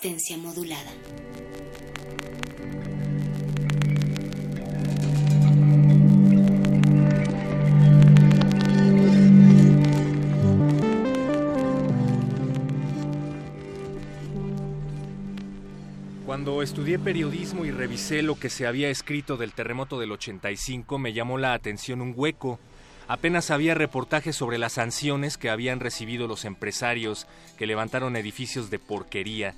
Modulada. Cuando estudié periodismo y revisé lo que se había escrito del terremoto del 85, me llamó la atención un hueco. Apenas había reportajes sobre las sanciones que habían recibido los empresarios que levantaron edificios de porquería.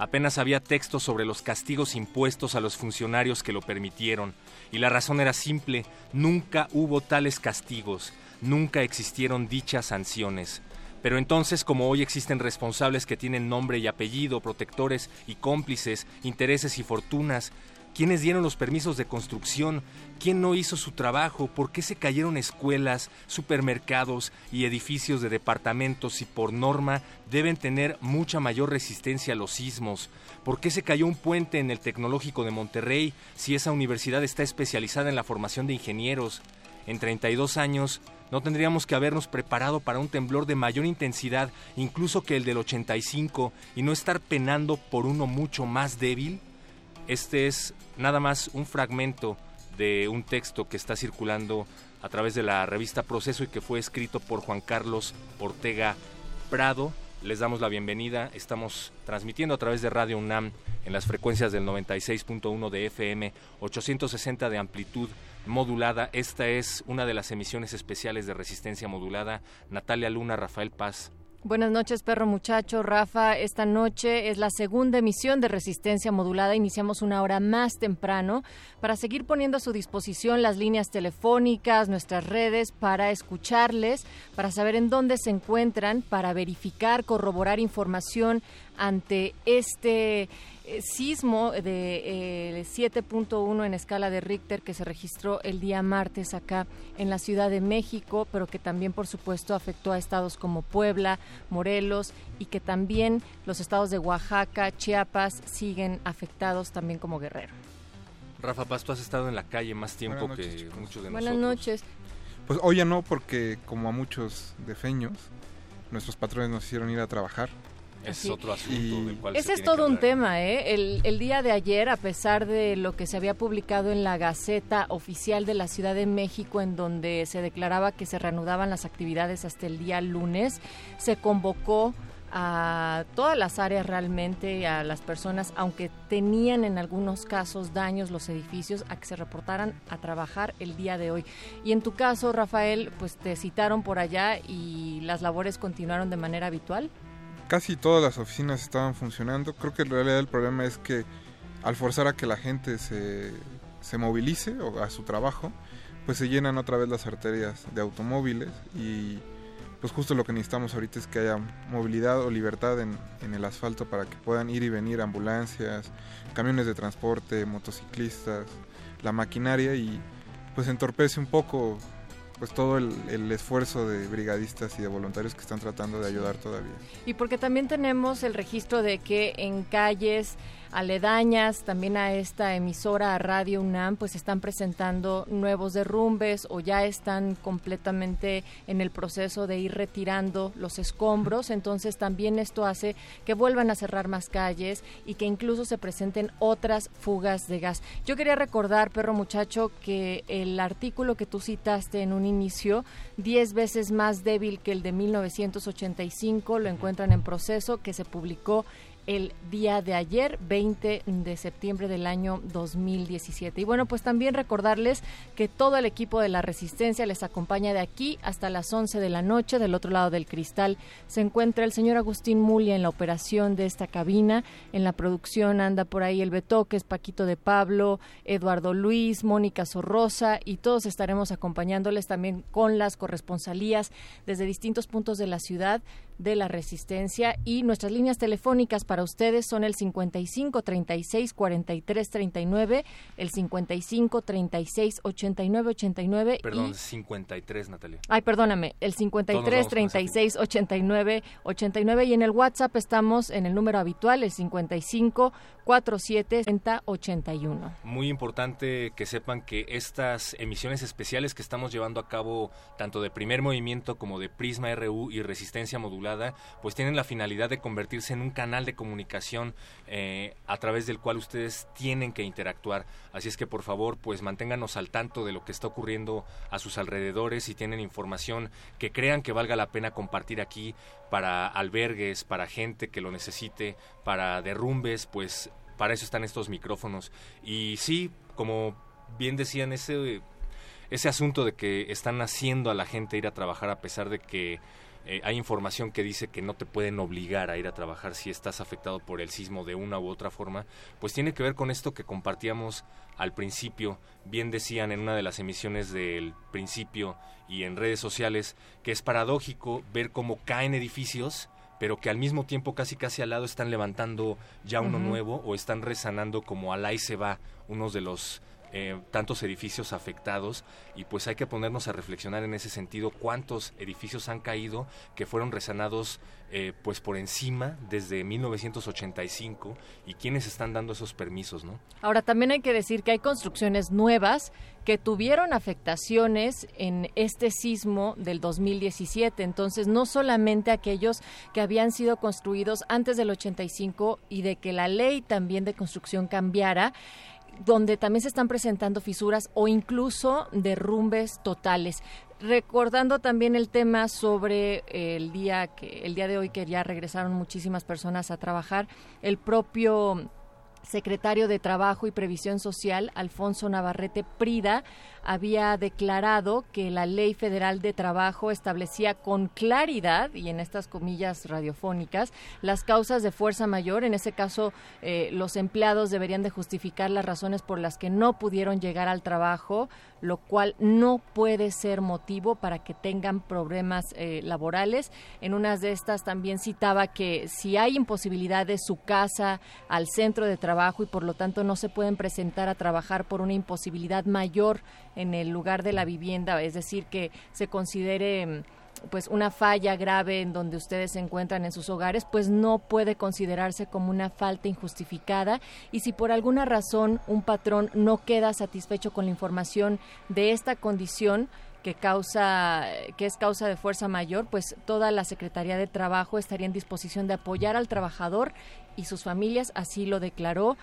Apenas había textos sobre los castigos impuestos a los funcionarios que lo permitieron. Y la razón era simple, nunca hubo tales castigos, nunca existieron dichas sanciones. Pero entonces, como hoy existen responsables que tienen nombre y apellido, protectores y cómplices, intereses y fortunas, ¿quiénes dieron los permisos de construcción? ¿Quién no hizo su trabajo? ¿Por qué se cayeron escuelas, supermercados y edificios de departamentos si por norma deben tener mucha mayor resistencia a los sismos? ¿Por qué se cayó un puente en el Tecnológico de Monterrey si esa universidad está especializada en la formación de ingenieros? En 32 años, ¿no tendríamos que habernos preparado para un temblor de mayor intensidad incluso que el del 85 y no estar penando por uno mucho más débil? Este es nada más un fragmento de un texto que está circulando a través de la revista Proceso y que fue escrito por Juan Carlos Ortega Prado. Les damos la bienvenida. Estamos transmitiendo a través de Radio UNAM en las frecuencias del 96.1 de FM, 860 de amplitud modulada. Esta es una de las emisiones especiales de resistencia modulada. Natalia Luna, Rafael Paz. Buenas noches, perro muchacho. Rafa, esta noche es la segunda emisión de Resistencia Modulada. Iniciamos una hora más temprano para seguir poniendo a su disposición las líneas telefónicas, nuestras redes, para escucharles, para saber en dónde se encuentran, para verificar, corroborar información ante este sismo de 7.1 en escala de Richter que se registró el día martes acá en la Ciudad de México, pero que también, por supuesto, afectó a estados como Puebla, Morelos y que también los estados de Oaxaca, Chiapas siguen afectados también como Guerrero. Rafa Paz, tú has estado en la calle más tiempo Buenas noches, que chicos. muchos de Buenas nosotros. noches. Pues hoy ya no, porque como a muchos defeños, nuestros patrones nos hicieron ir a trabajar. Es Sí. otro asunto Y- del cual se Ese es todo que un tema, ¿eh? El, el día de ayer, a pesar de lo que se había publicado en la Gaceta Oficial de la Ciudad de México, en donde se declaraba que se reanudaban las actividades hasta el día lunes, se convocó a todas las áreas realmente, a las personas, aunque tenían en algunos casos daños los edificios, a que se reportaran a trabajar el día de hoy. Y en tu caso, Rafael, pues te citaron por allá y las labores continuaron de manera habitual. Casi todas las oficinas estaban funcionando. Creo que en realidad el problema es que al forzar a que la gente se, se movilice o a su trabajo, pues se llenan otra vez las arterias de automóviles y pues justo lo que necesitamos ahorita es que haya movilidad o libertad en, en el asfalto para que puedan ir y venir ambulancias, camiones de transporte, motociclistas, la maquinaria y pues entorpece un poco pues todo el, el esfuerzo de brigadistas y de voluntarios que están tratando de ayudar todavía. Y porque también tenemos el registro de que en calles aledañas también a esta emisora a Radio UNAM, pues están presentando nuevos derrumbes o ya están completamente en el proceso de ir retirando los escombros. Entonces también esto hace que vuelvan a cerrar más calles y que incluso se presenten otras fugas de gas. Yo quería recordar, perro muchacho, que el artículo que tú citaste en un inicio, 10 veces más débil que el de 1985, lo encuentran en proceso, que se publicó el día de ayer, 20 de septiembre del año 2017. Y bueno, pues también recordarles que todo el equipo de la Resistencia les acompaña de aquí hasta las 11 de la noche. Del otro lado del cristal se encuentra el señor Agustín Mulia en la operación de esta cabina. En la producción anda por ahí el Betoques, Paquito de Pablo, Eduardo Luis, Mónica Sorrosa y todos estaremos acompañándoles también con las corresponsalías desde distintos puntos de la ciudad de la Resistencia y nuestras líneas telefónicas para ustedes son el 55 36 43 39, el 55 36 89 89 Perdón, 53, Natalia. Ay, perdóname, el 53 36 89 89 y en el WhatsApp estamos en el número habitual, el 55 47 81. Muy importante que sepan que estas emisiones especiales que estamos llevando a cabo tanto de primer movimiento como de Prisma RU y Resistencia Pues tienen la finalidad de convertirse en un canal de comunicación eh, a través del cual ustedes tienen que interactuar. Así es que por favor, pues manténganos al tanto de lo que está ocurriendo a sus alrededores y tienen información que crean que valga la pena compartir aquí para albergues, para gente que lo necesite, para derrumbes, pues para eso están estos micrófonos. Y sí, como bien decían, ese, ese asunto de que están haciendo a la gente ir a trabajar a pesar de que eh, hay información que dice que no te pueden obligar a ir a trabajar si estás afectado por el sismo de una u otra forma, pues tiene que ver con esto que compartíamos al principio. Bien decían en una de las emisiones del principio y en redes sociales que es paradójico ver cómo caen edificios pero que al mismo tiempo casi casi al lado están levantando ya uno nuevo o están resanando como al ahí se va unos de los eh, tantos edificios afectados y pues hay que ponernos a reflexionar en ese sentido cuántos edificios han caído que fueron resanados eh, pues por encima desde 1985 y quiénes están dando esos permisos, ¿no? Ahora también hay que decir que hay construcciones nuevas que tuvieron afectaciones en este sismo del 2017, entonces no solamente aquellos que habían sido construidos antes del 85 y de que la ley también de construcción cambiara, donde también se están presentando fisuras o incluso derrumbes totales. Recordando también el tema sobre el día que el día de hoy que ya regresaron muchísimas personas a trabajar, el propio secretario de Trabajo y Previsión Social, Alfonso Navarrete Prida, había declarado que la Ley Federal de Trabajo establecía con claridad, y en estas comillas radiofónicas, las causas de fuerza mayor. En ese caso, eh, los empleados deberían de justificar las razones por las que no pudieron llegar al trabajo, lo cual no puede ser motivo para que tengan problemas eh, laborales. En unas de estas también citaba que si hay imposibilidad de su casa al centro de trabajo y por lo tanto no se pueden presentar a trabajar por una imposibilidad mayor en el lugar de la vivienda, es decir, que se considere pues una falla grave en donde ustedes se encuentran en sus hogares, pues no puede considerarse como una falta injustificada. Y si por alguna razón un patrón no queda satisfecho con la información de esta condición, que causa que es causa de fuerza mayor, pues toda la Secretaría de Trabajo estaría en disposición de apoyar al trabajador y sus familias, así lo declaró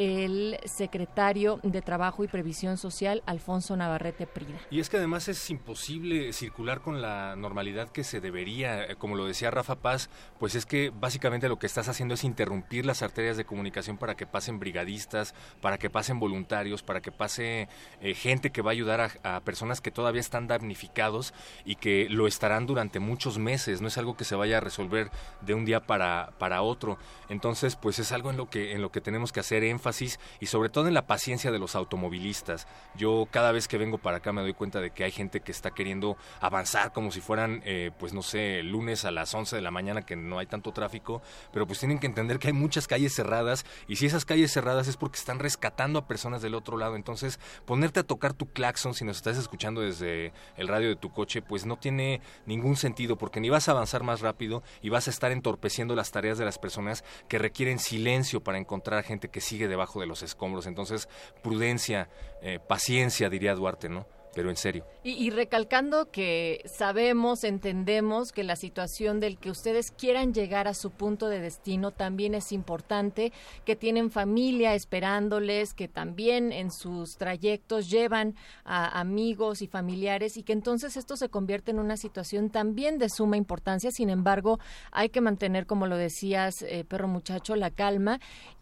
el secretario de Trabajo y Previsión Social, Alfonso Navarrete Prida. Y es que además es imposible circular con la normalidad que se debería, eh, como lo decía Rafa Paz, pues es que básicamente lo que estás haciendo es interrumpir las arterias de comunicación para que pasen brigadistas, para que pasen voluntarios, para que pase eh, gente que va a ayudar a, a, personas que todavía están damnificados y que lo estarán durante muchos meses, no es algo que se vaya a resolver de un día para, para otro. Entonces, pues es algo en lo que, en lo que tenemos que hacer énfasis énfasis y sobre todo en la paciencia de los automovilistas. Yo cada vez que vengo para acá me doy cuenta de que hay gente que está queriendo avanzar como si fueran, eh, pues no sé, lunes a las 11 de la mañana que no hay tanto tráfico, pero pues tienen que entender que hay muchas calles cerradas y si esas calles cerradas es porque están rescatando a personas del otro lado. Entonces, ponerte a tocar tu claxon si nos estás escuchando desde el radio de tu coche, pues no tiene ningún sentido porque ni vas a avanzar más rápido y vas a estar entorpeciendo las tareas de las personas que requieren silencio para encontrar gente que sigue de los escombros. Entonces, prudencia, eh, paciencia, diría Duarte, ¿no? pero en serio. Y, recalcando que sabemos, entendemos que la situación del que ustedes quieran llegar a su punto de destino también es importante, que tienen familia esperándoles, que también en sus trayectos llevan a amigos y familiares y que entonces esto se convierte en una situación también de suma importancia. Sin embargo, hay que mantener, como lo decías, eh, perro muchacho, la calma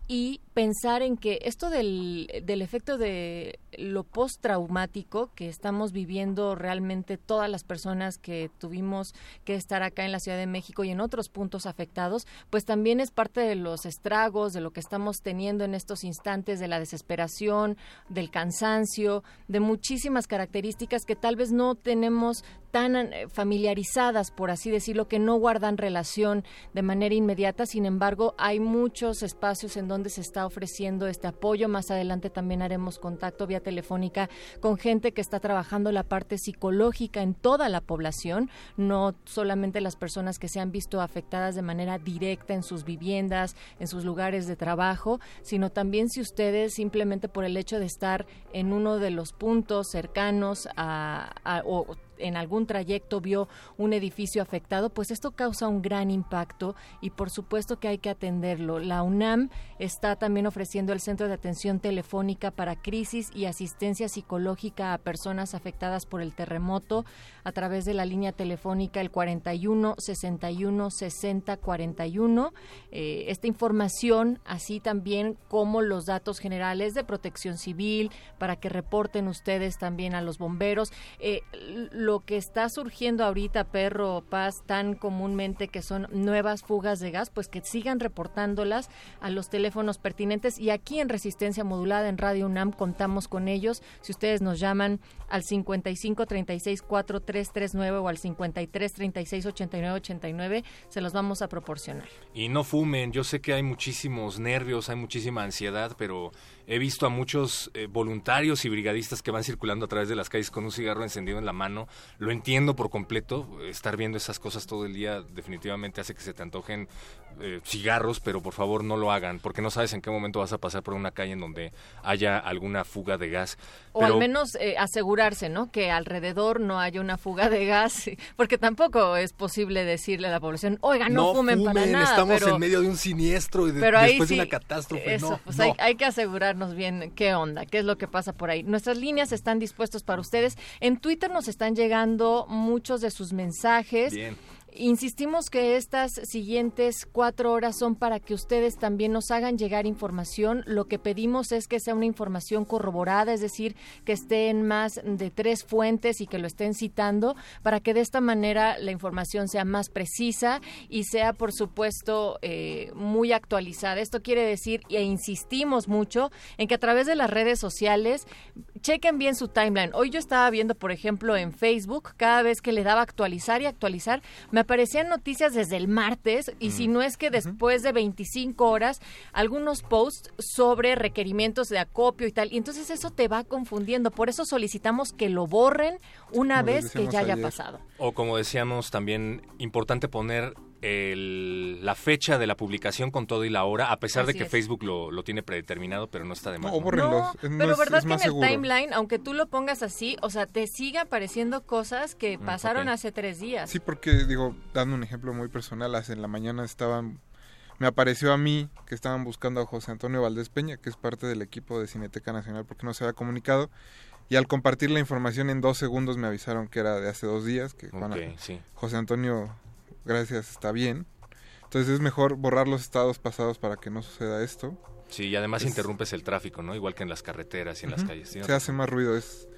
y pensar en que esto del, del efecto de lo postraumático que estamos viviendo realmente todas las personas que tuvimos que estar acá en la Ciudad de México y en otros puntos afectados, pues también es parte de los estragos, de lo que estamos teniendo en estos instantes, de la desesperación, del cansancio, de muchísimas características que tal vez no tenemos tan eh, familiarizadas, por así decirlo, que no guardan relación de manera inmediata. Sin embargo, hay muchos espacios en donde se está ofreciendo este apoyo. Más adelante también haremos contacto vía telefónica con gente que está trabajando la parte psicológica en toda la población, no solamente las personas que se han visto afectadas de manera directa en sus viviendas, en sus lugares de trabajo, sino también si ustedes simplemente por el hecho de estar en uno de los puntos cercanos a, en algún trayecto vio un edificio afectado, pues esto causa un gran impacto y por supuesto que hay que atenderlo. La UNAM está también ofreciendo el Centro de Atención Telefónica para Crisis y Asistencia Psicológica a Personas Afectadas por el Terremoto a través de la línea telefónica el 41 61 60 41. esta información, así también como los datos generales de protección civil, para que reporten ustedes también a los bomberos. Eh, lo que está surgiendo ahorita, perro paz, tan comúnmente que son nuevas fugas de gas, pues que sigan reportándolas a los teléfonos pertinentes. Y aquí en Resistencia Modulada, en Radio UNAM, contamos con ellos. Si ustedes nos llaman al 55 36 4339 o al 53 36 89 89, se los vamos a proporcionar. Y no fumen, yo sé que hay muchísimos nervios, hay muchísima ansiedad, pero he visto a muchos eh, voluntarios y brigadistas que van circulando a través de las calles con un cigarro encendido en la mano. Lo entiendo por completo, estar viendo esas cosas todo el día definitivamente hace que se te antojen eh, cigarros, pero por favor no lo hagan, porque no sabes en qué momento vas a pasar por una calle en donde haya alguna fuga de gas. O al menos eh, asegurarse, ¿no? Que alrededor no haya una fuga de gas, porque tampoco es posible decirle a la población, oiga, no, fumen, para nada. Estamos en medio de un siniestro y después de una catástrofe. Eso, pues Hay, hay que asegurar bien qué onda, qué es lo que pasa por ahí. Nuestras líneas están dispuestas para ustedes. En Twitter nos están llegando muchos de sus mensajes. Bien. Insistimos que estas siguientes cuatro horas son para que ustedes también nos hagan llegar información. Lo que pedimos es que sea una información corroborada, es decir, que esté en más de tres fuentes y que lo estén citando, para que de esta manera la información sea más precisa y sea, por supuesto, eh, muy actualizada. Esto quiere decir, e insistimos mucho, en que a través de las redes sociales chequen bien su timeline. Hoy yo estaba viendo, por ejemplo, en Facebook, cada vez que le daba actualizar y actualizar, me aparecían noticias desde el martes y si mm. no es que después de 25 horas, algunos posts sobre requerimientos de acopio y tal. Y entonces eso te va confundiendo. Por eso solicitamos que lo borren una vez que ya haya pasado. O como decíamos, también importante poner el, la fecha de la publicación con todo y la hora, a pesar de que Facebook lo, lo, tiene predeterminado, pero no está de más. No, no, pero verdad que en el timeline, aunque tú lo pongas así, o sea, te sigue apareciendo cosas que mm, pasaron hace tres días. Sí, porque digo, dando un ejemplo muy personal, hace en la mañana estaban, me apareció a mí que estaban buscando a José Antonio Valdés Peña, que es parte del equipo de Cineteca Nacional, porque no se había comunicado. Y al compartir la información en dos segundos me avisaron que era de hace dos días, que José Antonio gracias, está bien. Entonces es mejor borrar los estados pasados para que no suceda esto. Sí, y además interrumpes el tráfico, ¿no? Igual que en las carreteras y en las calles. Se hace más ruido, es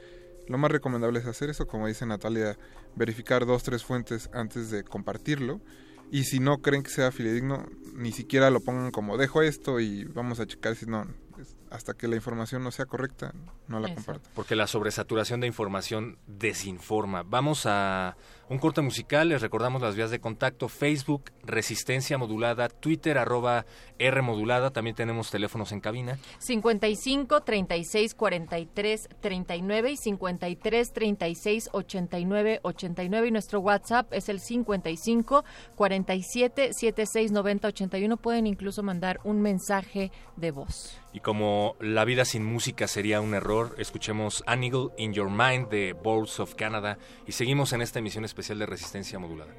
lo más recomendable es hacer eso, como dice Natalia, verificar dos, tres fuentes antes de compartirlo. Y si no creen que sea fidedigno, ni siquiera lo pongan como dejo esto y vamos a checar si no. hasta que la información no sea correcta, no la Eso. comparto. Porque la sobresaturación de información desinforma. Vamos a un corte musical, les recordamos las vías de contacto, Facebook, Resistencia Modulada, Twitter, arroba R Modulada, también tenemos teléfonos en cabina. 55 36 43 39 y 53 36 89 89 y nuestro WhatsApp es el 55 47 76 90 81 pueden incluso mandar un mensaje de voz. Y como la vida sin música sería un error, escuchemos An Eagle in Your Mind de Boards of Canada y seguimos en esta emisión especial de Resistencia Modulada.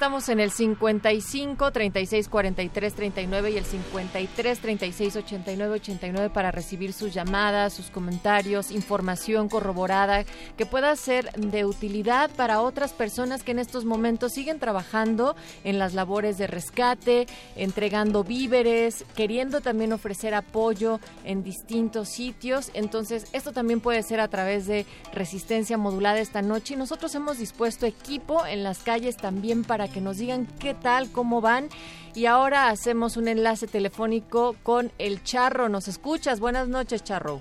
Estamos en el 55 36 43 39 y el 53 36 89 89 para recibir sus llamadas, sus comentarios, información corroborada que pueda ser de utilidad para otras personas que en estos momentos siguen trabajando en las labores de rescate, entregando víveres, queriendo también ofrecer apoyo en distintos sitios. Entonces, esto también puede ser a través de resistencia modulada esta noche y nosotros hemos dispuesto equipo en las calles también para que nos digan qué tal, cómo van. Y ahora hacemos un enlace telefónico con el Charro. ¿Nos escuchas? Buenas noches, Charro.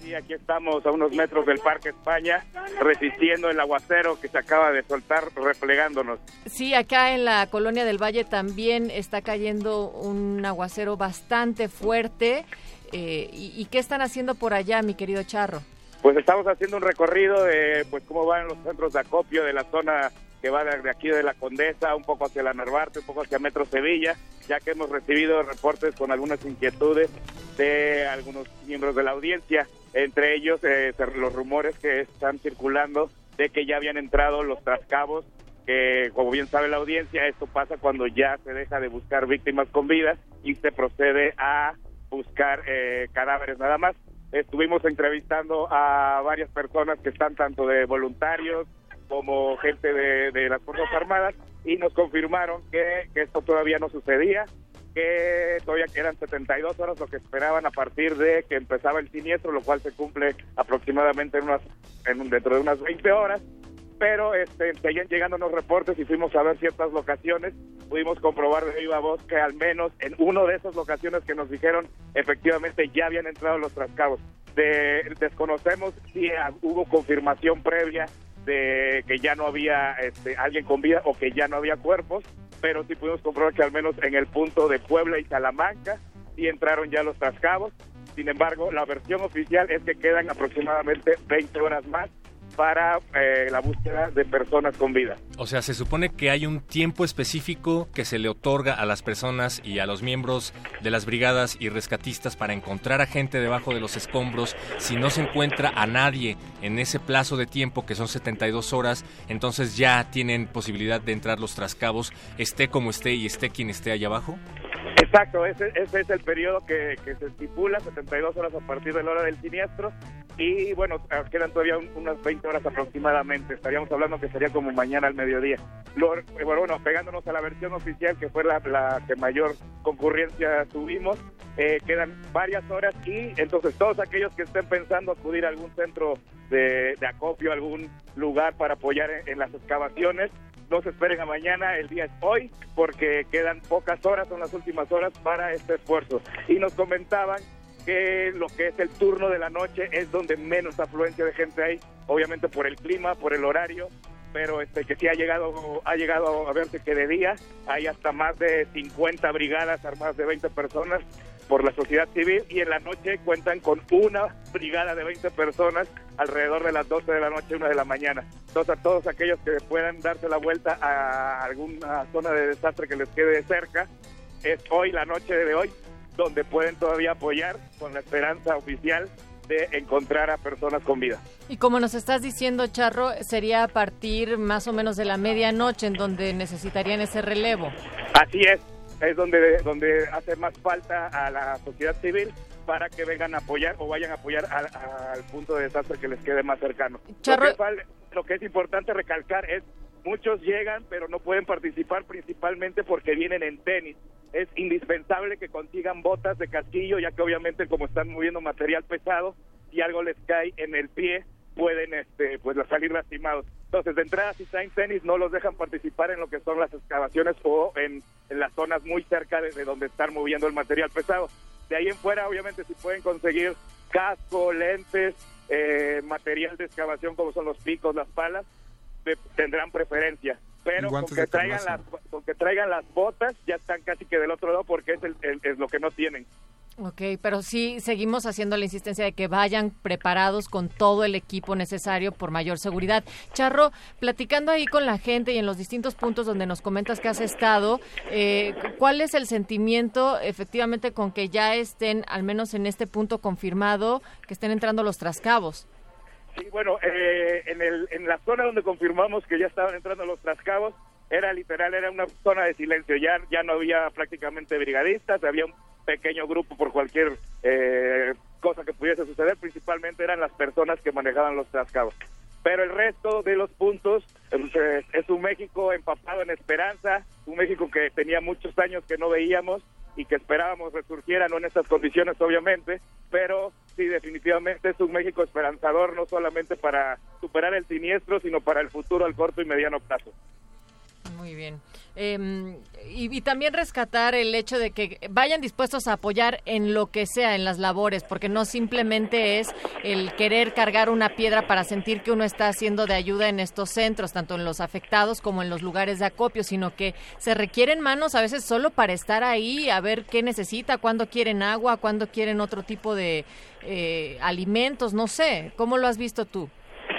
Sí, aquí estamos a unos metros del Parque España, resistiendo el aguacero que se acaba de soltar, replegándonos. Sí, acá en la colonia del Valle también está cayendo un aguacero bastante fuerte. Eh, y, ¿Y qué están haciendo por allá, mi querido Charro? Pues estamos haciendo un recorrido de pues cómo van los centros de acopio de la zona que va de aquí de la Condesa, un poco hacia la Narvarte, un poco hacia Metro Sevilla, ya que hemos recibido reportes con algunas inquietudes de algunos miembros de la audiencia, entre ellos eh, los rumores que están circulando de que ya habían entrado los trascabos, que como bien sabe la audiencia, esto pasa cuando ya se deja de buscar víctimas con vida y se procede a buscar eh, cadáveres nada más. Estuvimos entrevistando a varias personas que están tanto de voluntarios, como gente de, las Fuerzas Armadas y nos confirmaron que, esto todavía no sucedía, que todavía quedan 72 horas lo que esperaban a partir de que empezaba el siniestro, lo cual se cumple aproximadamente en unas, en, dentro de unas 20 horas. Pero este, seguían llegando los reportes y fuimos a ver ciertas locaciones. Pudimos comprobar de viva voz que al menos en una de esas locaciones que nos dijeron efectivamente ya habían entrado los trascabos. De, desconocemos si hubo confirmación previa de que ya no había este, alguien con vida o que ya no había cuerpos, pero sí pudimos comprobar que al menos en el punto de Puebla y Salamanca sí entraron ya los trascabos. Sin embargo, la versión oficial es que quedan aproximadamente 20 horas más para eh, la búsqueda de personas con vida. O sea, se supone que hay un tiempo específico que se le otorga a las personas y a los miembros de las brigadas y rescatistas para encontrar a gente debajo de los escombros. Si no se encuentra a nadie en ese plazo de tiempo, que son 72 horas, entonces ya tienen posibilidad de entrar los trascabos, esté como esté y esté quien esté allá abajo. Exacto, ese, ese es el periodo que, que, se estipula, 72 horas a partir de la hora del siniestro. Y bueno, ah, quedan todavía unas 20 horas aproximadamente. Estaríamos hablando que sería como mañana al mediodía. Lo, eh, bueno, pegándonos a la versión oficial, que fue la, la que mayor concurrencia tuvimos, eh, quedan varias horas y entonces todos aquellos que estén pensando acudir a algún centro de, de acopio, algún lugar para apoyar en las excavaciones, no se esperen a mañana, el día es hoy, porque quedan pocas horas, son las últimas horas para este esfuerzo. Y nos comentaban que lo que es el turno de la noche es donde menos afluencia de gente hay, obviamente por el clima, por el horario, pero este que sí ha llegado ha llegado a verse que de día hay hasta más de 50 brigadas armadas de 20 personas por la sociedad civil y en la noche cuentan con una brigada de 20 personas alrededor de las 12 de la noche, una de la mañana. Entonces a todos aquellos que puedan darse la vuelta a alguna zona de desastre que les quede cerca, es hoy, la noche de hoy, donde pueden todavía apoyar con la esperanza oficial de encontrar a personas con vida. Y como nos estás diciendo, Charro, sería a partir más o menos de la medianoche en donde necesitarían ese relevo. Así es, es donde, donde hace más falta a la sociedad civil para que vengan a apoyar o vayan a apoyar al, punto de desastre que les quede más cercano. lo que es importante recalcar es muchos llegan pero no pueden participar principalmente porque vienen en tenis es indispensable que consigan botas de casquillo, ya que obviamente como están moviendo material pesado, si algo les cae en el pie, pueden este, pues salir lastimados. Entonces, de entrada, si están en tenis, no los dejan participar en lo que son las excavaciones o en, las zonas muy cerca de, donde están moviendo el material pesado. De ahí en fuera, obviamente, si pueden conseguir casco, lentes, eh, material de excavación como son los picos, las palas, tendrán preferencia pero con que, traigan las, con que traigan las botas ya están casi que del otro lado porque es, el, es lo que no tienen. Ok, pero sí seguimos haciendo la insistencia de que vayan preparados con todo el equipo necesario por mayor seguridad. Charro, platicando ahí con la gente y en los distintos puntos donde nos comentas que has estado, eh, ¿cuál es el sentimiento efectivamente con que ya estén, al menos en este punto confirmado, que estén entrando los trascabos? Sí, bueno, eh, en, el, en la zona donde confirmamos que ya estaban entrando los trascabos, era literal, era una zona de silencio, ya, ya no había prácticamente brigadistas, había un pequeño grupo por cualquier eh, cosa que pudiese suceder, principalmente eran las personas que manejaban los trascabos. Pero el resto de los puntos eh, es un México empapado en esperanza, un México que tenía muchos años que no veíamos y que esperábamos resurgiera, no en estas condiciones obviamente, pero sí definitivamente es un México esperanzador, no solamente para superar el siniestro, sino para el futuro al corto y mediano plazo. Muy bien. Em, y, también rescatar el hecho de que vayan dispuestos a apoyar en lo que sea, en las labores, porque no simplemente es el querer cargar una piedra para sentir que uno está haciendo de ayuda en estos centros, tanto en los afectados como en los lugares de acopio, sino que se requieren manos a veces solo para estar ahí, a ver qué necesita, cuándo quieren agua, cuándo quieren otro tipo de eh, alimentos, no sé. ¿Cómo lo has visto tú?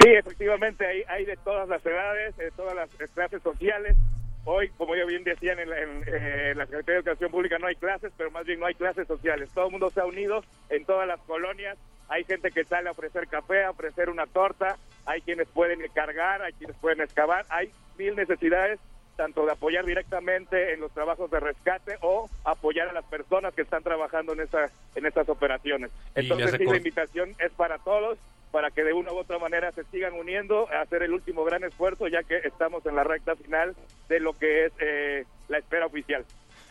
Sí, efectivamente, hay, hay de todas las edades, de todas las clases sociales. Hoy, como ya bien decían en la, en, la Secretaría de Educación Pública, no hay clases, pero más bien no hay clases sociales. Todo el mundo se ha unido en todas las colonias. Hay gente que sale a ofrecer café, a ofrecer una torta. Hay quienes pueden cargar, hay quienes pueden excavar. Hay mil necesidades, tanto de apoyar directamente en los trabajos de rescate o apoyar a las personas que están trabajando en, esa, en estas operaciones. Entonces, sí, la invitación es para todos para que de una u otra manera se sigan uniendo a hacer el último gran esfuerzo, ya que estamos en la recta final de lo que es eh, la espera oficial.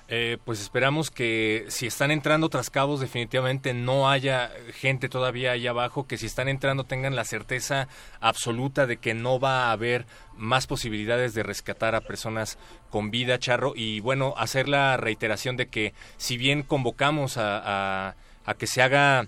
Eh, pues esperamos que si están entrando tras cabos definitivamente no haya gente todavía ahí abajo, que si están entrando tengan la certeza absoluta de que no va a haber más posibilidades de rescatar a personas con vida, Charro, y bueno, hacer la reiteración de que si bien convocamos a que se haga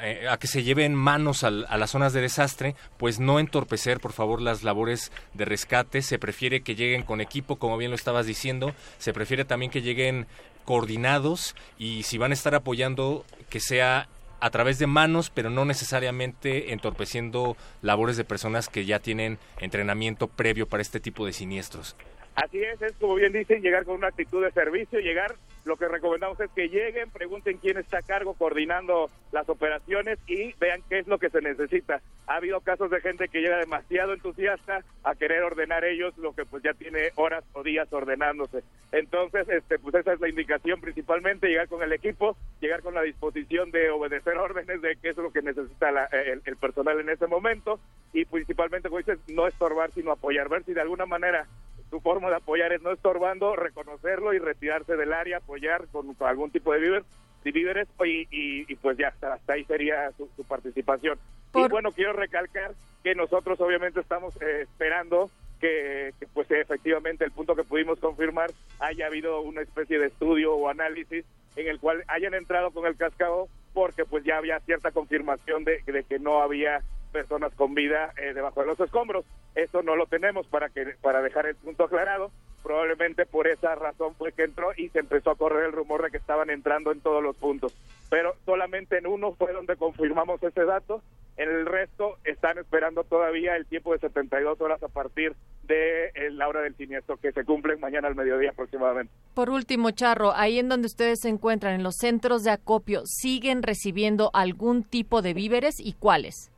eh, a que se lleven manos a las zonas de desastre, pues no entorpecer, por favor, las labores de rescate. Se prefiere que lleguen con equipo, como bien lo estabas diciendo. Se prefiere también que lleguen coordinados y si van a estar apoyando, que sea a través de manos, pero no necesariamente entorpeciendo labores de personas que ya tienen entrenamiento previo para este tipo de siniestros. Así es, es como bien dicen, llegar con una actitud de servicio, llegar, lo que recomendamos es que lleguen, pregunten quién está a cargo coordinando las operaciones y vean qué es lo que se necesita. Ha habido casos de gente que llega demasiado entusiasta a querer ordenar ellos lo que pues ya tiene horas o días ordenándose. Entonces, este pues esa es la indicación principalmente, llegar con el equipo, llegar con la disposición de obedecer órdenes de qué es lo que necesita el, el, personal en ese momento y principalmente, como dices, no estorbar, sino apoyar, ver si de alguna manera su forma de apoyar es no estorbando, reconocerlo y retirarse del área, apoyar con, algún tipo de víveres, víveres y, y, pues ya hasta, ahí sería su, participación. Y bueno, quiero recalcar que nosotros obviamente estamos eh, esperando que, pues efectivamente el punto que pudimos confirmar haya habido una especie de estudio o análisis en el cual hayan entrado con el cascado porque pues ya había cierta confirmación de, de que no había personas con vida eh, debajo de los escombros. Eso no lo tenemos para que para dejar el punto aclarado. Probablemente por esa razón fue que entró y se empezó a correr el rumor de que estaban entrando en todos los puntos. Pero solamente en uno fue donde confirmamos ese dato. En el resto están esperando todavía el tiempo de 72 horas a partir de eh, la hora del siniestro que se cumple mañana al mediodía aproximadamente. Por último, Charro, ahí en donde ustedes se encuentran, en los centros de acopio, ¿siguen recibiendo algún tipo de víveres y cuáles?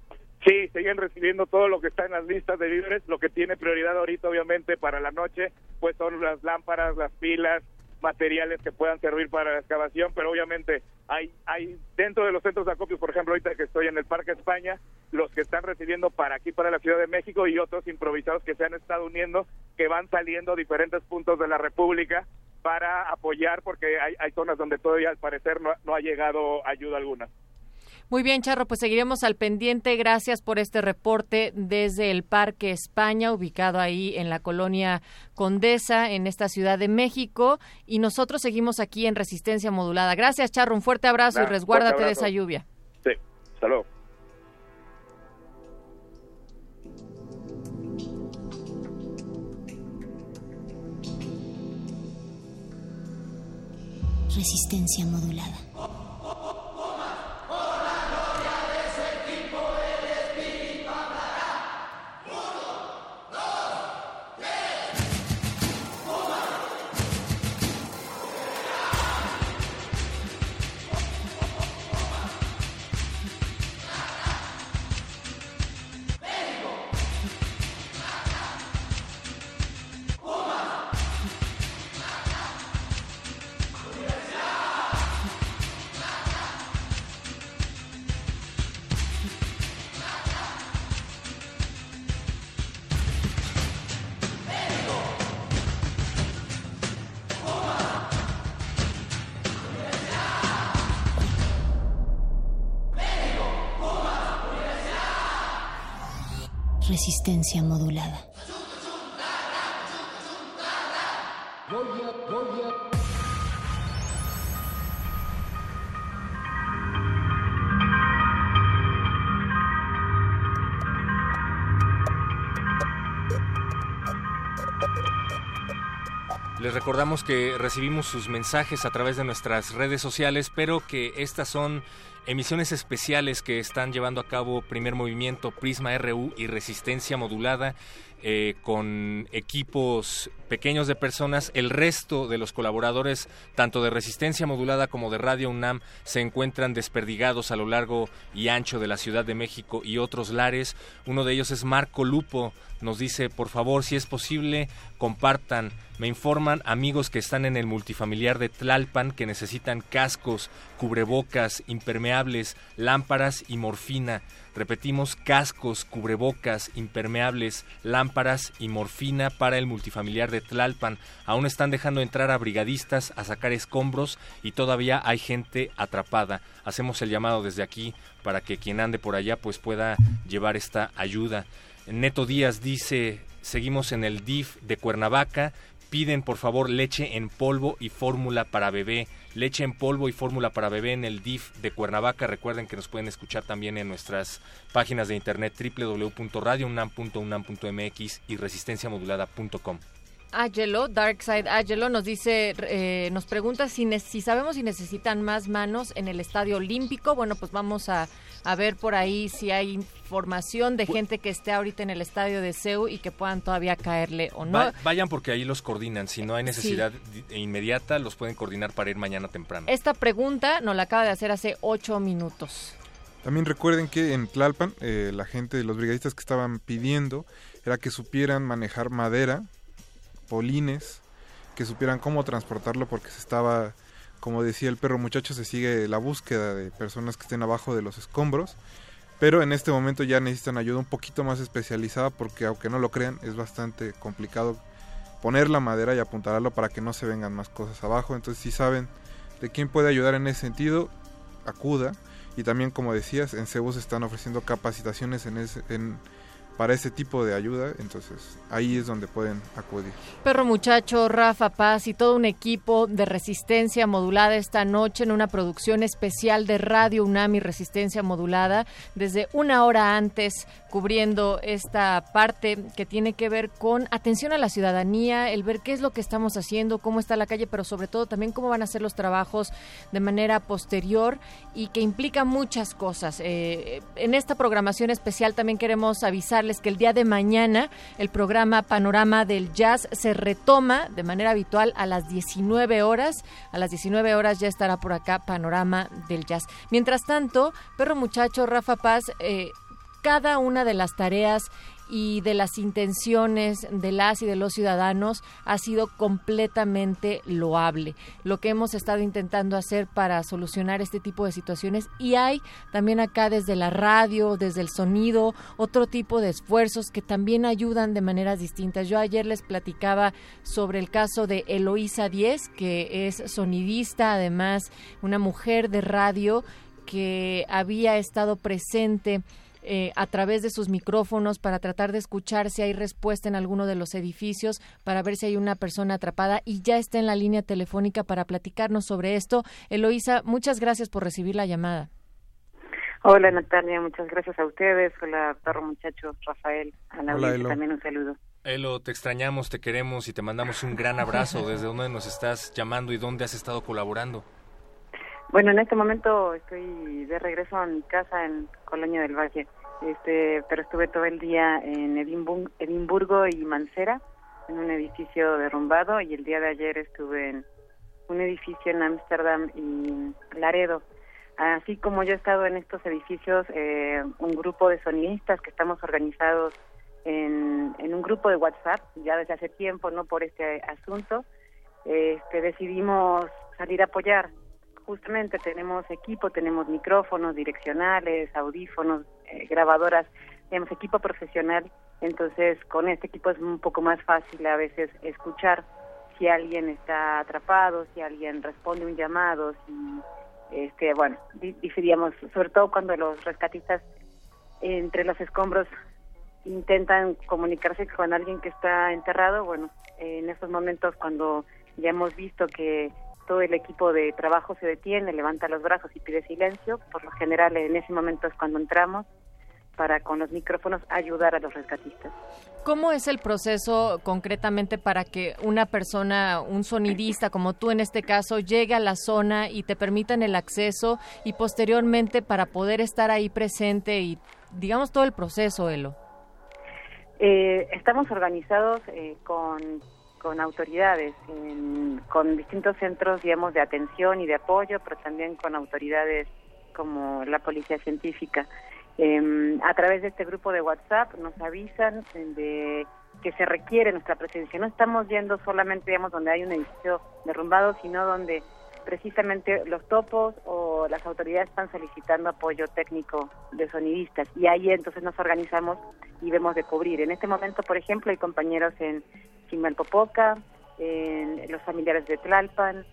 Sí, siguen recibiendo todo lo que está en las listas de víveres. Lo que tiene prioridad ahorita, obviamente, para la noche, pues son las lámparas, las pilas, materiales que puedan servir para la excavación, pero obviamente hay, hay dentro de los centros de acopio, por ejemplo, ahorita que estoy en el Parque España, los que están recibiendo para aquí, para la Ciudad de México y otros improvisados que se han estado uniendo, que van saliendo a diferentes puntos de la República para apoyar, porque hay, zonas donde todavía al parecer no, no ha llegado ayuda alguna. Muy bien, Charro, pues seguiremos al pendiente. Gracias por este reporte desde el Parque España, ubicado ahí en la colonia Condesa, en esta Ciudad de México. Y nosotros seguimos aquí en Resistencia Modulada. Gracias, Charro. Un fuerte abrazo y resguárdate de esa lluvia. Sí, hasta luego. Resistencia modulada. Modulada. Les recordamos que recibimos sus mensajes a través de nuestras redes sociales, pero que estas son emisiones especiales que están llevando a cabo Primer Movimiento, Prisma RU y Resistencia Modulada eh, con equipos pequeños de personas. El resto de los colaboradores, tanto de Resistencia Modulada como de Radio UNAM, se encuentran desperdigados a lo largo y ancho de la Ciudad de México y otros lares. Uno de ellos es Marco Lupo. Nos dice, por favor, si es posible, compartan. Me informan amigos que están en el multifamiliar de Tlalpan que necesitan cascos, cubrebocas, impermeables, lámparas y morfina. Repetimos, cascos, cubrebocas, impermeables, lámparas y morfina para el multifamiliar de Tlalpan. Aún están dejando entrar a brigadistas a sacar escombros y todavía hay gente atrapada. Hacemos el llamado desde aquí para que quien ande por allá pues pueda llevar esta ayuda. Neto Díaz dice, seguimos en el DIF de Cuernavaca, piden por favor leche en polvo y fórmula para bebé leche en polvo y fórmula para bebé en el DIF de Cuernavaca. Recuerden que nos pueden escuchar también en nuestras páginas de internet www.radiounam.unam.mx y resistenciamodulada.com. Agelo, Darkside Agelo, nos dice, eh, nos pregunta si, si sabemos si necesitan más manos en el Estadio Olímpico. Bueno, pues vamos a, a ver por ahí si hay información de gente que esté ahorita en el estadio de CEU y que puedan todavía caerle o no. vayan porque ahí los coordinan. Si no hay necesidad inmediata, los pueden coordinar para ir mañana temprano. Esta pregunta nos la acaba de hacer hace ocho minutos. También recuerden que en Tlalpan, eh, la gente, los brigadistas que estaban pidiendo era que supieran manejar madera polines, que supieran cómo transportarlo porque se estaba, como decía el perro muchacho, se sigue la búsqueda de personas que estén abajo de los escombros. Pero en este momento ya necesitan ayuda un poquito más especializada porque aunque no lo crean es bastante complicado poner la madera y apuntarlo para que no se vengan más cosas abajo. Entonces si saben de quién puede ayudar en ese sentido, acuda. Y también como decías, en Cebus están ofreciendo capacitaciones en, ese, en para ese tipo de ayuda, entonces ahí es donde pueden acudir. Perro Muchacho, Rafa Paz y todo un equipo de resistencia modulada esta noche en una producción especial de Radio UNAMI Resistencia Modulada desde una hora antes cubriendo esta parte que tiene que ver con atención a la ciudadanía, el ver qué es lo que estamos haciendo, cómo está la calle, pero sobre todo también cómo van a ser los trabajos de manera posterior y que implica muchas cosas. Eh, en esta programación especial también queremos avisar que el día de mañana el programa Panorama del Jazz se retoma de manera habitual a las 19 horas. A las 19 horas ya estará por acá Panorama del Jazz. Mientras tanto, Perro Muchacho, Rafa Paz, eh, cada una de las tareas y de las intenciones de las y de los ciudadanos ha sido completamente loable. Lo que hemos estado intentando hacer para solucionar este tipo de situaciones y hay también acá desde la radio, desde el sonido, otro tipo de esfuerzos que también ayudan de maneras distintas. Yo ayer les platicaba sobre el caso de Eloísa Díez, que es sonidista, además una mujer de radio que había estado presente eh, a través de sus micrófonos para tratar de escuchar si hay respuesta en alguno de los edificios, para ver si hay una persona atrapada y ya está en la línea telefónica para platicarnos sobre esto. Eloísa, muchas gracias por recibir la llamada. Hola Natalia, muchas gracias a ustedes. Hola perro muchacho Rafael. A la también un saludo. Elo, te extrañamos, te queremos y te mandamos un gran abrazo. ¿Desde dónde nos estás llamando y dónde has estado colaborando? Bueno, en este momento estoy de regreso a mi casa en Colonia del Valle, este, pero estuve todo el día en Edimburgo y Mancera, en un edificio derrumbado, y el día de ayer estuve en un edificio en Ámsterdam y Laredo. Así como yo he estado en estos edificios, eh, un grupo de sonidistas que estamos organizados en, en un grupo de WhatsApp, ya desde hace tiempo, no por este asunto, este, decidimos salir a apoyar justamente tenemos equipo, tenemos micrófonos direccionales, audífonos, eh, grabadoras, tenemos equipo profesional, entonces con este equipo es un poco más fácil a veces escuchar si alguien está atrapado, si alguien responde un llamado, si este bueno, diferíamos, sobre todo cuando los rescatistas entre los escombros intentan comunicarse con alguien que está enterrado, bueno, en estos momentos cuando ya hemos visto que todo el equipo de trabajo se detiene, levanta los brazos y pide silencio, por lo general en ese momento es cuando entramos para con los micrófonos ayudar a los rescatistas. ¿Cómo es el proceso concretamente para que una persona, un sonidista como tú en este caso, llegue a la zona y te permitan el acceso y posteriormente para poder estar ahí presente y digamos todo el proceso, Elo? Eh, estamos organizados eh, con, con autoridades, con distintos centros, digamos, de atención y de apoyo, pero también con autoridades como la policía científica. Eh, a través de este grupo de WhatsApp nos avisan de que se requiere nuestra presencia. No estamos yendo solamente, digamos, donde hay un edificio derrumbado, sino donde precisamente los topos o las autoridades están solicitando apoyo técnico de sonidistas y ahí entonces nos organizamos y vemos de cubrir. En este momento, por ejemplo, hay compañeros en Chimalpopoca, en los familiares de Tlalpan,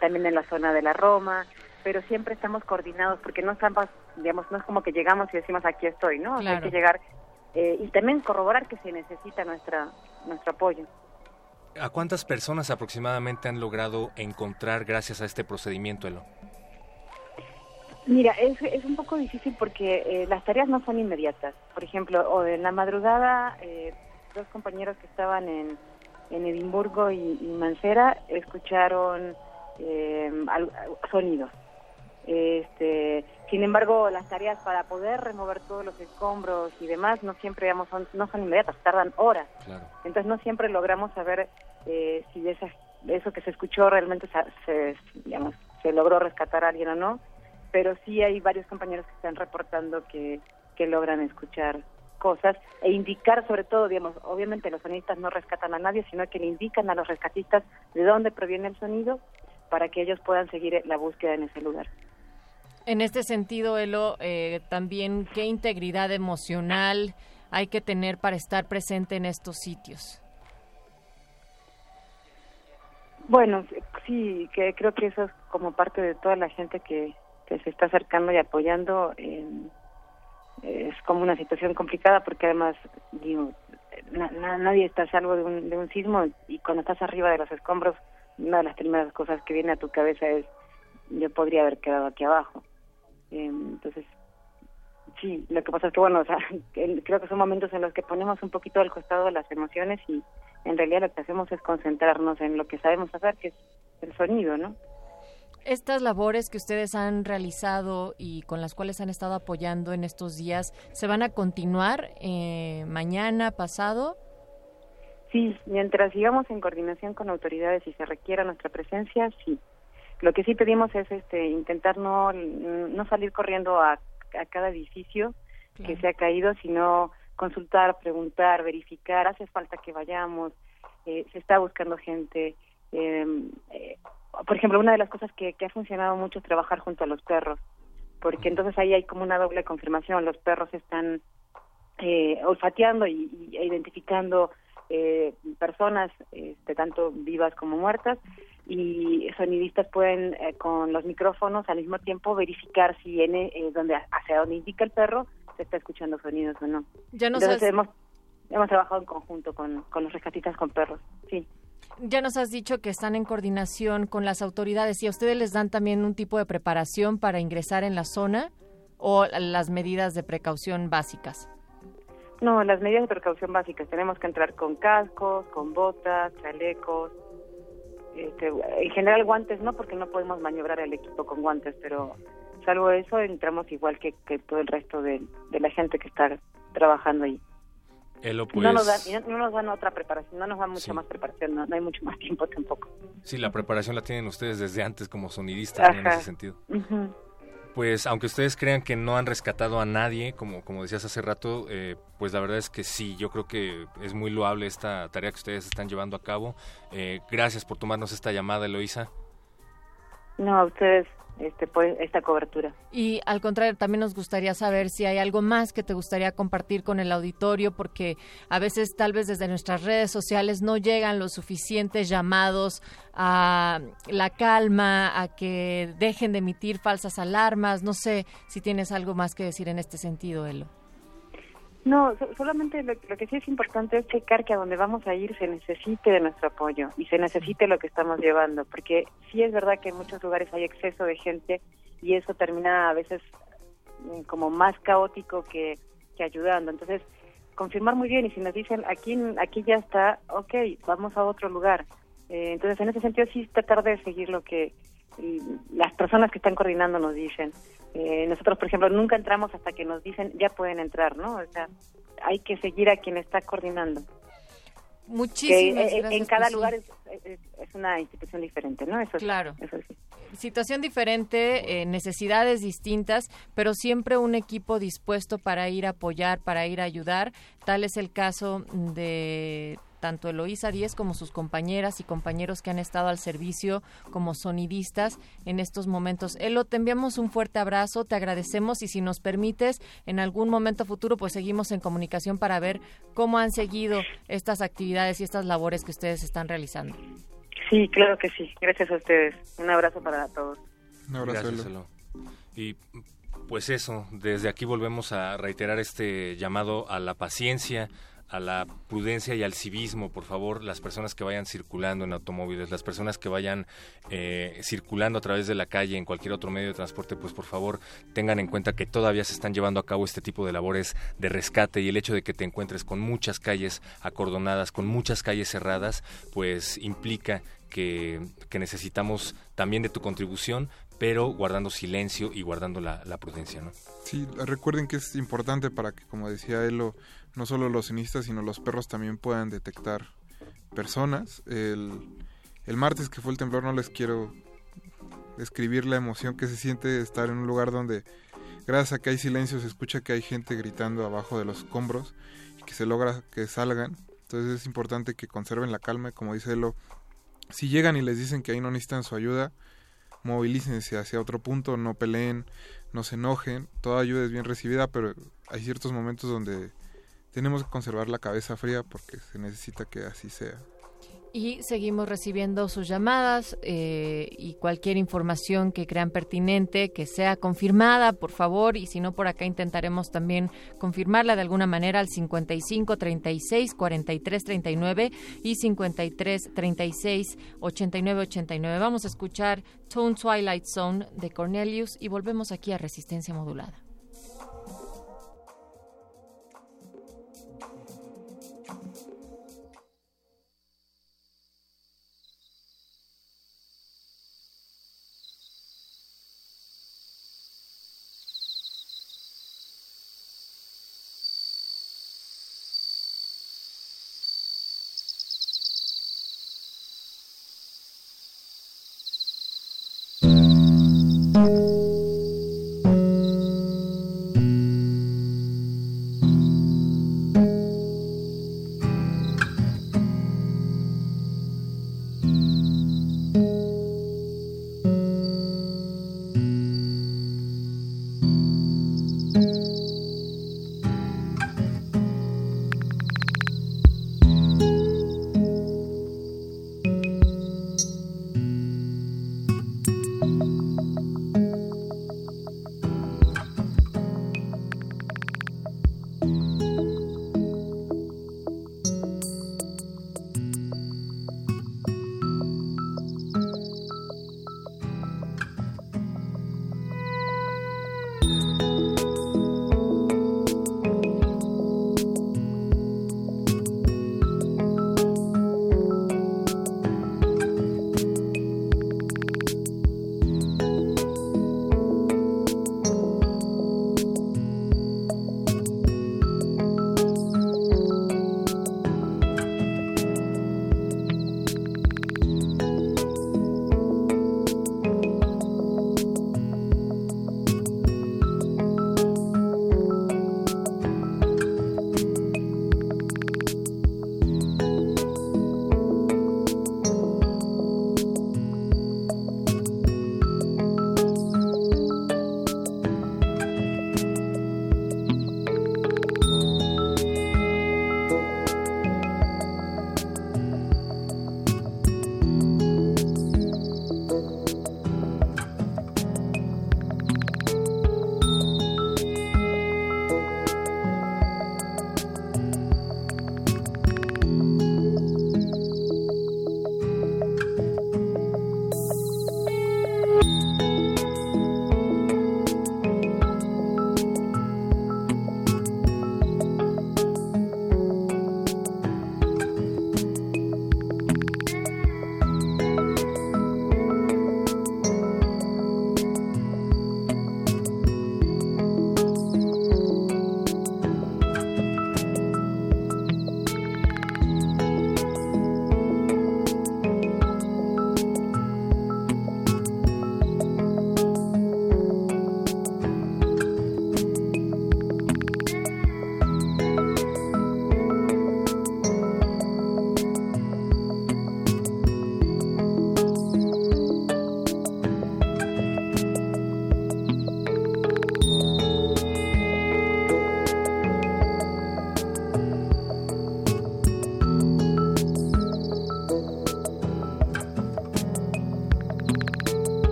también en la zona de la Roma, pero siempre estamos coordinados porque no estamos, digamos, no es como que llegamos y decimos aquí estoy, ¿no? Hay que llegar eh, y también corroborar que se necesita nuestra nuestro apoyo. ¿A cuántas personas aproximadamente han logrado encontrar gracias a este procedimiento, Elo? Mira, es, es un poco difícil porque eh, las tareas no son inmediatas. Por ejemplo, o en la madrugada, eh, dos compañeros que estaban en, en Edimburgo y, y Mancera escucharon eh, sonidos. Este, sin embargo, las tareas para poder remover todos los escombros y demás no siempre digamos, son, no son inmediatas, tardan horas. Entonces no siempre logramos saber eh, si de, eso que se escuchó realmente se, digamos, se logró rescatar a alguien o no, pero sí hay varios compañeros que están reportando que, que logran escuchar cosas e indicar sobre todo, digamos, obviamente los sonistas no rescatan a nadie, sino que le indican a los rescatistas de dónde proviene el sonido para que ellos puedan seguir la búsqueda en ese lugar. En este sentido, Elo, eh, también qué integridad emocional hay que tener para estar presente en estos sitios. Bueno, sí, que creo que eso es como parte de toda la gente que, se está acercando y apoyando. es como una situación complicada porque además, digo, nadie está salvo de un, de un sismo y cuando estás arriba de los escombros, una de las primeras cosas que viene a tu cabeza es yo podría haber quedado aquí abajo. Em, entonces, sí, lo que pasa es que, bueno, o sea, creo que son momentos en los que ponemos un poquito al costado las emociones y en realidad lo que hacemos es concentrarnos en lo que sabemos hacer, que es el sonido, ¿no? Estas labores que ustedes han realizado y con las cuales han estado apoyando en estos días, ¿se van a continuar eh, mañana, pasado? Sí, mientras sigamos en coordinación con autoridades y se requiera nuestra presencia, sí. Lo que sí pedimos es este intentar no, no salir corriendo a, a cada edificio que se ha caído, sino consultar, preguntar, verificar, hace falta que vayamos, eh, se está buscando gente. Em, eh, por ejemplo, una de las cosas que, que ha funcionado mucho es trabajar junto a los perros, porque entonces ahí hay como una doble confirmación, los perros están eh, olfateando y, y identificando eh, personas, este, tanto vivas como muertas, y sonidistas pueden eh, con los micrófonos al mismo tiempo verificar si en eh, donde hacia donde indica el perro se está escuchando sonidos o no. Ya nos Entonces hemos hemos trabajado en conjunto con, con los rescatistas con perros, sí. Ya nos has dicho que están en coordinación con las autoridades y a ustedes les dan también un tipo de preparación para ingresar en la zona o las medidas de precaución básicas. No, las medidas de precaución básicas. Tenemos que entrar con cascos, con botas, chalecos, este, en general guantes no, porque no podemos maniobrar el equipo con guantes, pero salvo eso entramos igual que, todo el resto de, la gente que está trabajando ahí. no, nos dan, no, nos dan otra preparación, no nos dan mucha más preparación, no, hay mucho más tiempo tampoco. Sí, la preparación la tienen ustedes desde antes como sonidistas en ese sentido. Pues aunque ustedes crean que no han rescatado a nadie, como, como decías hace rato, eh, pues la verdad es que sí, yo creo que es muy loable esta tarea que ustedes están llevando a cabo. Eh, gracias por tomarnos esta llamada, Eloisa. No, a ustedes este, esta cobertura. Y al contrario, también nos gustaría saber si hay algo más que te gustaría compartir con el auditorio, porque a veces tal vez desde nuestras redes sociales no llegan los suficientes llamados a la calma, a que dejen de emitir falsas alarmas. No sé si tienes algo más que decir en este sentido, Elo. No, solamente lo, que sí es importante es checar que a donde vamos a ir se necesite de nuestro apoyo y se necesite lo que estamos llevando, porque sí es verdad que en muchos lugares hay exceso de gente y eso termina a veces mm, como más caótico que, que ayudando. Entonces, confirmar muy bien y si nos dicen aquí aquí ya está, ok, vamos a otro lugar. Eh, entonces, en ese sentido sí tratar de seguir lo que las personas que están coordinando nos dicen. Eh, nosotros, por ejemplo, nunca entramos hasta que nos dicen ya pueden entrar, ¿no? O sea, hay que seguir a quien está coordinando. Muchísimas eh, En cada lugar es, una institución diferente, ¿no? Eso claro. Situación diferente, eh, necesidades distintas, pero siempre un equipo dispuesto para ir a apoyar, para ir a ayudar. Tal es el caso de tanto Eloísa Díez como sus compañeras y compañeros que han estado al servicio como sonidistas en estos momentos. Elo, te enviamos un fuerte abrazo, te agradecemos y si nos permites, en algún momento futuro, pues seguimos en comunicación para ver cómo han seguido estas actividades y estas labores que ustedes están realizando. Sí, claro que sí. Gracias a ustedes. Un abrazo para todos. Un abrazo. Elo. Y pues eso, desde aquí volvemos a reiterar este llamado a la paciencia, a la prudencia y al civismo, por favor, las personas que vayan circulando en automóviles, las personas que vayan eh, circulando a través de la calle en cualquier otro medio de transporte, pues por favor tengan en cuenta que todavía se están llevando a cabo este tipo de labores de rescate y el hecho de que te encuentres con muchas calles acordonadas, con muchas calles cerradas, pues implica que, necesitamos también de tu contribución, pero guardando silencio y guardando la, prudencia, ¿no? Sí, recuerden que es importante para que, como decía Elo, no solo los cinistas, sino los perros también puedan detectar personas. El, el martes que fue el temblor no les quiero describir la emoción que se siente estar en un lugar donde gracias a que hay silencio se escucha que hay gente gritando abajo de los escombros y que se logra que salgan. Entonces es importante que conserven la calma, como dice Elo, si llegan y les dicen que ahí no necesitan su ayuda, movilícense hacia otro punto, no peleen, no se enojen, toda ayuda es bien recibida, pero hay ciertos momentos donde tenemos que conservar la cabeza fría porque se necesita que así sea. Y seguimos recibiendo sus llamadas eh, y cualquier información que crean pertinente, que sea confirmada, por favor, y si no, por acá intentaremos también confirmarla de alguna manera al 55 36 43 39 y 53 36 89 89. Vamos a escuchar Tone Twilight Zone de Cornelius y volvemos aquí a Resistencia Modulada.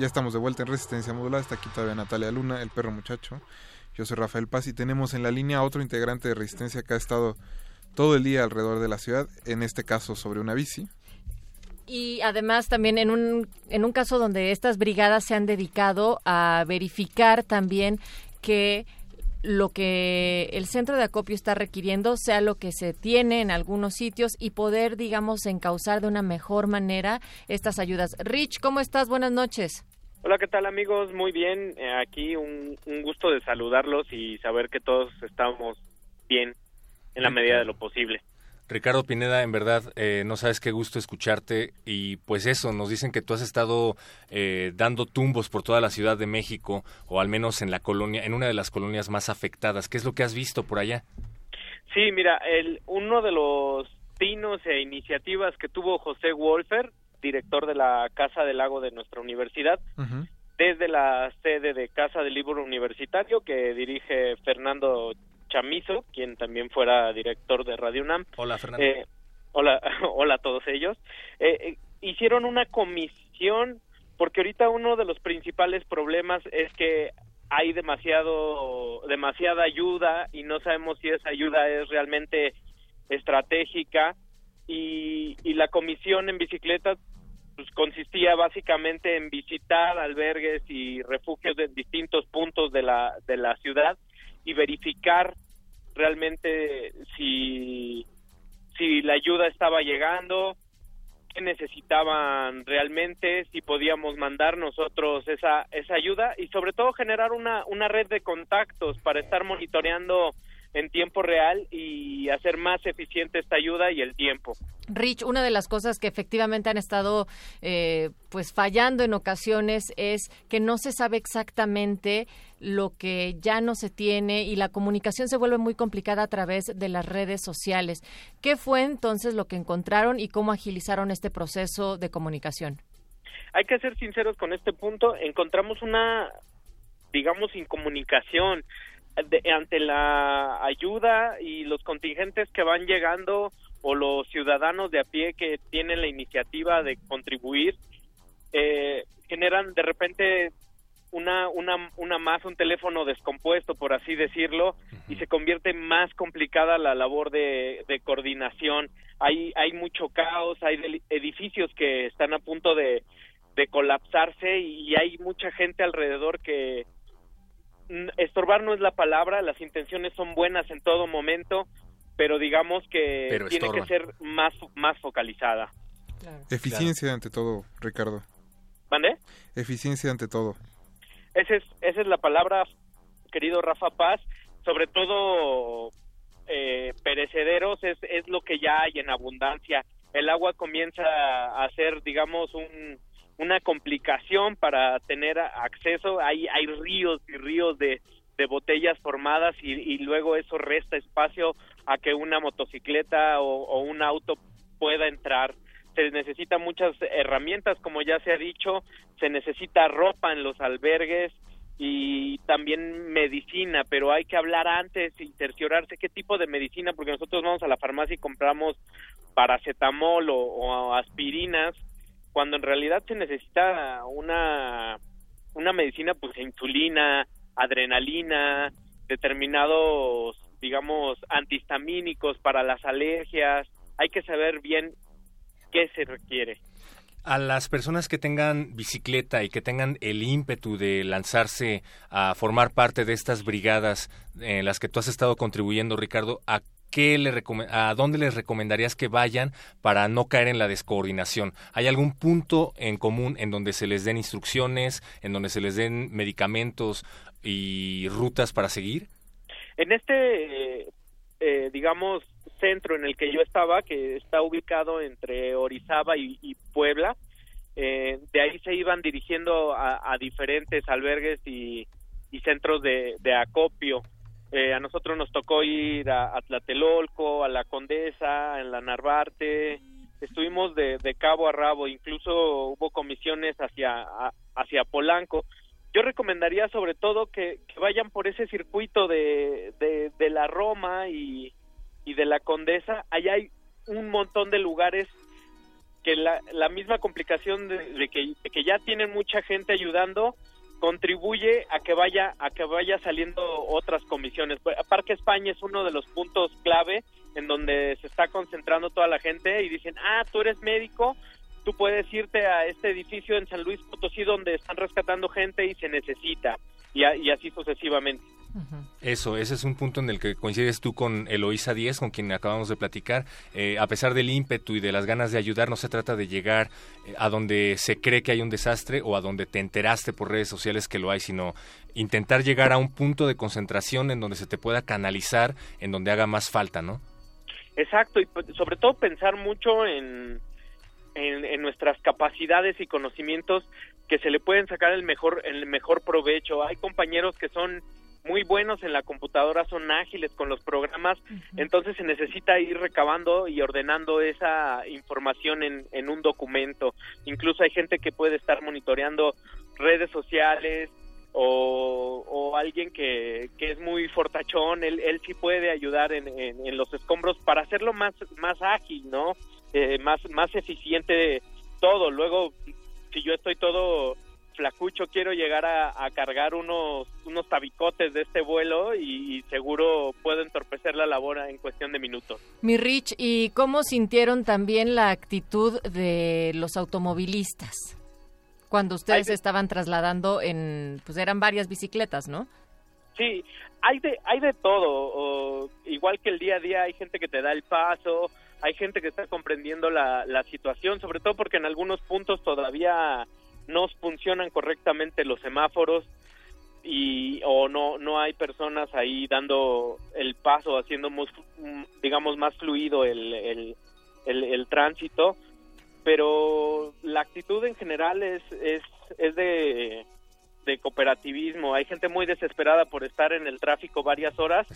Ya estamos de vuelta en Resistencia Modulada. Está aquí todavía Natalia Luna, el perro muchacho. Yo soy Rafael Paz y tenemos en la línea a otro integrante de Resistencia que ha estado todo el día alrededor de la ciudad, en este caso sobre una bici. Y además también en un, en un caso donde estas brigadas se han dedicado a verificar también que lo que el centro de acopio está requiriendo sea lo que se tiene en algunos sitios y poder, digamos, encauzar de una mejor manera estas ayudas. Rich, ¿cómo estás? Buenas noches. Hola, ¿qué tal amigos? Muy bien, eh, aquí un, un, gusto de saludarlos y saber que todos estamos bien en la medida de lo posible. Ricardo Pineda, en verdad, eh, no sabes qué gusto escucharte y pues eso, nos dicen que tú has estado eh, dando tumbos por toda la Ciudad de México o al menos en la colonia, en una de las colonias más afectadas. ¿Qué es lo que has visto por allá? Sí, mira, el, uno de los pinos e iniciativas que tuvo José Wolfer, director de la Casa del Lago de nuestra universidad, desde la sede de Casa del Libro Universitario que dirige Fernando Chamizo, quien también fuera director de Radio UNAM. Hola, Fernando. Eh, hola, hola a todos ellos. Eh, eh, hicieron una comisión porque ahorita uno de los principales problemas es que hay demasiado demasiada ayuda y no sabemos si esa ayuda es realmente estratégica y, y la comisión en bicicleta pues consistía básicamente en visitar albergues y refugios de distintos puntos de la de la ciudad y verificar realmente si, si la ayuda estaba llegando, qué necesitaban realmente, si podíamos mandar nosotros esa, esa ayuda y sobre todo generar una, una red de contactos para estar monitoreando en tiempo real y hacer más eficiente esta ayuda y el tiempo. Rich, una de las cosas que efectivamente han estado eh, pues fallando en ocasiones es que no se sabe exactamente lo que ya no se tiene y la comunicación se vuelve muy complicada a través de las redes sociales. ¿Qué fue entonces lo que encontraron y cómo agilizaron este proceso de comunicación? Hay que ser sinceros con este punto. Encontramos una, digamos, incomunicación ante la ayuda y los contingentes que van llegando o los ciudadanos de a pie que tienen la iniciativa de contribuir eh, generan de repente una, una, una más, un teléfono descompuesto, por así decirlo, y se convierte más complicada la labor de, de coordinación. Hay, hay mucho caos, hay edificios que están a punto de, de colapsarse y hay mucha gente alrededor que, estorbar no es la palabra, las intenciones son buenas en todo momento, pero digamos que tiene que ser más, más focalizada. Eficiencia ante todo, Ricardo. ¿Mande? Eficiencia ante todo. Esa es, esa es la palabra, querido Rafa Paz. Sobre todo, eh, perecederos es, es lo que ya hay en abundancia. El agua comienza a ser, digamos, un, una complicación para tener acceso. Hay, hay ríos y ríos de, de botellas formadas y, luego eso resta espacio a que una motocicleta o, un auto pueda entrar. Se necesitan muchas herramientas, como ya se ha dicho, se necesita ropa en los albergues y también medicina, pero hay que hablar antes y cerciorarse qué tipo de medicina, porque nosotros vamos a la farmacia y compramos paracetamol o aspirinas cuando en realidad se necesita una, una medicina, pues insulina, adrenalina, determinados, digamos, antihistamínicos para las alergias. Hay que saber bien qué se requiere. A las personas que tengan bicicleta y que tengan el ímpetu de lanzarse a formar parte de estas brigadas en las que tú has estado contribuyendo, Ricardo, ¿a ¿qué le ¿a dónde les recomendarías que vayan para no caer en la descoordinación? ¿Hay algún punto en común en donde se les den instrucciones, en donde se les den medicamentos y rutas para seguir? En este, eh, digamos, centro en el que yo estaba, que está ubicado entre Orizaba y, Puebla, eh, de ahí se iban dirigiendo a, diferentes albergues y, centros de acopio Eh, a nosotros nos tocó ir a, a Tlatelolco, a la Condesa, en la Narvarte, estuvimos de, de cabo a rabo, incluso hubo comisiones hacia, hacia Polanco. Yo recomendaría sobre todo que, vayan por ese circuito de, de, la Roma y, y de la Condesa. Allá hay un montón de lugares que la, la misma complicación de que, de que ya tienen mucha gente ayudando contribuye a que vaya a que vaya saliendo otras comisiones. Pues, Parque España es uno de los puntos clave en donde se está concentrando toda la gente y dicen, ah, tú eres médico, tú puedes irte a este edificio en San Luis Potosí donde están rescatando gente y se necesita, y, y así sucesivamente. Eso, ese es un punto en el que coincides tú con Eloísa Díez, con quien acabamos de platicar. Eh, a pesar del ímpetu y de las ganas de ayudar, no se trata de llegar eh, a donde se cree que hay un desastre o a donde te enteraste por redes sociales que lo hay, sino intentar llegar a un punto de concentración en donde se te pueda canalizar, en donde haga más falta, ¿no? Exacto, y pues, sobre todo pensar mucho en, en, en nuestras capacidades y conocimientos que se le pueden sacar el mejor, el mejor provecho. Hay compañeros que son muy buenos en la computadora, son ágiles con los programas, entonces se necesita ir recabando y ordenando esa información en, en un documento. Incluso hay gente que puede estar monitoreando redes sociales o, o alguien que, que es muy fortachón, él, él sí puede ayudar en, en, en los escombros para hacerlo más, más ágil, ¿no? Eh, más, más eficiente todo. Luego, si yo estoy todo flacucho, quiero llegar a, a cargar unos, unos tabicotes de este vuelo y, y seguro puedo entorpecer la labor en cuestión de minutos. Mi Rich, ¿y cómo sintieron también la actitud de los automovilistas cuando ustedes se estaban trasladando en, pues eran varias bicicletas, ¿no? Sí, hay de, hay de todo. o, igual que el día a día hay gente que te da el paso, hay gente que está comprendiendo la, la situación, sobre todo porque en algunos puntos todavía no funcionan correctamente los semáforos y o no no hay personas ahí dando el paso, haciendo mm, digamos más fluido el, el, el, el tránsito, pero la actitud en general es es, es de de cooperativismo. Hay gente muy desesperada por estar en el tráfico varias horas,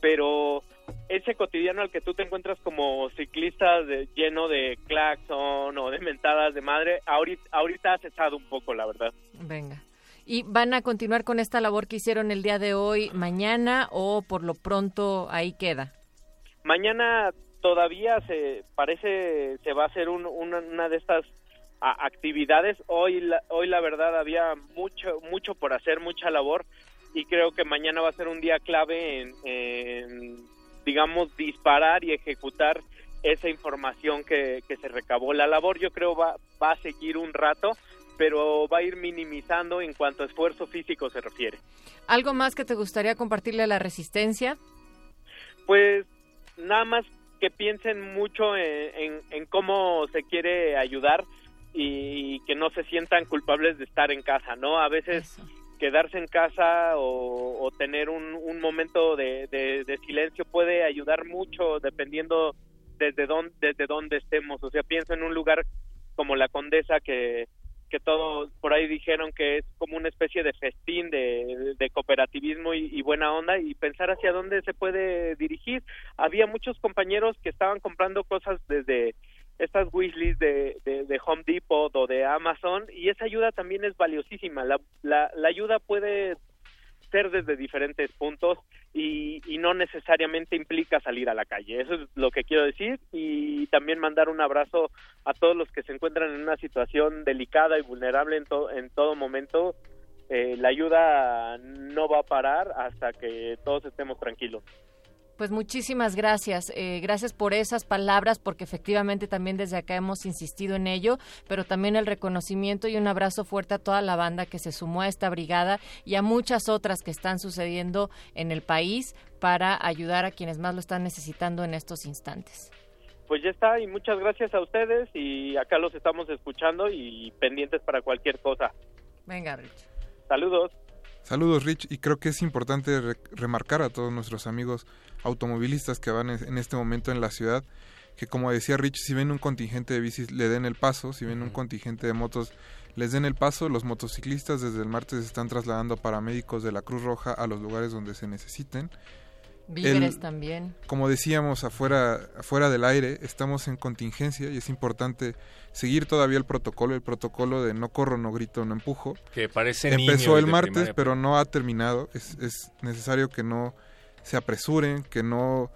pero ese cotidiano al que tú te encuentras como ciclista de- lleno de claxon o de mentadas de madre, ahorita, ahorita ha cesado un poco, la verdad. Venga. ¿Y van a continuar con esta labor que hicieron el día de hoy, mañana o por lo pronto ahí queda? Mañana todavía se parece se va a hacer un- una, una de estas a- actividades. Hoy la, hoy la verdad había mucho mucho por hacer, mucha labor y creo que mañana va a ser un día clave en, en, digamos disparar y ejecutar esa información que, que se recabó. La labor yo creo va va a seguir un rato, pero va a ir minimizando en cuanto a esfuerzo físico se refiere. ¿Algo más que te gustaría compartirle a la resistencia? Pues nada más que piensen mucho en, en- en cómo se quiere ayudar y que no se sientan culpables de estar en casa, ¿no? A veces quedarse en casa o, o tener un, un momento de, de- silencio puede ayudar mucho dependiendo desde dónde, desde dónde estemos. O sea, pienso en un lugar como la Condesa que, que todos por ahí dijeron que es como una especie de festín de, de cooperativismo y, y buena onda y pensar hacia dónde se puede dirigir. Había muchos compañeros que estaban comprando cosas desde estas wishlists de, de, de Home Depot o de Amazon y esa ayuda también es valiosísima. La, la, la ayuda puede ser desde diferentes puntos y, y no necesariamente implica salir a la calle. Eso es lo que quiero decir y también mandar un abrazo a todos los que se encuentran en una situación delicada y vulnerable en, to- en todo momento. Eh, la ayuda no va a parar hasta que todos estemos tranquilos. Pues muchísimas gracias. Eh, gracias por esas palabras, porque efectivamente también desde acá hemos insistido en ello, pero también el reconocimiento y un abrazo fuerte a toda la banda que se sumó a esta brigada y a muchas otras que están sucediendo en el país para ayudar a quienes más lo están necesitando en estos instantes. Pues ya está y muchas gracias a ustedes y acá los estamos escuchando y pendientes para cualquier cosa. Venga, Rich. Saludos. Saludos Rich y creo que es importante re- remarcar a todos nuestros amigos automovilistas que van en en este momento en la ciudad que como decía Rich, si ven un contingente de bicis le den el paso, si ven un contingente de motos les den el paso, los motociclistas desde el martes están trasladando paramédicos de la Cruz Roja a los lugares donde se necesiten. Víveres también. Como decíamos afuera, afuera del aire, estamos en contingencia y es importante seguir todavía el protocolo, el protocolo de no corro, no grito, no empujo. Que parece Empezó el martes, pero no ha terminado. Es, es necesario que no se apresuren, que no,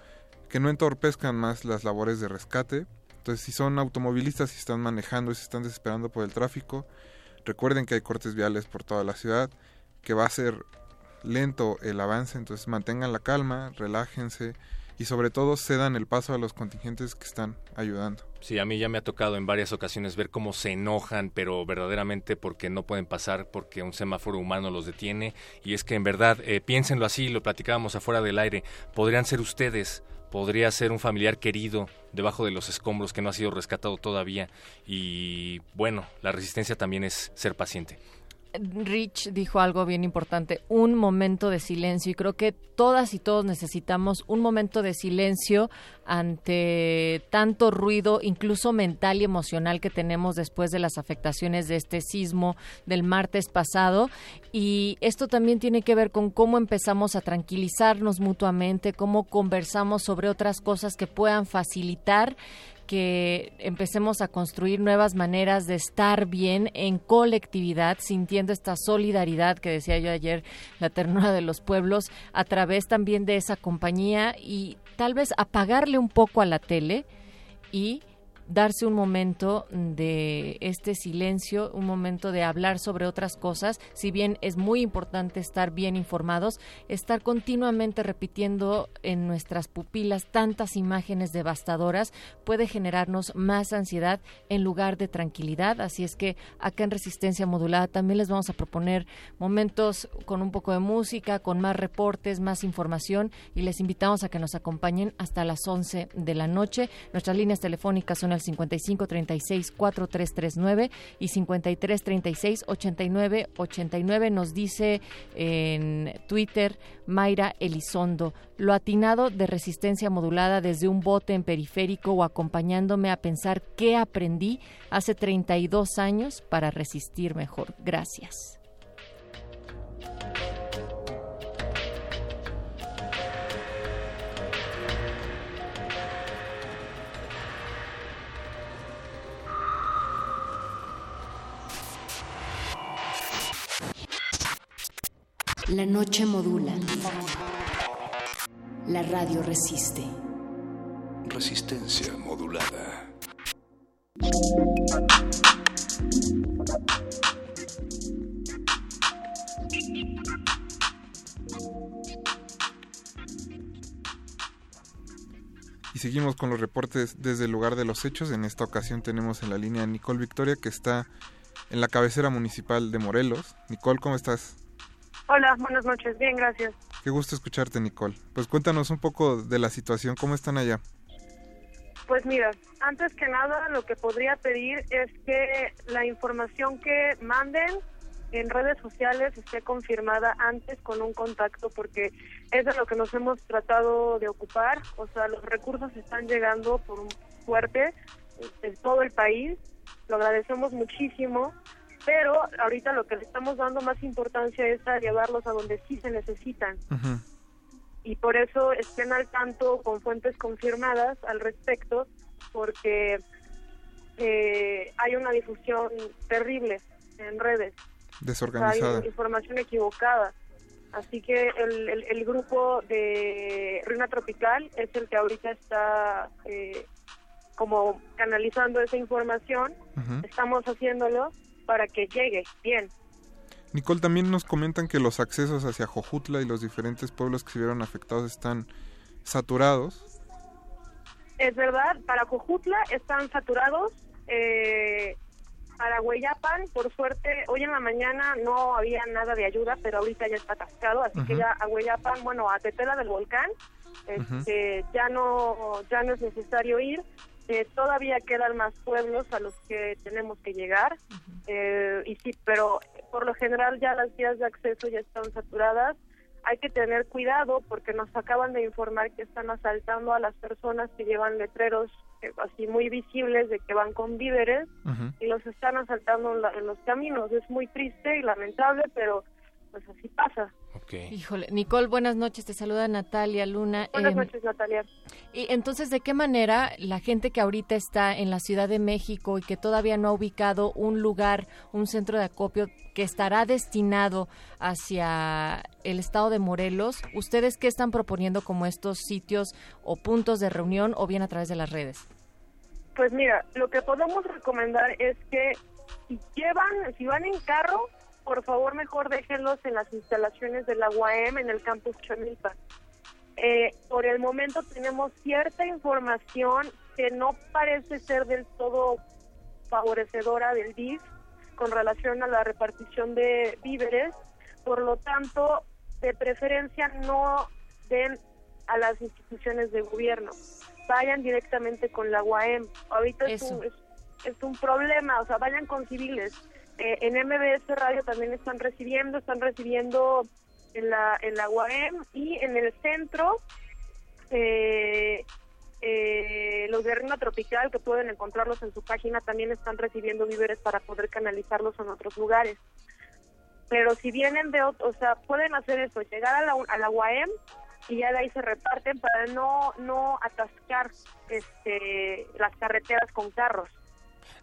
que no entorpezcan más las labores de rescate. Entonces, si son automovilistas y están manejando y se están desesperando por el tráfico, recuerden que hay cortes viales por toda la ciudad, que va a ser lento el avance, entonces mantengan la calma, relájense y sobre todo cedan el paso a los contingentes que están ayudando. Sí, a mí ya me ha tocado en varias ocasiones ver cómo se enojan, pero verdaderamente porque no pueden pasar, porque un semáforo humano los detiene. Y es que en verdad, eh, piénsenlo así, lo platicábamos afuera del aire, podrían ser ustedes, podría ser un familiar querido debajo de los escombros que no ha sido rescatado todavía. Y bueno, la resistencia también es ser paciente. Rich dijo algo bien importante, un momento de silencio y creo que todas y todos necesitamos un momento de silencio ante tanto ruido, incluso mental y emocional que tenemos después de las afectaciones de este sismo del martes pasado. Y esto también tiene que ver con cómo empezamos a tranquilizarnos mutuamente, cómo conversamos sobre otras cosas que puedan facilitar que empecemos a construir nuevas maneras de estar bien en colectividad, sintiendo esta solidaridad que decía yo ayer, la ternura de los pueblos, a través también de esa compañía y tal vez apagarle un poco a la tele y darse un momento de este silencio, un momento de hablar sobre otras cosas, si bien es muy importante estar bien informados, estar continuamente repitiendo en nuestras pupilas tantas imágenes devastadoras puede generarnos más ansiedad en lugar de tranquilidad, así es que acá en Resistencia Modulada también les vamos a proponer momentos con un poco de música, con más reportes, más información y les invitamos a que nos acompañen hasta las 11 de la noche. Nuestras líneas telefónicas son el 55 36 4339 y 53 36 89 89. Nos dice en Twitter Mayra Elizondo, lo atinado de resistencia modulada desde un bote en periférico o acompañándome a pensar qué aprendí hace 32 años para resistir mejor. Gracias. La noche modula. La radio resiste. Resistencia modulada. Y seguimos con los reportes desde el lugar de los hechos. En esta ocasión tenemos en la línea a Nicole Victoria, que está en la cabecera municipal de Morelos. Nicole, ¿cómo estás? Hola, buenas noches. Bien, gracias. Qué gusto escucharte, Nicole. Pues cuéntanos un poco de la situación, ¿cómo están allá? Pues mira, antes que nada lo que podría pedir es que la información que manden en redes sociales esté confirmada antes con un contacto porque es de lo que nos hemos tratado de ocupar, o sea, los recursos están llegando por un fuerte en todo el país, lo agradecemos muchísimo, pero ahorita lo que le estamos dando más importancia es a llevarlos a donde sí se necesitan. Y por eso estén al tanto con fuentes confirmadas al respecto, porque eh, hay una difusión terrible en redes. Desorganizada. hay información equivocada. Así que el, el, grupo de Ruina Tropical es el que ahorita está eh, como canalizando esa información. Estamos haciéndolo para que llegue bien. Nicole, también nos comentan que los accesos hacia Jojutla y los diferentes pueblos que se vieron afectados están saturados. Es verdad, para Jojutla están saturados. Eh, para Hueyapan, por suerte, hoy en la mañana no había nada de ayuda, pero ahorita ya está atascado, así que ya a Hueyapan, bueno, a Tetela del Volcán, este, ya no ya no es necesario ir. Eh, todavía quedan más pueblos a los que tenemos que llegar. Eh, y sí, pero por lo general ya las vías de acceso ya están saturadas. hay que tener cuidado porque nos acaban de informar que están asaltando a las personas que llevan letreros eh, así muy visibles de que van con víveres y los están asaltando en, la- en los caminos. Es muy triste y lamentable, pero pues así pasa. Híjole, Nicole, buenas noches, te saluda Natalia Luna. Buenas Em, noches, Natalia. Y entonces, ¿de qué manera la gente que ahorita está en la Ciudad de México y que todavía no ha ubicado un lugar, un centro de acopio que estará destinado hacia el estado de Morelos, ustedes qué están proponiendo como estos sitios o puntos de reunión o bien a través de las redes? Pues mira, lo que podemos recomendar es que si llevan, si van en carro, por favor mejor déjenlos en las instalaciones de la UAM en el campus Chomilpa. Eh, por el momento tenemos cierta información que no parece ser del todo favorecedora del DIF con relación a la repartición de víveres, por lo tanto, de preferencia no den a las instituciones de gobierno, vayan directamente con la UAM. Ahorita es un, es, es un problema, o sea, vayan con civiles. Eh, en MBS Radio también están recibiendo, están recibiendo en la, en la UAM y en el centro eh, eh, los de Rima Tropical, que pueden encontrarlos en su página, también están recibiendo víveres para poder canalizarlos en otros lugares. Pero si vienen de otro, o sea, pueden hacer eso, llegar a la, a la UAM y ya de ahí se reparten para no no atascar este las carreteras con carros.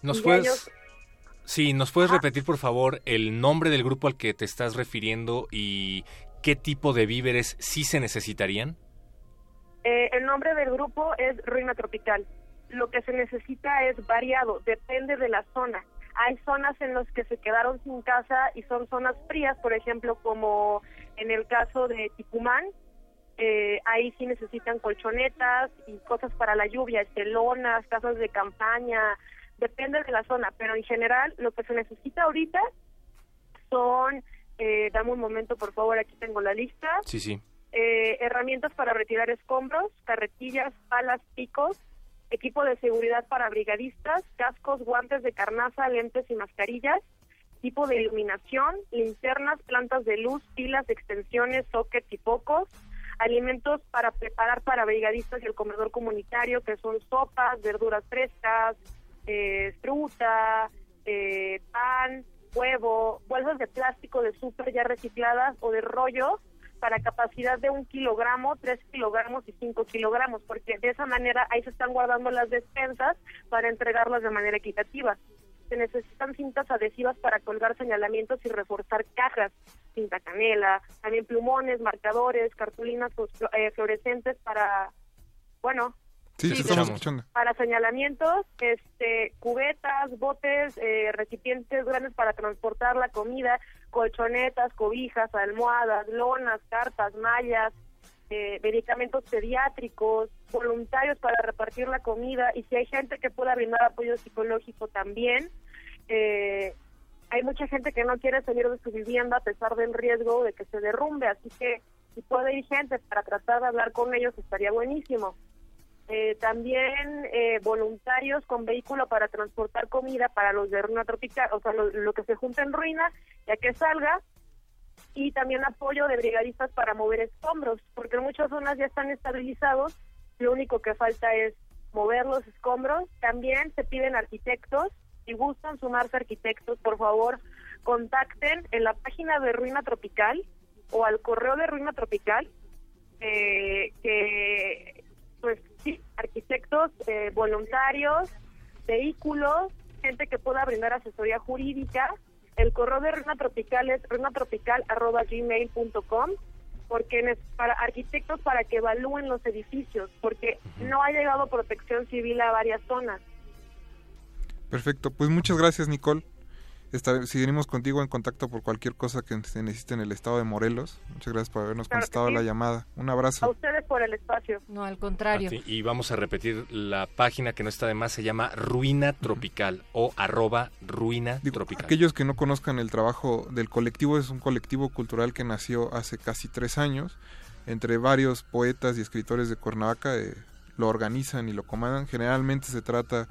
¿Nos Y puedes, ellos- sí, nos puedes repetir por favor el nombre del grupo al que te estás refiriendo y qué tipo de víveres sí se necesitarían? Eh, el nombre del grupo es Ruina Tropical. Lo que se necesita es variado, depende de la zona. Hay zonas en las que se quedaron sin casa y son zonas frías, por ejemplo, como en el caso de Ticumán, eh, ahí sí necesitan colchonetas y cosas para la lluvia, estelonas, casas de campaña, depende de la zona, pero en general lo que se necesita ahorita son, eh, dame un momento por favor, aquí tengo la lista, Sí, sí. eh, herramientas para retirar escombros, carretillas, palas, picos, equipo de seguridad para brigadistas, cascos, guantes de carnaza, lentes y mascarillas, tipo de iluminación, linternas, plantas de luz, pilas, extensiones, sockets y focos, alimentos para preparar para brigadistas y el comedor comunitario, que son sopas, verduras frescas, eh, fruta, eh, pan, huevo, bolsas de plástico de súper ya recicladas o de rollo para capacidad de un kilogramo, tres kilogramos y cinco kilogramos, porque de esa manera ahí se están guardando las despensas para entregarlas de manera equitativa. Se necesitan cintas adhesivas para colgar señalamientos y reforzar cajas, cinta canela, también plumones, marcadores, cartulinas fos- eh, fluorescentes para, bueno, Sí, te Sí, estamos sí. escuchando. para señalamientos, este, cubetas, botes, eh, recipientes grandes para transportar la comida, colchonetas, cobijas, almohadas, lonas, cartas, mallas, eh, medicamentos pediátricos, voluntarios para repartir la comida y si hay gente que pueda brindar apoyo psicológico también. Eh, hay mucha gente que no quiere salir de su vivienda a pesar del riesgo de que se derrumbe, así que si puede ir gente para tratar de hablar con ellos estaría buenísimo. Eh, también eh, voluntarios con vehículo para transportar comida para los de ruina tropical, o sea, lo, que se junta en ruina, ya que salga, y también apoyo de brigadistas para mover escombros, porque muchas zonas ya están estabilizados, lo único que falta es mover los escombros. También se piden arquitectos, si gustan sumarse arquitectos, por favor, contacten en la página de Ruina Tropical o al correo de Ruina Tropical, eh, que pues sí, arquitectos, eh, voluntarios, vehículos, gente que pueda brindar asesoría jurídica. El correo de Ruina Tropical es ruinatropical.gmail.com porque es para arquitectos para que evalúen los edificios, porque no ha llegado protección civil a varias zonas. Perfecto, pues muchas gracias Nicole. Estar- seguiremos contigo en contacto por cualquier cosa que se necesite en el estado de Morelos. Muchas gracias por habernos Claro contestado sí. la llamada. Un A abrazo. ustedes por el espacio. No, al contrario. Y vamos a repetir la página que no está de más, se llama Ruina Tropical o arroba Ruina Tropical. Aquellos que no conozcan el trabajo del colectivo, es un colectivo cultural que nació hace casi tres años. Entre varios poetas y escritores de Cuernavaca eh, lo organizan y lo comandan. Generalmente se trata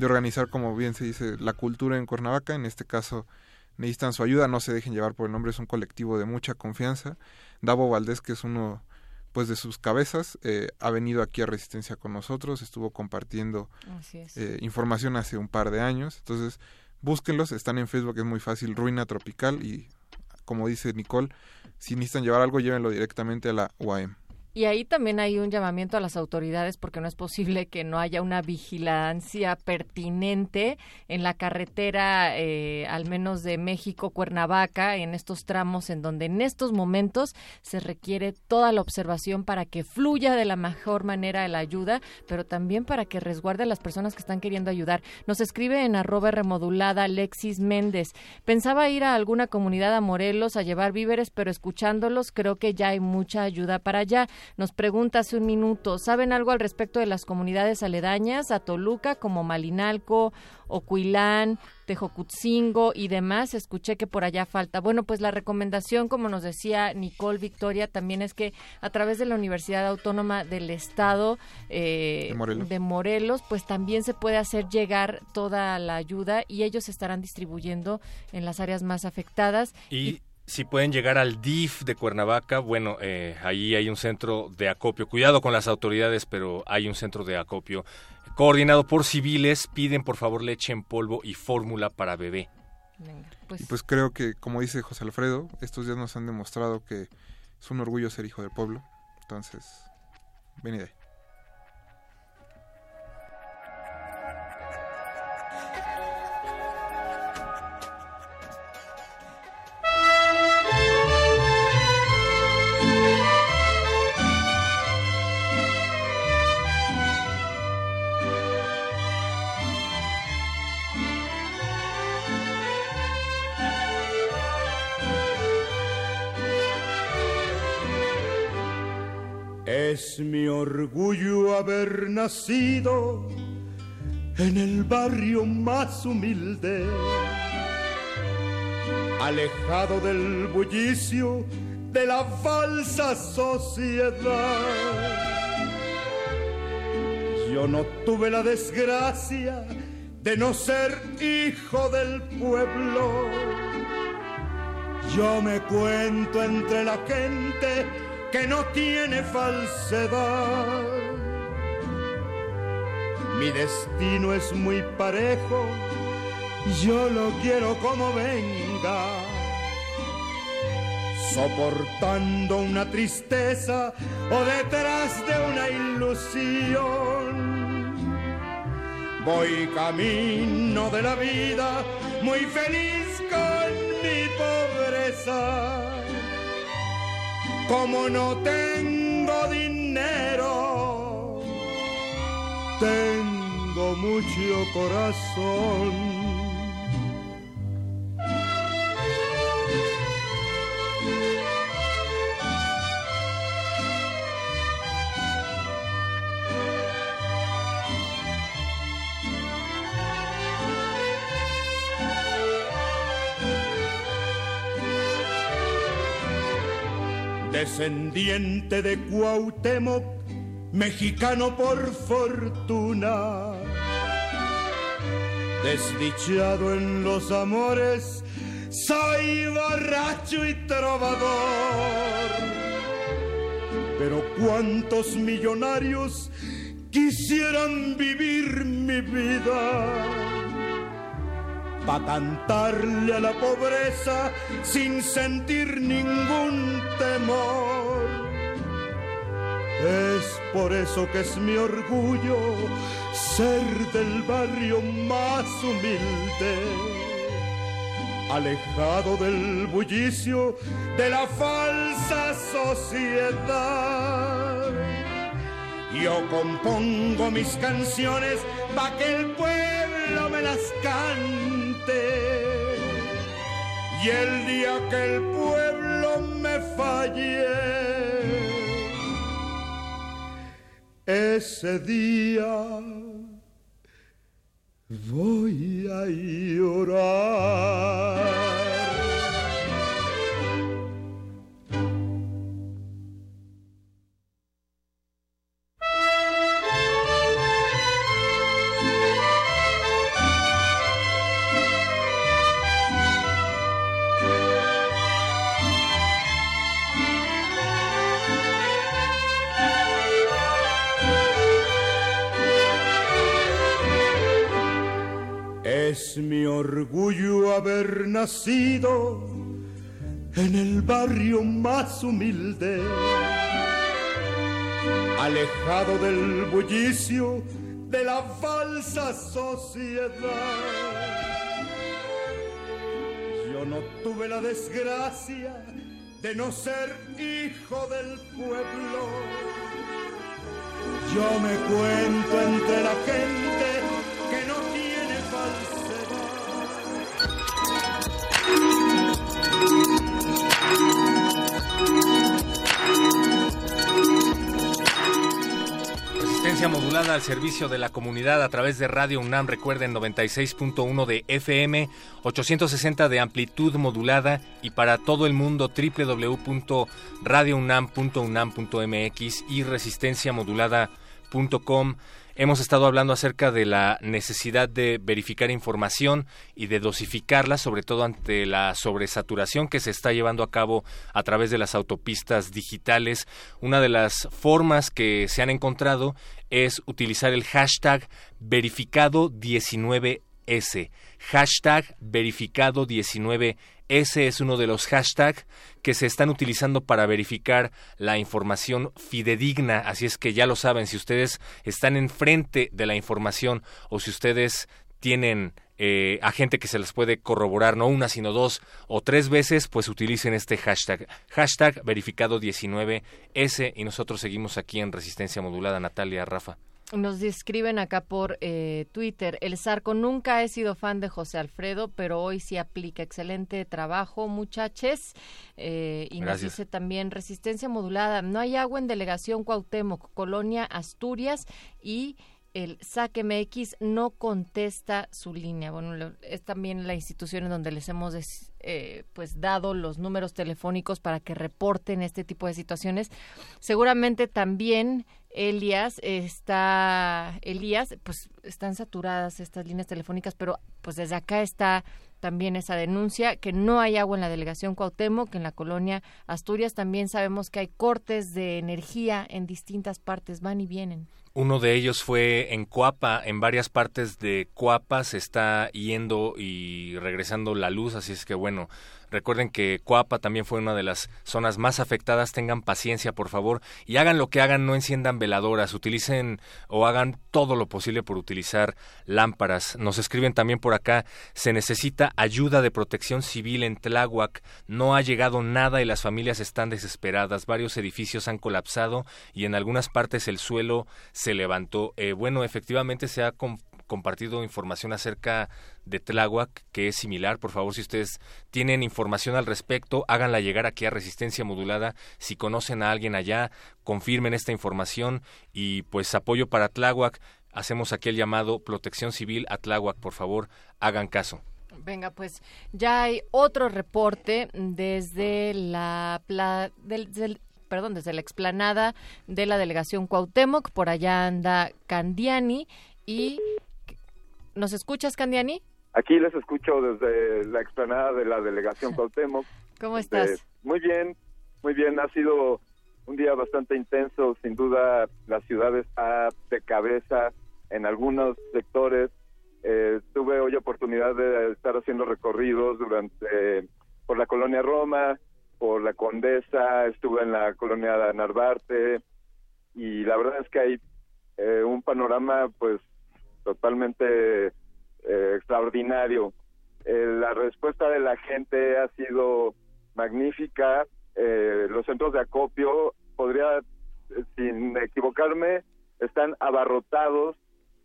de organizar, como bien se dice, la cultura en Cuernavaca, en este caso necesitan su ayuda, no se dejen llevar por el nombre, es un colectivo de mucha confianza. Davo Valdés, que es uno pues de sus cabezas, eh, ha venido aquí a Resistencia con nosotros, estuvo compartiendo eh, información hace un par de años, entonces búsquenlos, están en Facebook, es muy fácil, Ruina Tropical y como dice Nicole, si necesitan llevar algo, llévenlo directamente a la UAM. Y ahí también hay un llamamiento a las autoridades porque no es posible que no haya una vigilancia pertinente en la carretera, eh, al menos de México-Cuernavaca, en estos tramos en donde en estos momentos se requiere toda la observación para que fluya de la mejor manera la ayuda, pero también para que resguarde a las personas que están queriendo ayudar. Nos escribe en arroba remodulada Alexis Méndez. Pensaba ir a alguna comunidad a Morelos a llevar víveres, pero escuchándolos creo que ya hay mucha ayuda para allá. Nos pregunta hace un minuto, ¿saben algo al respecto de las comunidades aledañas a Toluca como Malinalco, Ocuilán, Tejocutzingo y demás? Escuché que por allá falta. Bueno, pues la recomendación, como nos decía Nicole Victoria, también es que a través de la Universidad Autónoma del Estado eh, de, Morelos. pues también se puede hacer llegar toda la ayuda y ellos estarán distribuyendo en las áreas más afectadas. y si pueden llegar al DIF de Cuernavaca, bueno, eh, ahí hay un centro de acopio. Cuidado con las autoridades, pero hay un centro de acopio coordinado por civiles. Piden por favor leche en polvo y fórmula para bebé. pues... Y pues creo que, como dice José Alfredo, estos días nos han demostrado que es un orgullo ser hijo del pueblo. Entonces, venid ahí. Es mi orgullo haber nacido en el barrio más humilde, alejado del bullicio de la falsa sociedad. Yo no tuve la desgracia de no ser hijo del pueblo. Yo me cuento entre la gente que no tiene falsedad. Mi destino es muy parejo, yo lo quiero como venga, soportando una tristeza o detrás de una ilusión. Voy camino de la vida, muy feliz con mi pobreza como no tengo dinero, tengo mucho corazón. Descendiente de Cuauhtémoc, mexicano por fortuna, desdichado en los amores, soy borracho y trovador. Pero cuántos millonarios quisieran vivir mi vida pa' cantarle a la pobreza sin sentir ningún temor. Es por eso que es mi orgullo ser del barrio más humilde, alejado del bullicio de la falsa sociedad. Yo compongo mis canciones pa' que el pueblo me las cante y el día que el pueblo me falle, ese día voy a llorar. Orgullo haber nacido en el barrio más humilde, alejado del bullicio de la falsa sociedad. Yo no tuve la desgracia de no ser hijo del pueblo. Yo me cuento entre la gente que no tiene Resistencia modulada al servicio de la comunidad a través de Radio UNAM, recuerden 96.1 de FM, 860 de amplitud modulada y para todo el mundo www.radiounam.unam.mx y resistenciamodulada.com. Hemos estado hablando acerca de la necesidad de verificar información y de dosificarla, sobre todo ante la sobresaturación que se está llevando a cabo a través de las autopistas digitales. Una de las formas que se han encontrado es utilizar el hashtag verificado19S. Hashtag verificado19S ese es uno de los hashtags que se están utilizando para verificar la información fidedigna. Así es que ya lo saben, si ustedes están enfrente de la información o si ustedes tienen eh, a gente que se les puede corroborar, no una, sino dos o tres veces, pues utilicen este hashtag. Hashtag verificado 19S y nosotros seguimos aquí en Resistencia Modulada, Natalia, Rafa. Nos describen acá por eh, Twitter. El Zarco nunca he sido fan de José Alfredo, pero hoy sí aplica. Excelente trabajo, muchachos. Eh, y nos dice también resistencia modulada. No hay agua en delegación Cuauhtémoc, Colonia Asturias y el Saque MX no contesta su línea. Bueno, es también la institución en donde les hemos eh, pues dado los números telefónicos para que reporten este tipo de situaciones. Seguramente también Elias está Elías, pues están saturadas estas líneas telefónicas, pero pues desde acá está también esa denuncia que no hay agua en la delegación Cuauhtémoc, que en la colonia Asturias también sabemos que hay cortes de energía en distintas partes, van y vienen. Uno de ellos fue en Coapa, en varias partes de Coapa se está yendo y regresando la luz, así es que bueno, Recuerden que Coapa también fue una de las zonas más afectadas. Tengan paciencia, por favor, y hagan lo que hagan, no enciendan veladoras, utilicen o hagan todo lo posible por utilizar lámparas. Nos escriben también por acá, se necesita ayuda de protección civil en Tláhuac. No ha llegado nada y las familias están desesperadas. Varios edificios han colapsado y en algunas partes el suelo se levantó. Eh, bueno, efectivamente se ha compartido información acerca de Tláhuac que es similar. Por favor, si ustedes tienen información al respecto, háganla llegar aquí a Resistencia Modulada. Si conocen a alguien allá, confirmen esta información y pues apoyo para Tláhuac. Hacemos aquí el llamado Protección Civil a Tláhuac. Por favor, hagan caso. Venga, pues ya hay otro reporte desde la perdón, desde la explanada de la delegación Cuauhtémoc, por allá anda Candiani y ¿Nos escuchas, Candiani? Aquí les escucho desde la explanada de la delegación Cuauhtémoc. ¿Cómo estás? Este, muy bien, muy bien. Ha sido un día bastante intenso. Sin duda, la ciudad está de cabeza en algunos sectores. Eh, tuve hoy oportunidad de estar haciendo recorridos durante por la colonia Roma, por la Condesa, estuve en la colonia Narvarte y la verdad es que hay eh, un panorama pues totalmente eh, extraordinario. Eh, la respuesta de la gente ha sido magnífica. Eh, los centros de acopio, podría, sin equivocarme, están abarrotados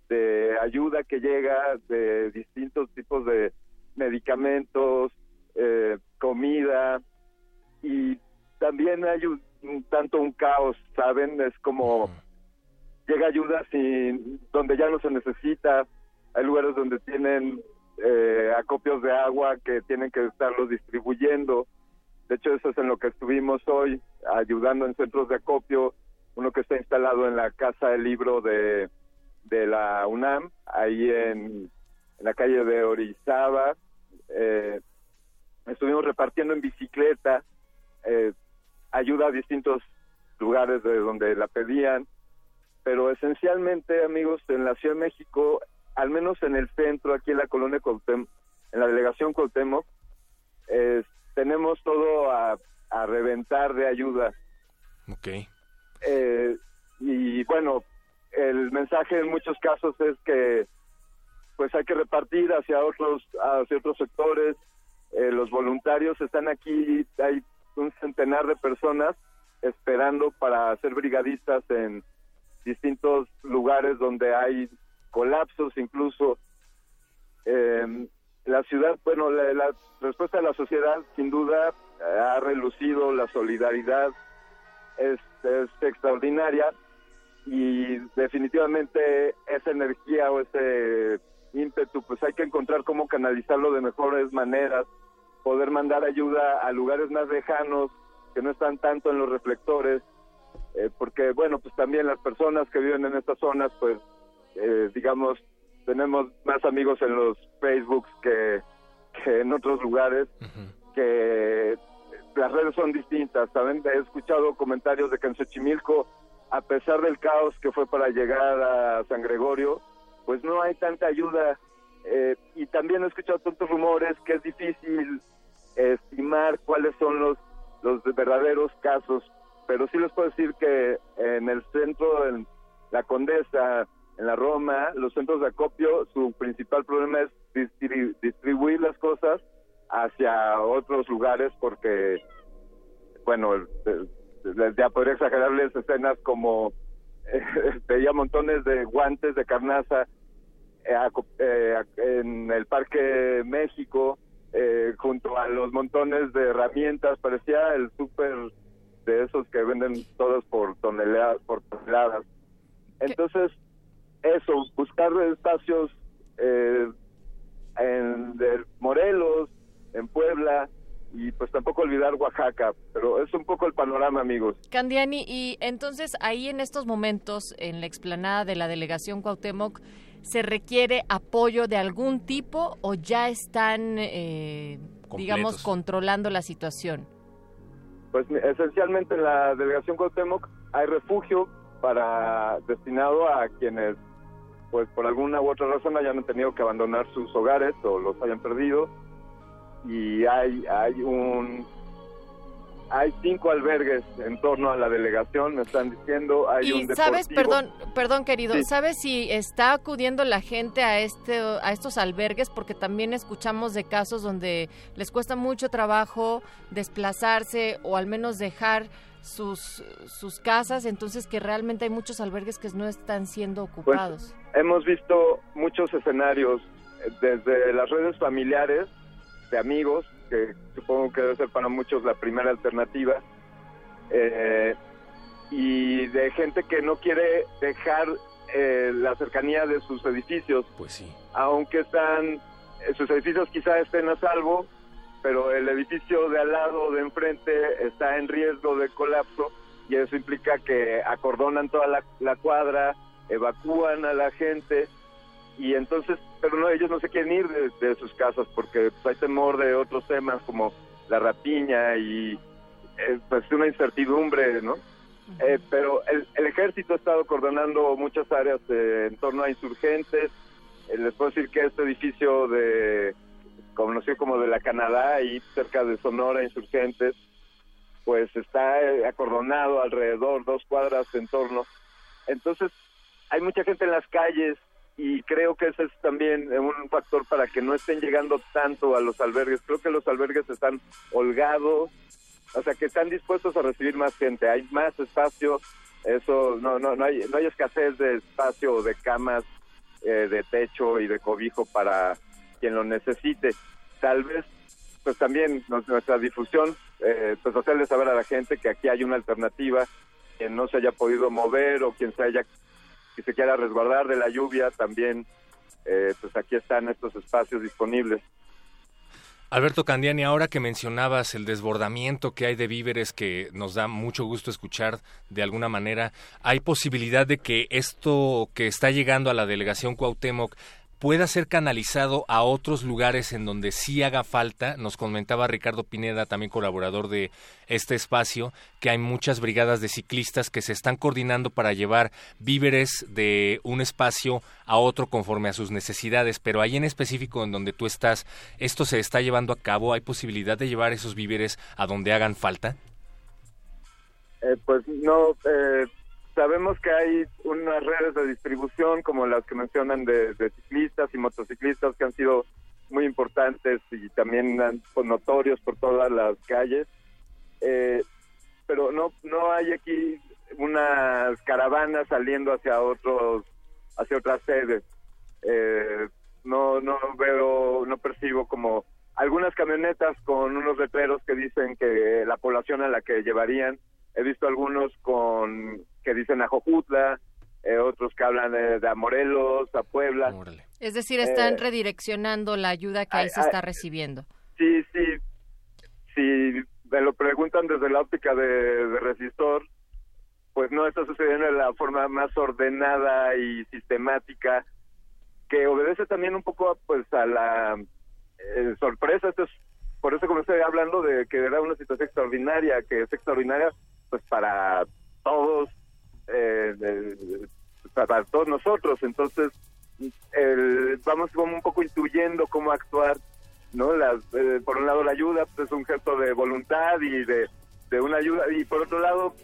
de ayuda que llega de distintos tipos de medicamentos, comida y también hay un, tanto un caos, ¿saben? Es como llega ayuda sin, donde ya no se necesita, hay lugares donde tienen eh, acopios de agua que tienen que estarlos distribuyendo. De hecho, eso es en lo que estuvimos hoy, ayudando en centros de acopio, uno que está instalado en la Casa del Libro de, de la UNAM, ahí en, la calle de Orizaba. Eh, estuvimos repartiendo en bicicleta eh, ayuda a distintos lugares de donde la pedían pero esencialmente, amigos, en la Ciudad de México, al menos en el centro, aquí en la colonia Cuauhtémoc, en la delegación Cuauhtémoc, eh, tenemos todo a, a reventar de ayuda. Ok. Eh, y bueno, el mensaje en muchos casos es que pues hay que repartir hacia otros hacia otros sectores. Eh, los voluntarios están aquí, hay un centenar de personas esperando para ser brigadistas en distintos lugares donde hay colapsos incluso. Eh, la ciudad, bueno, la, la respuesta de la sociedad sin duda ha relucido la solidaridad, es, es extraordinaria y definitivamente esa energía o ese ímpetu, pues hay que encontrar cómo canalizarlo de mejores maneras, poder mandar ayuda a lugares más lejanos que no están tanto en los reflectores, eh, porque bueno, pues también las personas que viven en estas zonas, pues eh, digamos, tenemos más amigos en los Facebooks que, que en otros lugares, que las redes son distintas. También he escuchado comentarios de que en Xochimilco, a pesar del caos que fue para llegar a San Gregorio, pues no hay tanta ayuda. Eh, y también he escuchado tantos rumores que es difícil estimar cuáles son los, los verdaderos casos. Pero sí les puedo decir que en el centro, en la Condesa, en la Roma, los centros de acopio, su principal problema es distri- distribuir las cosas hacia otros lugares porque, bueno, ya podría exagerarles escenas como veía montones de guantes de carnaza eh, eh, en el Parque México eh, junto a los montones de herramientas, parecía el súper de esos que venden todos por toneladas, por toneladas. Entonces, eso, buscar espacios eh, en de Morelos, en Puebla y pues tampoco olvidar Oaxaca, pero es un poco el panorama, amigos. Candiani, y entonces ahí en estos momentos, en la explanada de la delegación Cuauhtémoc, ¿se requiere apoyo de algún tipo o ya están, eh, digamos, controlando la situación? Pues esencialmente en la delegación Cuauhtémoc hay refugio para destinado a quienes pues por alguna u otra razón hayan tenido que abandonar sus hogares o los hayan perdido y hay hay un hay cinco albergues en torno a la delegación me están diciendo hay un Y sabes, perdón, perdón querido, Sí. ¿sabes si está acudiendo la gente a este a estos albergues porque también escuchamos de casos donde les cuesta mucho trabajo desplazarse o al menos dejar sus sus casas, entonces que realmente hay muchos albergues que no están siendo Pues, ocupados. hemos visto muchos escenarios eh, desde las redes familiares de amigos, que supongo que debe ser para muchos la primera alternativa, eh, y de gente que no quiere dejar eh, la cercanía de sus edificios. Pues sí. Aunque están, eh, sus edificios quizá estén a salvo, pero el edificio de al lado, de enfrente, está en riesgo de colapso y eso implica que acordonan toda la, la cuadra, evacúan a la gente y entonces, pero no, ellos no se quieren ir de, de sus casas porque pues, hay temor de otros temas como la rapiña y eh, pues una incertidumbre, ¿no? Eh, pero el, el ejército ha estado coordinando muchas áreas eh, en torno a insurgentes. Eh, les puedo decir que este edificio de conocido como de la Canadá, ahí cerca de Sonora, insurgentes, pues está acordonado alrededor, dos cuadras en torno. Entonces, hay mucha gente en las calles y creo que ese es también eh, un factor para que no estén llegando tanto a los albergues. Creo que los albergues están holgados, o sea, que están dispuestos a recibir más gente. Hay más espacio, eso no no no hay no hay escasez de espacio de camas, eh, de techo y de cobijo para quien lo necesite. Tal vez pues también nuestra difusión, eh, pues hacerle saber a la gente que aquí hay una alternativa, quien no se haya podido mover o quien se haya que se quiera resguardar de la lluvia, también eh, pues aquí están estos espacios disponibles. Alberto Candiani, ahora que mencionabas el desbordamiento que hay de víveres que nos da mucho gusto escuchar de alguna manera, ¿hay posibilidad de que esto que está llegando a la delegación Cuauhtémoc pueda ser canalizado a otros lugares en donde sí haga falta. Nos comentaba Ricardo Pineda, también colaborador de este espacio, que hay muchas brigadas de ciclistas que se están coordinando para llevar víveres de un espacio a otro conforme a sus necesidades, pero ahí en específico en donde tú estás, ¿esto se está llevando a cabo? ¿Hay posibilidad de llevar esos víveres a donde hagan falta? Eh, pues no, eh, sabemos que hay unas redes de distribución como las que mencionan de, ciclistas y motociclistas que han sido muy importantes y también notorios por todas las calles. Eh, pero no no hay aquí unas caravanas saliendo hacia otros hacia otras sedes. Eh, no no veo no percibo como algunas camionetas con unos letreros que dicen que la población a la que llevarían he visto algunos con que dicen a Jojutla, eh, otros que hablan de, a Morelos, a Puebla. Es decir, están eh, redireccionando la ayuda que ahí se está recibiendo. Sí, sí. Si me lo preguntan desde la óptica de, resistor, pues no está sucediendo de la forma más ordenada y sistemática, que obedece también un poco pues a la eh, sorpresa. Esto es, por eso comencé hablando de que era una situación extraordinaria, que es extraordinaria pues para todos eh, para todos nosotros. Entonces, vamos como un poco intuyendo cómo actuar, ¿no? Las, eh, por un lado, la ayuda pues, es un gesto de voluntad y de, de una ayuda, y por otro lado,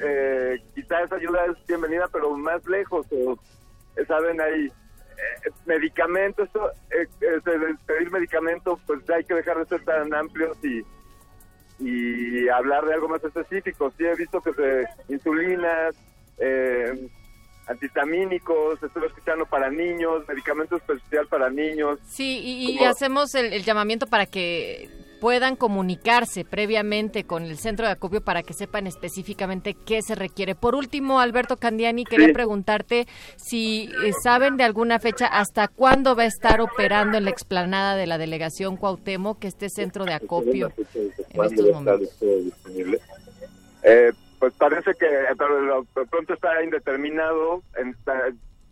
eh, quizá esa ayuda es bienvenida, pero más lejos, o, ¿saben? Hay eh, medicamentos, pedir medicamentos, pues hay que dejar de ser tan amplios y y hablar de algo más específico. Sí he visto que se insulinas, eh, antihistamínicos, estuve escuchando para niños, medicamento especial para niños. Sí, y, hacemos el, llamamiento para que puedan comunicarse previamente con el centro de acopio para que sepan específicamente qué se requiere. Por último, Alberto Candiani, quería preguntarte si eh, saben de alguna fecha hasta cuándo va a estar operando en la explanada de la delegación Cuauhtémoc este centro de acopio en estos momentos. Eh, pues parece que pero pronto está indeterminado,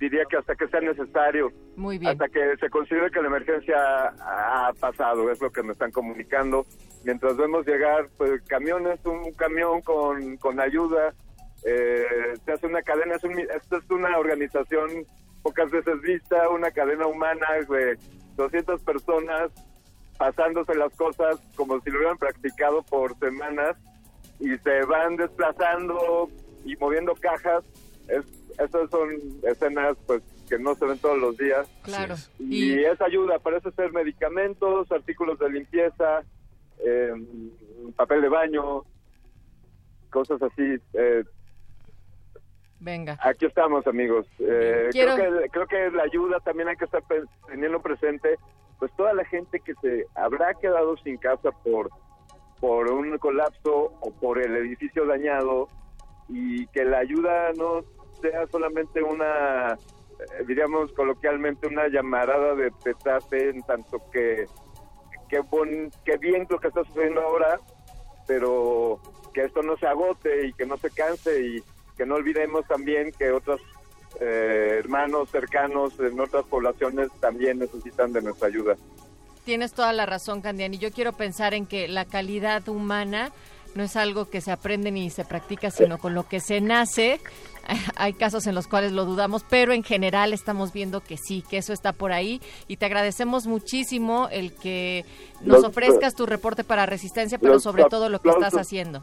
diría que hasta que sea necesario, Muy bien. hasta que se considere que la emergencia ha pasado, es lo que me están comunicando. Mientras vemos llegar pues camiones, un camión con, con ayuda, eh, se hace una cadena, es esto es una organización pocas veces vista, una cadena humana de 200 personas pasándose las cosas como si lo hubieran practicado por semanas y se van desplazando y moviendo cajas. Es, esas son escenas pues que no se ven todos los días. Claro. Y, esa ayuda parece ser medicamentos, artículos de limpieza, eh, papel de baño, cosas así. Eh, Venga. Aquí estamos, amigos. Eh, creo, que, creo que la ayuda también hay que estar teniendo presente, pues toda la gente que se habrá quedado sin casa por por un colapso o por el edificio dañado y que la ayuda no sea solamente una, eh, diríamos coloquialmente, una llamarada de petate en tanto que que, bien lo que está sucediendo ahora, pero que esto no se agote y que no se canse y que no olvidemos también que otros eh, hermanos cercanos en otras poblaciones también necesitan de nuestra ayuda tienes toda la razón, Candiani. Yo quiero pensar en que la calidad humana no es algo que se aprende ni se practica, sino con lo que se nace. Hay casos en los cuales lo dudamos, pero en general estamos viendo que sí, que eso está por ahí. Y te agradecemos muchísimo el que nos ofrezcas tu reporte para Resistencia, pero sobre todo lo que estás haciendo.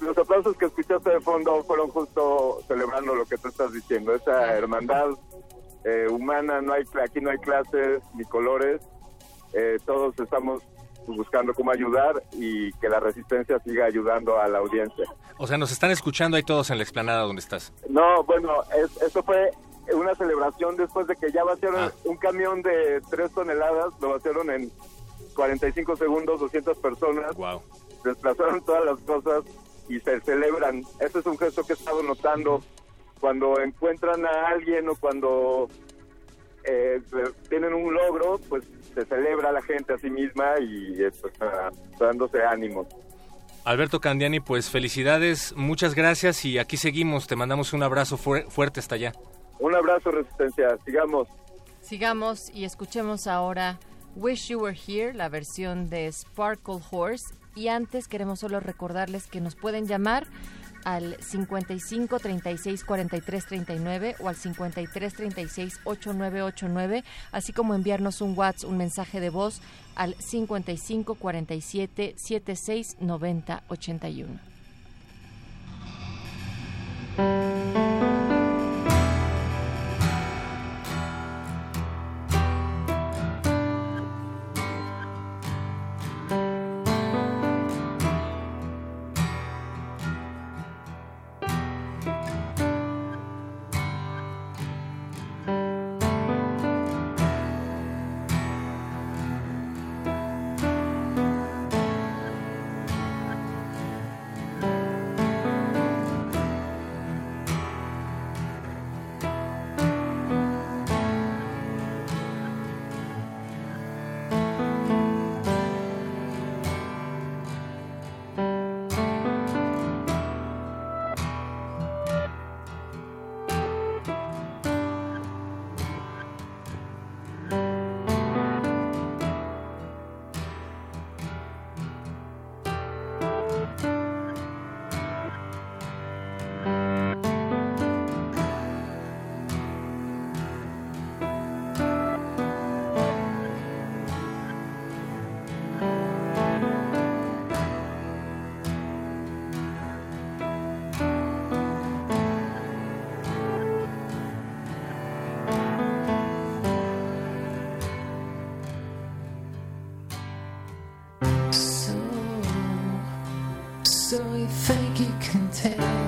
los aplausos que escuchaste de fondo fueron justo celebrando lo que tú estás diciendo, esa hermandad eh, humana, no hay aquí no hay clases ni colores, eh, todos estamos buscando cómo ayudar y que la resistencia siga ayudando a la audiencia. O sea, nos están escuchando ahí todos en la explanada donde estás. No, bueno, eso fue una celebración después de que ya vaciaron ah. un camión de 3 toneladas, lo vaciaron en 45 segundos, 200 personas. Wow. Desplazaron todas las cosas y se celebran. Este es un gesto que he estado notando cuando encuentran a alguien o cuando eh, tienen un logro, pues se celebra la gente a sí misma y pues, dándose ánimos. Alberto Candiani, pues felicidades, muchas gracias y aquí seguimos. Te mandamos un abrazo fuerte hasta allá. Un abrazo, Resistencia. Sigamos. Sigamos y escuchemos ahora Wish You Were Here, la versión de Sparkle Horse. Y antes queremos solo recordarles que nos pueden llamar al 55 36 43 39 o al 53 36 8989, así como enviarnos un WhatsApp, un mensaje de voz al 55 47 76 90 81. So you think you can take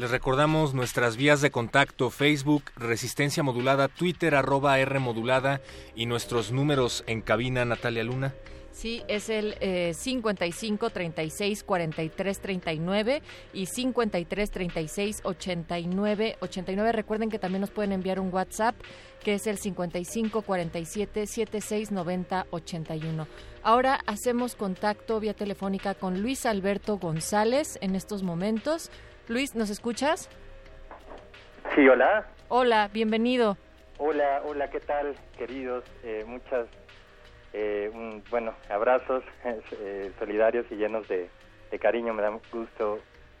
Les recordamos nuestras vías de contacto, Facebook, Resistencia Modulada, Twitter, arroba R Modulada y nuestros números en cabina, Natalia Luna. Sí, es el eh, 55 36 43 39 y 53 36 89 89. Recuerden que también nos pueden enviar un WhatsApp que es el 55 47 76 90 81. Ahora hacemos contacto vía telefónica con Luis Alberto González en estos momentos. Luis, ¿nos escuchas? Sí, hola. Hola, bienvenido. Hola, hola, ¿qué tal, queridos? Eh, muchas, eh, un- bueno, abrazos eh, solidarios y llenos de, de cariño. Me da gusto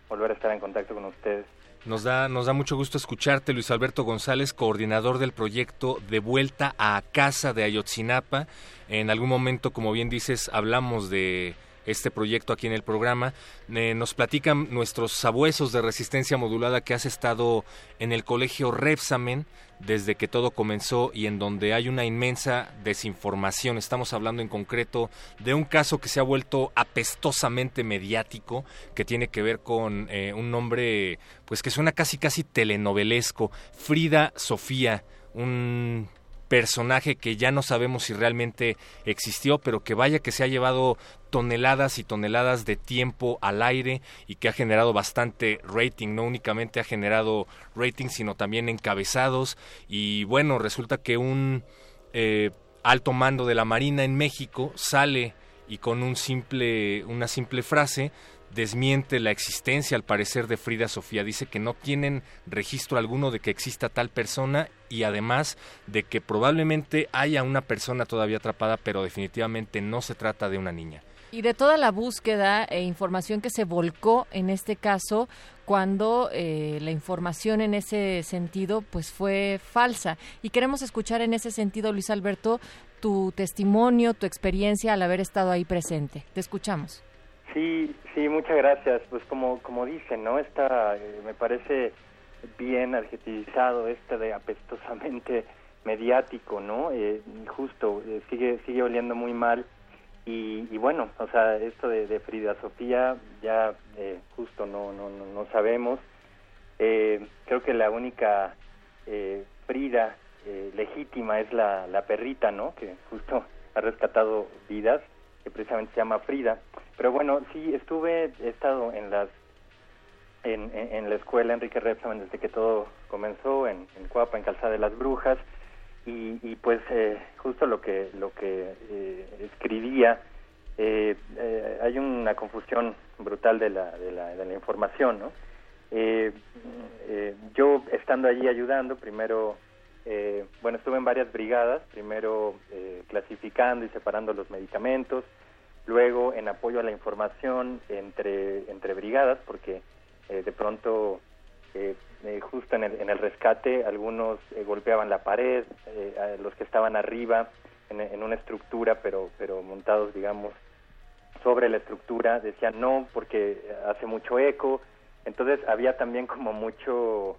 volver a estar en contacto con ustedes. Nos da, nos da mucho gusto escucharte, Luis Alberto González, coordinador del proyecto De Vuelta a Casa de Ayotzinapa. En algún momento, como bien dices, hablamos de este proyecto aquí en el programa. Eh, nos platican nuestros sabuesos de resistencia modulada que has estado en el colegio Repsamen desde que todo comenzó y en donde hay una inmensa desinformación. Estamos hablando en concreto de un caso que se ha vuelto apestosamente mediático, que tiene que ver con eh, un nombre pues que suena casi casi telenovelesco, Frida Sofía, un personaje que ya no sabemos si realmente existió, pero que vaya que se ha llevado toneladas y toneladas de tiempo al aire y que ha generado bastante rating, no únicamente ha generado rating, sino también encabezados y bueno, resulta que un eh, alto mando de la Marina en México sale y con un simple, una simple frase desmiente la existencia al parecer de Frida Sofía. Dice que no tienen registro alguno de que exista tal persona y además de que probablemente haya una persona todavía atrapada, pero definitivamente no se trata de una niña. Y de toda la búsqueda e información que se volcó en este caso, cuando eh, la información en ese sentido pues fue falsa. Y queremos escuchar en ese sentido, Luis Alberto, tu testimonio, tu experiencia al haber estado ahí presente. Te escuchamos. Sí, sí, muchas gracias. Pues como, como dicen, ¿no? Está, eh, me parece bien adjetivizado este de apestosamente mediático, ¿no? Eh, justo, eh, sigue, sigue oliendo muy mal. Y, y bueno, o sea, esto de, Frida Sofía ya eh, justo no, no, no, sabemos. Eh, creo que la única eh, Frida eh, legítima es la, la perrita, ¿no? Que justo ha rescatado vidas, que precisamente se llama Frida. Pero bueno, sí, estuve, he estado en las en, en, la escuela Enrique Repsamen desde que todo comenzó, en, en Cuapa, en Calzada de las Brujas, y, y pues eh, justo lo que lo que eh, escribía, eh, eh, hay una confusión brutal de la, de la, de la información, ¿no? Eh, eh, yo estando allí ayudando, primero, bueno, estuve en varias brigadas, primero clasificando y separando los medicamentos, luego en apoyo a la información entre, entre brigadas, porque de pronto eh, eh, justo en el, en el rescate, algunos eh, golpeaban la pared, eh, a los que estaban arriba en, una estructura, pero, pero montados, digamos, sobre la estructura, decían no porque hace mucho eco, entonces había también como mucho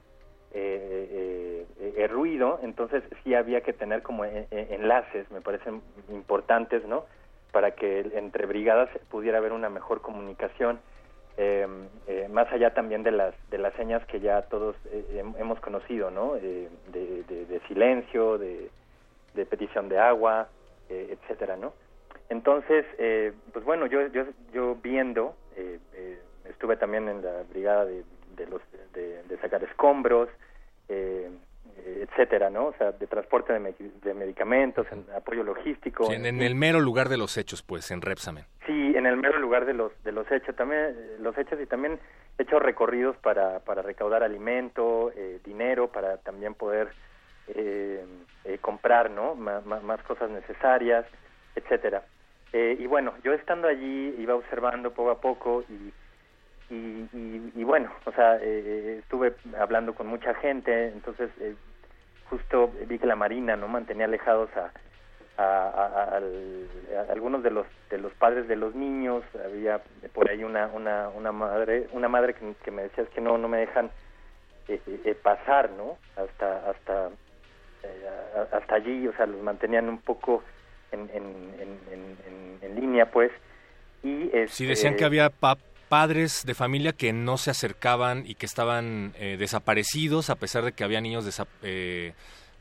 eh, eh, ruido, entonces sí había que tener como enlaces, me parecen importantes, ¿no? Para que entre brigadas pudiera haber una mejor comunicación, eh, eh, más allá también de las de las señas que ya todos eh, hem- hemos conocido, ¿no? Eh, de, de- de silencio, de, de petición de agua, eh, etcétera, ¿no? Entonces, eh, pues bueno, yo yo yo viendo, estuve también en la brigada de, los de, sacar escombros, etcétera, ¿no? O sea, de transporte de, me- de medicamentos, en apoyo logístico. Sí, en, en el mero lugar de los hechos, pues, en Repsamen. Sí, en el mero lugar de los de los hechos también eh, los hechos y también he hecho recorridos para para recaudar alimento, eh, dinero para también poder eh, eh, comprar, ¿no? Ma- más cosas necesarias, etcétera. Eh, y bueno, yo estando allí iba observando poco a poco y y, y, y bueno, o sea, eh, estuve hablando con mucha gente, entonces eh, justo vi que la Marina no mantenía alejados a, a, a- al- a algunos de los de los padres de los niños, había por ahí una una una madre una madre que, que me decía es que no no me dejan eh, eh, eh, pasar, ¿no? Hasta hasta eh, hasta allí, o sea, los mantenían un poco en en, en, en, línea, pues. Y Sí, este, decían que había padres de familia que no se acercaban y que estaban eh, desaparecidos a pesar de que había niños eh,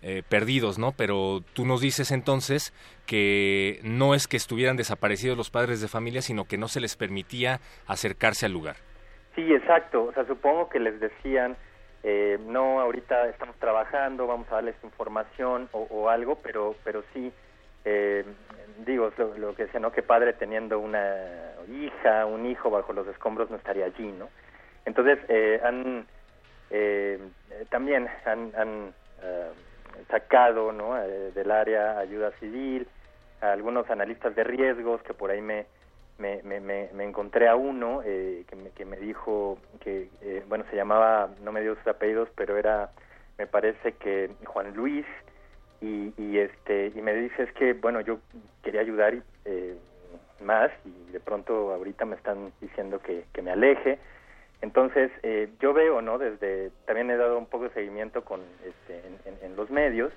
eh, perdidos, ¿no? Pero tú nos dices entonces que no es que estuvieran desaparecidos los padres de familia, sino que no se les permitía acercarse al lugar. Sí, exacto. O sea, supongo que les decían, eh, no, ahorita estamos trabajando, vamos a darles información o, o algo, pero, pero sí, eh, digo, lo, que decía, ¿no? Que padre teniendo una hija, un hijo bajo los escombros no estaría allí, ¿no? Entonces, eh, han, eh, también han, han eh, sacado, ¿no? Eh, del área ayuda civil, a algunos analistas de riesgos que por ahí me, me, me, me, me encontré a uno eh, que, me, que me dijo que, eh, bueno, se llamaba, no me dio sus apellidos, pero era, me parece que Juan Luis, y, y este y me dice es que, bueno, yo quería ayudar eh, más y de pronto ahorita me están diciendo que, que me aleje. Entonces, eh, yo veo, ¿no? Desde, también he dado un poco de seguimiento con, este, en, en- los medios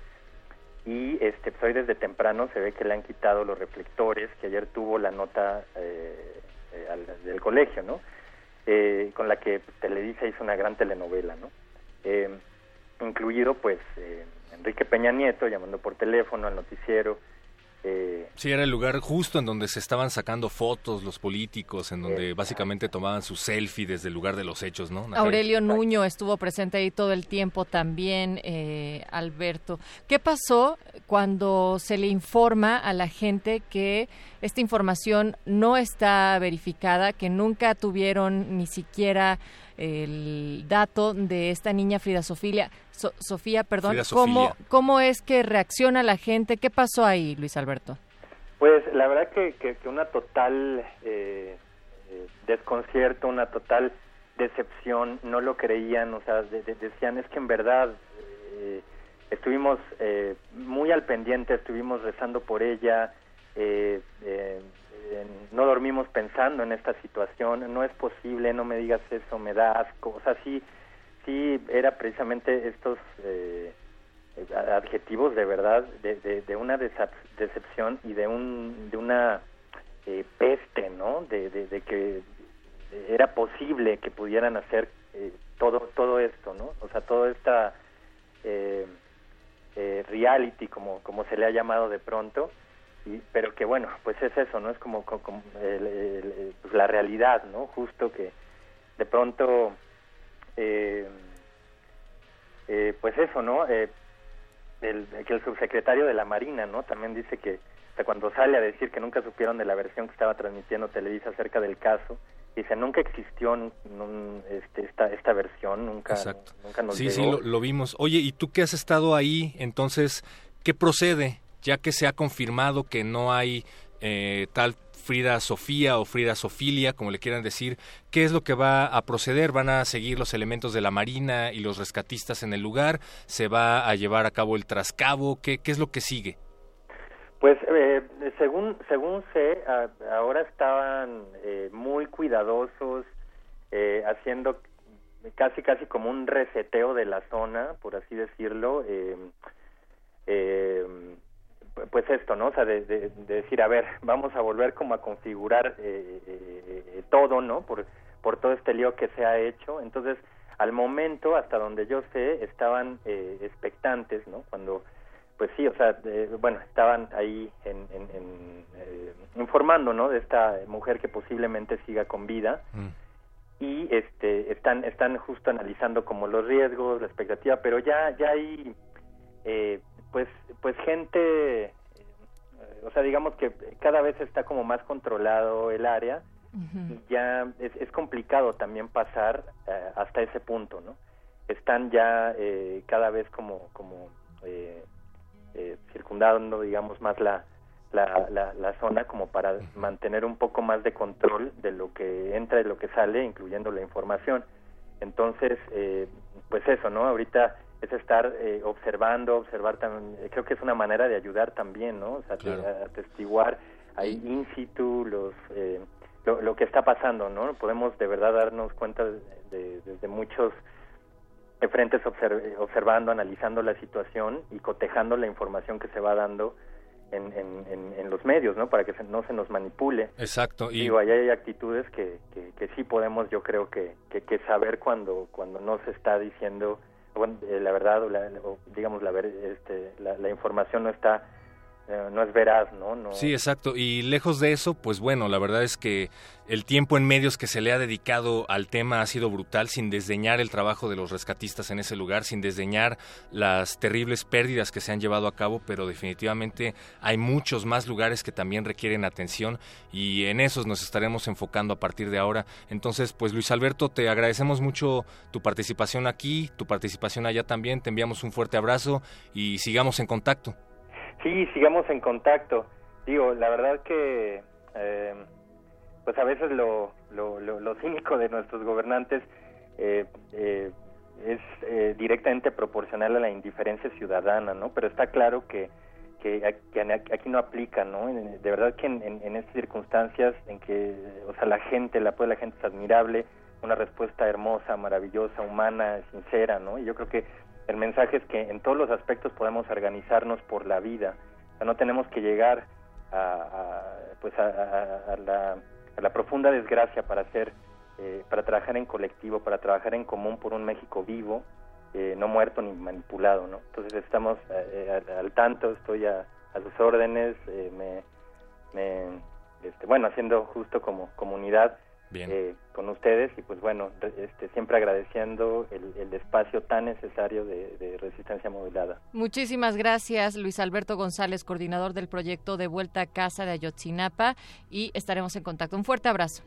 y este pues hoy desde temprano se ve que le han quitado los reflectores que ayer tuvo la nota eh, eh, al- del colegio no Eh, con la que Televisa hizo una gran telenovela no Eh, incluido pues Enrique Peña Nieto llamando por teléfono al noticiero eh, Sí, era el lugar justo en donde se estaban sacando fotos los políticos, en donde básicamente tomaban su selfie desde el lugar de los hechos, ¿no? Natalia? Aurelio Nuño estuvo presente ahí todo el tiempo también, eh, Alberto. ¿Qué pasó cuando se le informa a la gente que esta información no está verificada, que nunca tuvieron ni siquiera el dato de esta niña Frida Sofía, So- Sofía, perdón, Frida ¿cómo, Sofía. ¿cómo es que reacciona la gente? ¿Qué pasó ahí, Luis Alberto? Pues la verdad que, que, que una total eh, eh, desconcierto, una total decepción, no lo creían, o sea, de- de- decían es que en verdad eh, estuvimos eh, muy al pendiente, estuvimos rezando por ella, eh, eh, eh, no dormimos pensando en esta situación, no es posible, no me digas eso, me da asco, sí, sí era precisamente estos... Eh, eh, adjetivos de verdad de, de, una decepción y de un de una eh, peste no de, de, que era posible que pudieran hacer eh, todo todo esto no o sea todo esta eh, reality como como se le ha llamado de pronto y, pero que bueno pues es eso no es como, co- como el- pues, la realidad no justo que de pronto eh, eh, pues eso no eh, el, que el subsecretario de la Marina, ¿no? También dice que hasta cuando sale a decir que nunca supieron de la versión que estaba transmitiendo Televisa acerca del caso, dice nunca existió este, esta esta versión, nunca Exacto. nunca nos Sí, sí, lo, lo vimos. Oye, ¿y tú que has estado ahí, entonces, qué procede? Ya que se ha confirmado que no hay eh, tal Frida Sofía o Frida Sofilia, como le quieran decir, ¿qué es lo que va a proceder? ¿Van a seguir los elementos de la Marina y los rescatistas en el lugar? ¿Se va a llevar a cabo el trascabo? ¿Qué, qué es lo que sigue? Pues eh, según según sé, ahora estaban eh, muy cuidadosos, eh, haciendo casi casi como un reseteo de la zona, por así decirlo. eh, eh, pues esto, ¿no? O sea, de, de- de decir, a ver, vamos a volver como a configurar eh, eh, todo, ¿no? Por, por todo este lío que se ha hecho. Entonces, al momento, hasta donde yo sé, estaban eh, expectantes, ¿no? Cuando, pues sí, o sea, eh, bueno, estaban ahí en, en- en, eh, informando, ¿no? De esta mujer que posiblemente siga con vida y este están están justo analizando como los riesgos la expectativa pero ya ya hay eh, pues pues gente eh, o sea digamos que cada vez está como más controlado el área y ya es, es complicado también pasar eh, hasta ese punto no están ya eh, cada vez como como eh, eh, circundando digamos más la la, la, la zona como para mantener un poco más de control de lo que entra y lo que sale, incluyendo la información. Entonces, eh, pues eso, ¿no? Ahorita es estar eh, observando, observar también, eh, creo que es una manera de ayudar también, ¿no? O sea, Claro. atestiguar ahí in situ los, eh, lo, lo que está pasando, ¿no? Podemos de verdad darnos cuenta de, de- desde muchos frentes observ- observando, analizando la situación y cotejando la información que se va dando en, en, en, en los medios, ¿no? Para que se- no se nos manipule. Exacto. Y Digo, ahí hay actitudes que, que, que sí podemos, yo creo que, que, que saber cuando, cuando no se está diciendo, bueno, eh, la verdad, la, digamos, la, este, la, la información no está, eh, no es veraz, ¿no? no Sí, exacto. Y lejos de eso, pues bueno, la verdad es que el tiempo en medios que se le ha dedicado al tema ha sido brutal, sin desdeñar el trabajo de los rescatistas en ese lugar, sin desdeñar las terribles pérdidas que se han llevado a cabo, pero definitivamente hay muchos más lugares que también requieren atención y en esos nos estaremos enfocando a partir de ahora. Entonces, pues Luis Alberto, te agradecemos mucho tu participación aquí, tu participación allá también, te enviamos un fuerte abrazo y sigamos en contacto. Sí, sigamos en contacto. Digo, la verdad que, eh, pues a veces lo, lo, lo, lo cínico de nuestros gobernantes eh, eh, es eh, directamente proporcional a la indiferencia ciudadana, ¿no? Pero está claro que, que que aquí no aplica, ¿no? De verdad que en, en, estas circunstancias en que, o sea, la gente, apoyo de la gente es admirable, una respuesta hermosa, maravillosa, humana, sincera, ¿no? Y yo creo que el mensaje es que en todos los aspectos podemos organizarnos por la vida. No tenemos que llegar a, pues a, a- la, a la profunda desgracia para hacer, eh, para trabajar en colectivo, para trabajar en común por un México vivo, eh, no muerto ni manipulado, ¿no? Entonces estamos eh, al, tanto, estoy a, a sus órdenes, eh, me, me, este, bueno, haciendo justo como comunidad eh, con ustedes y pues bueno, este, siempre agradeciendo el, el espacio tan necesario de, de resistencia modulada. Muchísimas gracias, Luis Alberto González, coordinador del proyecto de Vuelta a Casa de Ayotzinapa, y estaremos en contacto. Un fuerte abrazo.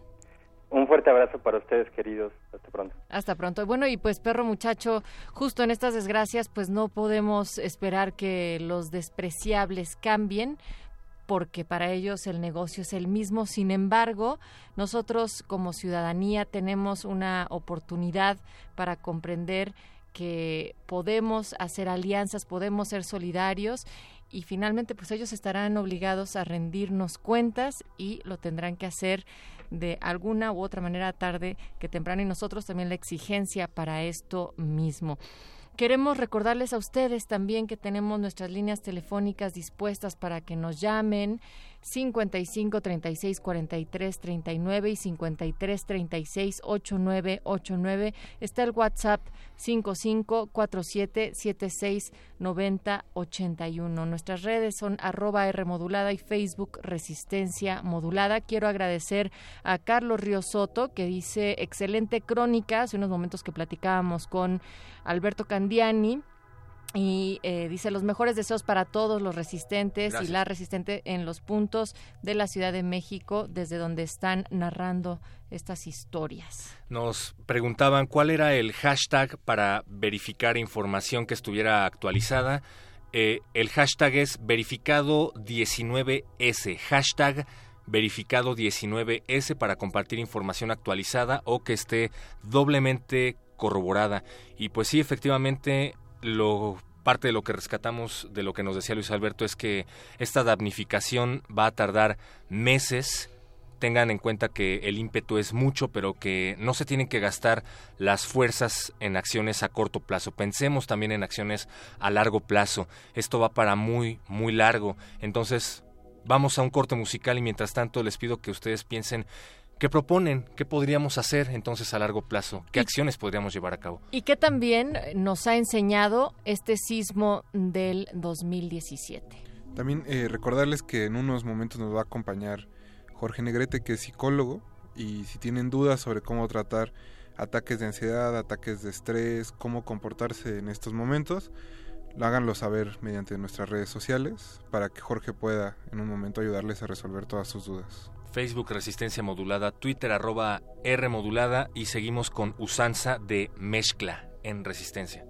Un fuerte abrazo para ustedes, queridos. Hasta pronto. Hasta pronto. Bueno, y pues perro muchacho, justo en estas desgracias, pues no podemos esperar que los despreciables cambien porque para ellos el negocio es el mismo. Sin embargo, nosotros como ciudadanía tenemos una oportunidad para comprender que podemos hacer alianzas, podemos ser solidarios y finalmente pues ellos estarán obligados a rendirnos cuentas y lo tendrán que hacer de alguna u otra manera tarde que temprano y nosotros también la exigencia para esto mismo. Queremos recordarles a ustedes también que tenemos nuestras líneas telefónicas dispuestas para que nos llamen 55 36 43 39 y 53 36 89 89. Está el WhatsApp 55 47 76 90 81. Nuestras redes son arroba R modulada y Facebook Resistencia Modulada. Quiero agradecer a Carlos Río Soto que dice excelente crónica. Hace unos momentos que platicábamos con Alberto Candiani. Y eh, dice los mejores deseos para todos los resistentes Gracias. y la resistente en los puntos de la Ciudad de México desde donde están narrando estas historias. Nos preguntaban cuál era el hashtag para verificar información que estuviera actualizada. Eh, el hashtag es verificado19S, hashtag verificado 19S para compartir información actualizada o que esté doblemente corroborada. Y pues sí, efectivamente, lo parte de lo que rescatamos de lo que nos decía Luis Alberto es que esta damnificación va a tardar meses. Tengan en cuenta que el ímpetu es mucho, pero que no se tienen que gastar las fuerzas en acciones a corto plazo. Pensemos también en acciones a largo plazo. Esto va para muy, muy largo. Entonces, vamos a un corte musical y mientras tanto les pido que ustedes piensen ¿Qué proponen? ¿Qué podríamos hacer entonces a largo plazo? ¿Qué acciones podríamos llevar a cabo? Y qué también nos ha enseñado este sismo del 2017. También eh, recordarles que en unos momentos nos va a acompañar Jorge Negrete, que es psicólogo, y si tienen dudas sobre cómo tratar ataques de ansiedad, ataques de estrés, cómo comportarse en estos momentos, háganlo saber mediante nuestras redes sociales para que Jorge pueda en un momento ayudarles a resolver todas sus dudas. Facebook Resistencia Modulada, Twitter arroba R Modulada y seguimos con usanza de mezcla en Resistencia.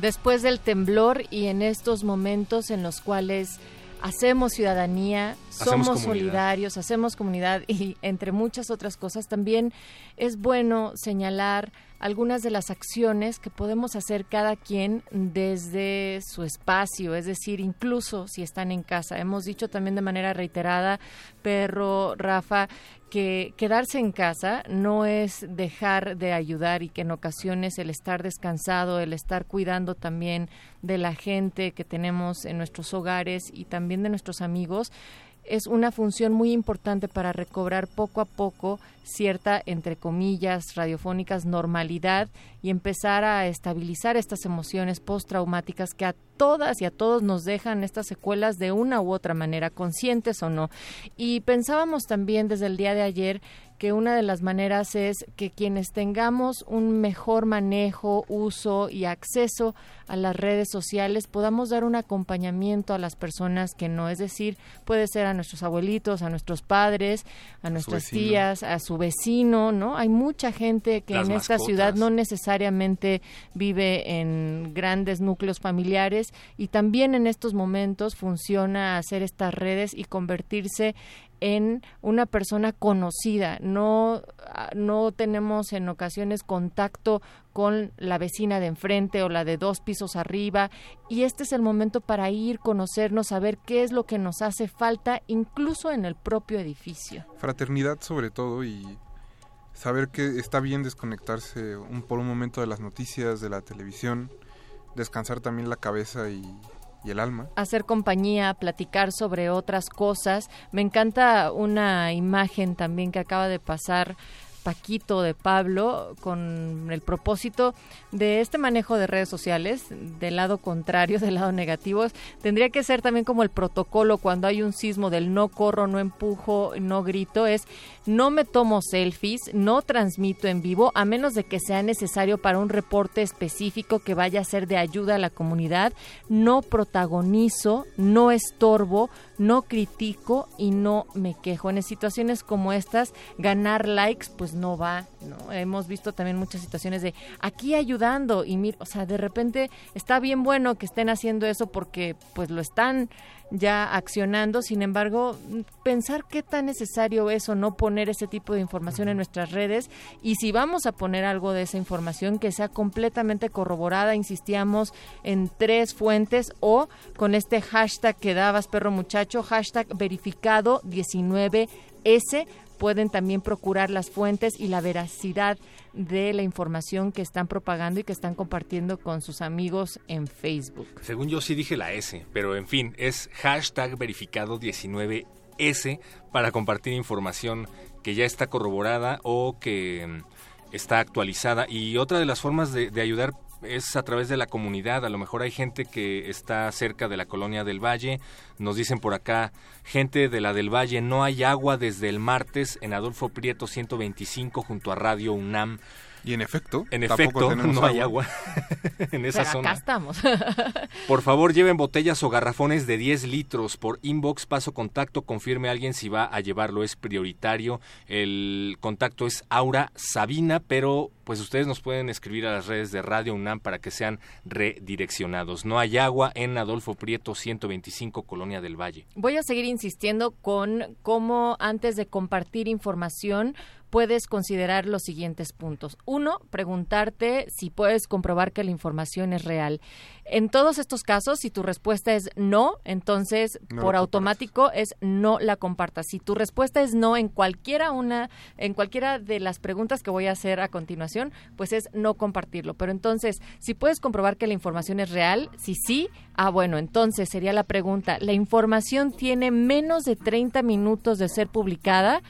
Después del temblor y en estos momentos en los cuales hacemos ciudadanía, somos comunidad. solidarios, hacemos comunidad y entre muchas otras cosas también es bueno señalar algunas de las acciones que podemos hacer cada quien desde su espacio, es decir, incluso si están en casa. Hemos dicho también de manera reiterada, Perro, Rafa, que quedarse en casa no es dejar de ayudar y que en ocasiones el estar descansado, el estar cuidando también de la gente que tenemos en nuestros hogares y también de nuestros amigos es una función muy importante para recobrar poco a poco cierta, entre comillas, radiofónicas normalidad y empezar a estabilizar estas emociones postraumáticas que a todas y a todos nos dejan estas secuelas de una u otra manera, conscientes o no. Y pensábamos también desde el día de ayer que una de las maneras es que quienes tengamos un mejor manejo, uso y acceso a las redes sociales podamos dar un acompañamiento a las personas que no, es decir, puede ser a nuestros abuelitos, a nuestros padres, a nuestras tías, a su vecino, ¿no? Hay mucha gente que Las en esta ciudad no necesariamente vive en grandes núcleos familiares y también en estos momentos funciona hacer estas redes y convertirse en una persona conocida. No, ah, no tenemos en ocasiones contacto con la vecina de enfrente o la de dos pisos arriba y este es el momento para ir, conocernos, saber qué es lo que nos hace falta incluso en el propio edificio. Fraternidad sobre todo y saber que está bien desconectarse un, por un momento de las noticias, de la televisión, descansar también la cabeza y, y el alma. hacer compañía, platicar sobre otras cosas. Me encanta una imagen también que acaba de pasar Paquito de Pablo con el propósito de este manejo de redes sociales del lado contrario, del lado negativo. Tendría que ser también como el protocolo cuando hay un sismo del no corro, no empujo, no grito, es no me tomo selfies, no transmito en vivo, a menos de que sea necesario para un reporte específico que vaya a ser de ayuda a la comunidad, no protagonizo, no estorbo, no critico y no me quejo. En situaciones como estas, ganar likes pues no va, ¿no? Hemos visto también muchas situaciones de aquí ayudando y mira, o sea, de repente está bien bueno que estén haciendo eso porque pues lo están ya accionando, sin embargo, pensar qué tan necesario es o no poner ese tipo de información en nuestras redes y si vamos a poner algo de esa información que sea completamente corroborada, insistíamos en tres fuentes o con este hashtag que dabas, perro muchacho, hashtag verificado 19S, pueden también procurar las fuentes y la veracidad de la información que están propagando y que están compartiendo con sus amigos en Facebook. Según yo sí dije la S, pero en fin, es hashtag verificado 19S para compartir información que ya está corroborada o que mm, está actualizada. Y otra de las formas de, de ayudar es a través de la comunidad. A lo mejor hay gente que está cerca de la colonia del Valle. Nos dicen por acá, gente de la del Valle, no hay agua desde el martes en Adolfo Prieto 125 junto a Radio UNAM. Y en efecto, En tampoco efecto, no hay agua en esa Pero zona. acá estamos. Por favor, lleven botellas o garrafones de 10 litros. Por inbox, paso contacto, confirme a alguien si va a llevarlo, es prioritario. El contacto es Aura Sabina, pero pues ustedes nos pueden escribir a las redes de Radio UNAM para que sean redireccionados. No hay agua en Adolfo Prieto 125, Colonia del Valle. Voy a seguir insistiendo con cómo antes de compartir información puedes considerar los siguientes puntos. Uno, preguntarte si puedes comprobar que la información es real. En todos estos casos, si tu respuesta es no, entonces No por automático es no la compartas. Si tu respuesta es no en cualquiera una, en cualquiera de las preguntas que voy a hacer a continuación, pues es no compartirlo. Pero entonces, si puedes comprobar que la información es real, si sí, ah bueno, entonces sería la pregunta, ¿la información tiene menos de 30 minutos de ser publicada?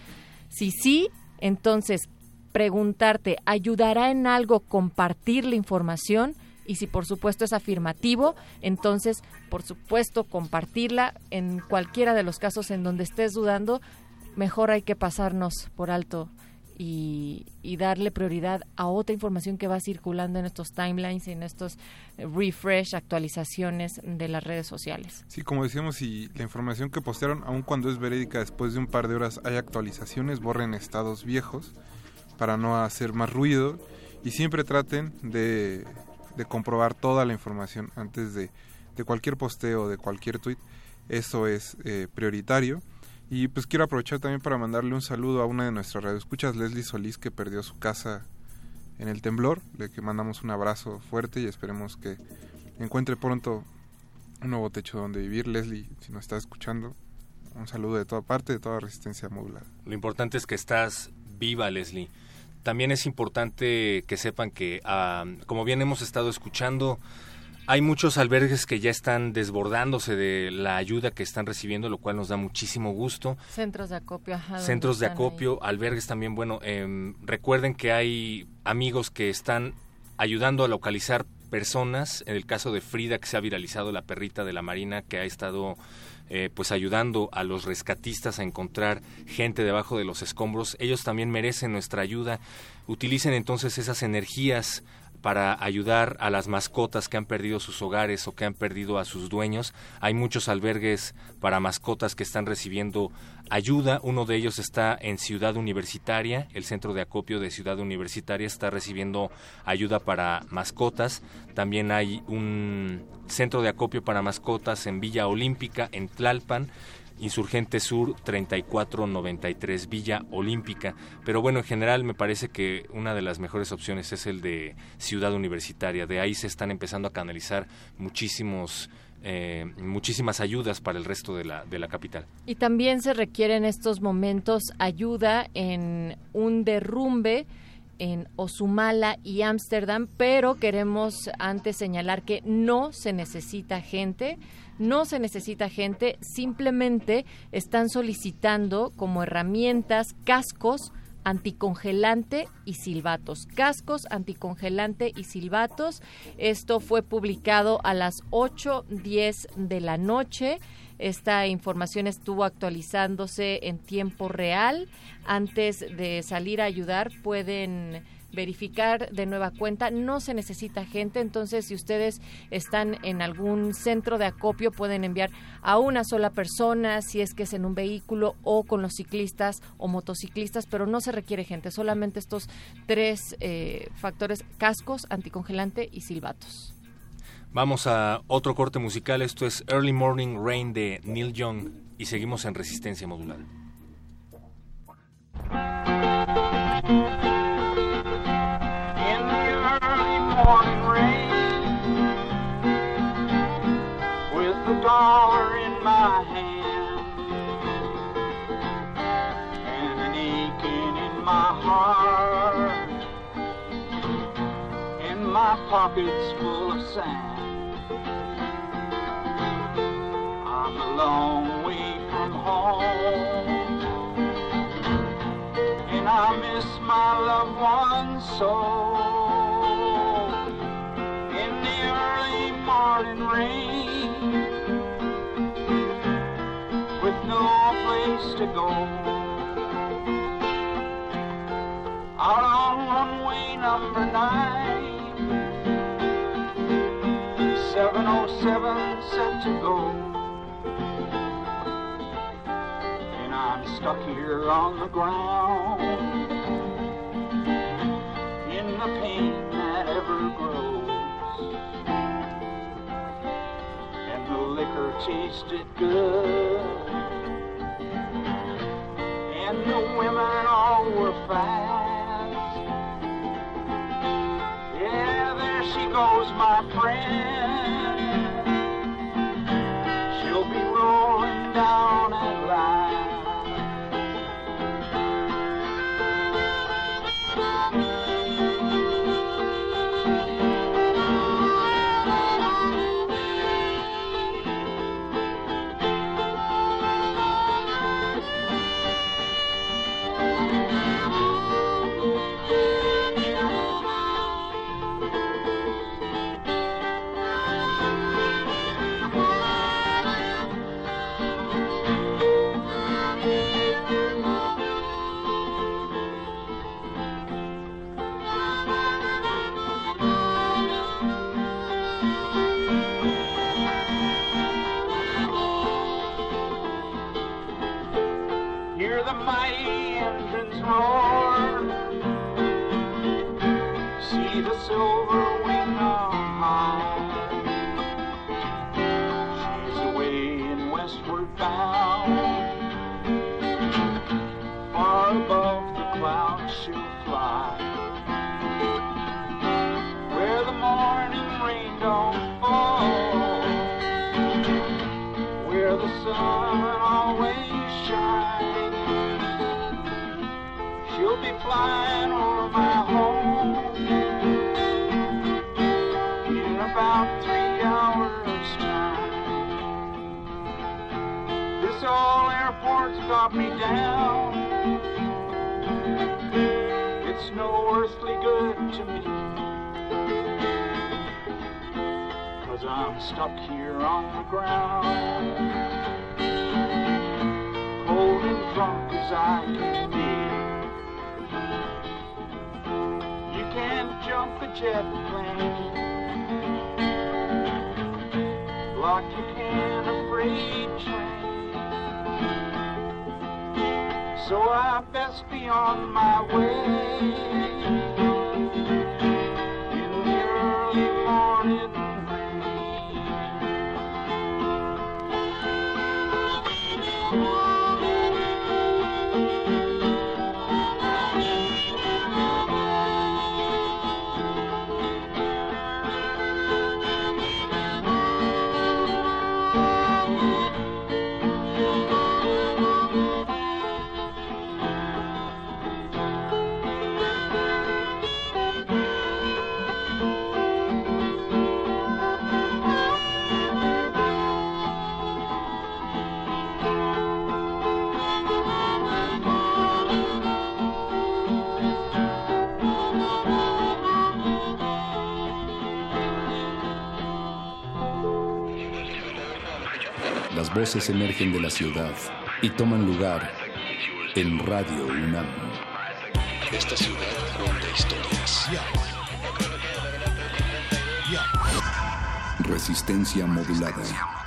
Si sí, entonces preguntarte, ¿ayudará en algo compartir la información? Y si por supuesto es afirmativo, entonces por supuesto compartirla en cualquiera de los casos en donde estés dudando, mejor hay que pasarnos por alto y, y darle prioridad a otra información que va circulando en estos timelines y en estos eh, refresh, actualizaciones de las redes sociales. Sí, como decíamos, si la información que postearon, aun cuando es verídica, después de un par de horas hay actualizaciones, borren estados viejos para no hacer más ruido y siempre traten de, comprobar toda la información antes de, de cualquier posteo, de cualquier tweet. Eso es eh, prioritario. Y pues quiero aprovechar también para mandarle un saludo a una de nuestras radioescuchas, Leslie Solís, que perdió su casa en el temblor. Le que mandamos un abrazo fuerte y esperemos que encuentre pronto un nuevo techo donde vivir. Leslie, si nos está escuchando, un saludo de toda parte, de toda resistencia modular. Lo importante es que estás viva, Leslie. También es importante que sepan que, ah, como bien hemos estado escuchando, hay muchos albergues que ya están desbordándose de la ayuda que están recibiendo, lo cual nos da muchísimo gusto. Centros de acopio, ajá. Centros de acopio, albergues también. Bueno, em, recuerden que hay amigos que están ayudando a localizar personas. En el caso de Frida, que se ha viralizado, la perrita de la Marina, que ha estado eh, pues ayudando a los rescatistas a encontrar gente debajo de los escombros. Ellos también merecen nuestra ayuda. Utilicen entonces esas energías para ayudar a las mascotas que han perdido sus hogares o que han perdido a sus dueños. Hay muchos albergues para mascotas que están recibiendo ayuda. Uno de ellos está en Ciudad Universitaria. El centro de acopio de Ciudad Universitaria está recibiendo ayuda para mascotas. También hay un centro de acopio para mascotas en Villa Olímpica, en Tlalpan. Insurgente Sur 3493 Villa Olímpica. Pero bueno, en general me parece que una de las mejores opciones es el de Ciudad Universitaria. De ahí se están empezando a canalizar muchísimos eh, muchísimas ayudas para el resto de la, de la capital. Y también se requiere en estos momentos ayuda en un derrumbe en Osumala y Ámsterdam, pero queremos antes señalar que no se necesita gente, no se necesita gente, simplemente están solicitando como herramientas cascos anticongelante y silbatos. Cascos anticongelante y silbatos. Esto fue publicado a las 8.10 de la noche. Esta información estuvo actualizándose en tiempo real. Antes de salir a ayudar pueden verificar de nueva cuenta. No se necesita gente, entonces si ustedes están en algún centro de acopio pueden enviar a una sola persona, si es que es en un vehículo o con los ciclistas o motociclistas, pero no se requiere gente, solamente estos tres eh, factores, cascos, anticongelante y silbatos. Vamos a otro corte musical. Esto es Early Morning Rain de Neil Young y seguimos en Resistencia Modular. Morning rain with the dollar in my hand and an aching in my heart and my pockets full of sand I'm a long way from home and I miss my loved ones so. In the rain, with no place to go, out on one-way number nine, 707 set to go. and I'm stuck here on the ground in the pain that ever grows. Liquor tasted good, and the women all were fast. Yeah, there she goes, my friend. She'll be rolling down at last. Flying over my home in about three hours' time. This old airport's got me down. It's no earthly good to me. Cause I'm stuck here on the ground. Cold and drunk as I can be. Can't jump a jet plane like you can a freight train. So I best be on my way voces emergen de la ciudad y toman lugar en Radio UNAM. Esta ciudad cuenta historias. Resistencia modulada.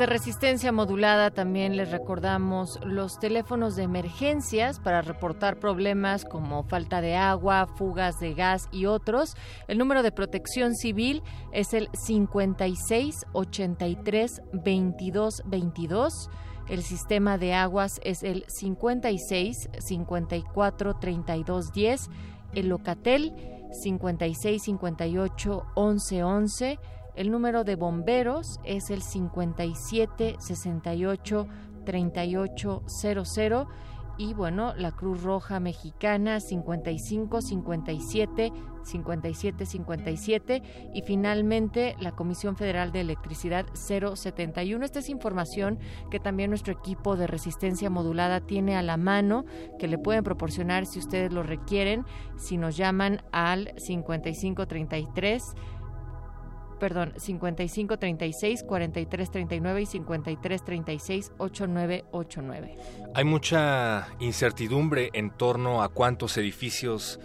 Desde Resistencia Modulada también les recordamos los teléfonos de emergencias para reportar problemas como falta de agua, fugas de gas y otros. El número de protección civil es el 56 83 22 22. El sistema de aguas es el 56 54 32 10. El Locatel 56 58 11 11. El número de bomberos es el 57 68 38 00 y bueno, la Cruz Roja Mexicana 55 57 57 57 y finalmente la Comisión Federal de Electricidad 071. Esta es información que también nuestro equipo de resistencia modulada tiene a la mano, que le pueden proporcionar si ustedes lo requieren, si nos llaman al 5533 perdón, 55 36 43 39 y 53 36 8989. Hay mucha incertidumbre en torno a cuántos edificios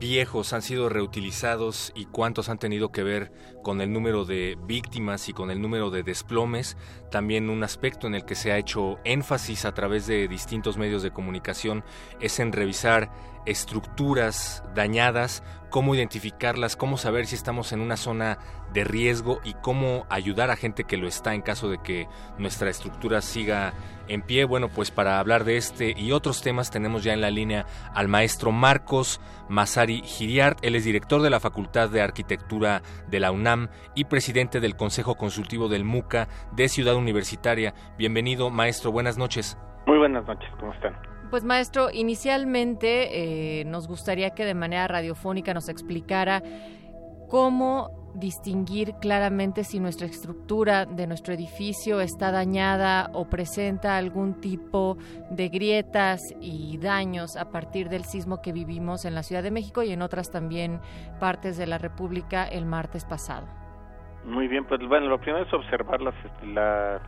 viejos han sido reutilizados y cuántos han tenido que ver con el número de víctimas y con el número de desplomes. También un aspecto en el que se ha hecho énfasis a través de distintos medios de comunicación es en revisar estructuras dañadas, cómo identificarlas, cómo saber si estamos en una zona de riesgo y cómo ayudar a gente que lo está en caso de que nuestra estructura siga en pie. Bueno, pues para hablar de este y otros temas tenemos ya en la línea al maestro Marcos Masari Giriart. Él es director de la Facultad de Arquitectura de la UNAM y presidente del Consejo Consultivo del MUCA de Ciudad Universitaria. Bienvenido, maestro. Buenas noches. Muy buenas noches, ¿cómo están? Pues maestro, inicialmente eh, nos gustaría que de manera radiofónica nos explicara cómo distinguir claramente si nuestra estructura de nuestro edificio está dañada o presenta algún tipo de grietas y daños a partir del sismo que vivimos en la Ciudad de México y en otras también partes de la República el martes pasado. Muy bien, pues bueno, lo primero es observar las, la,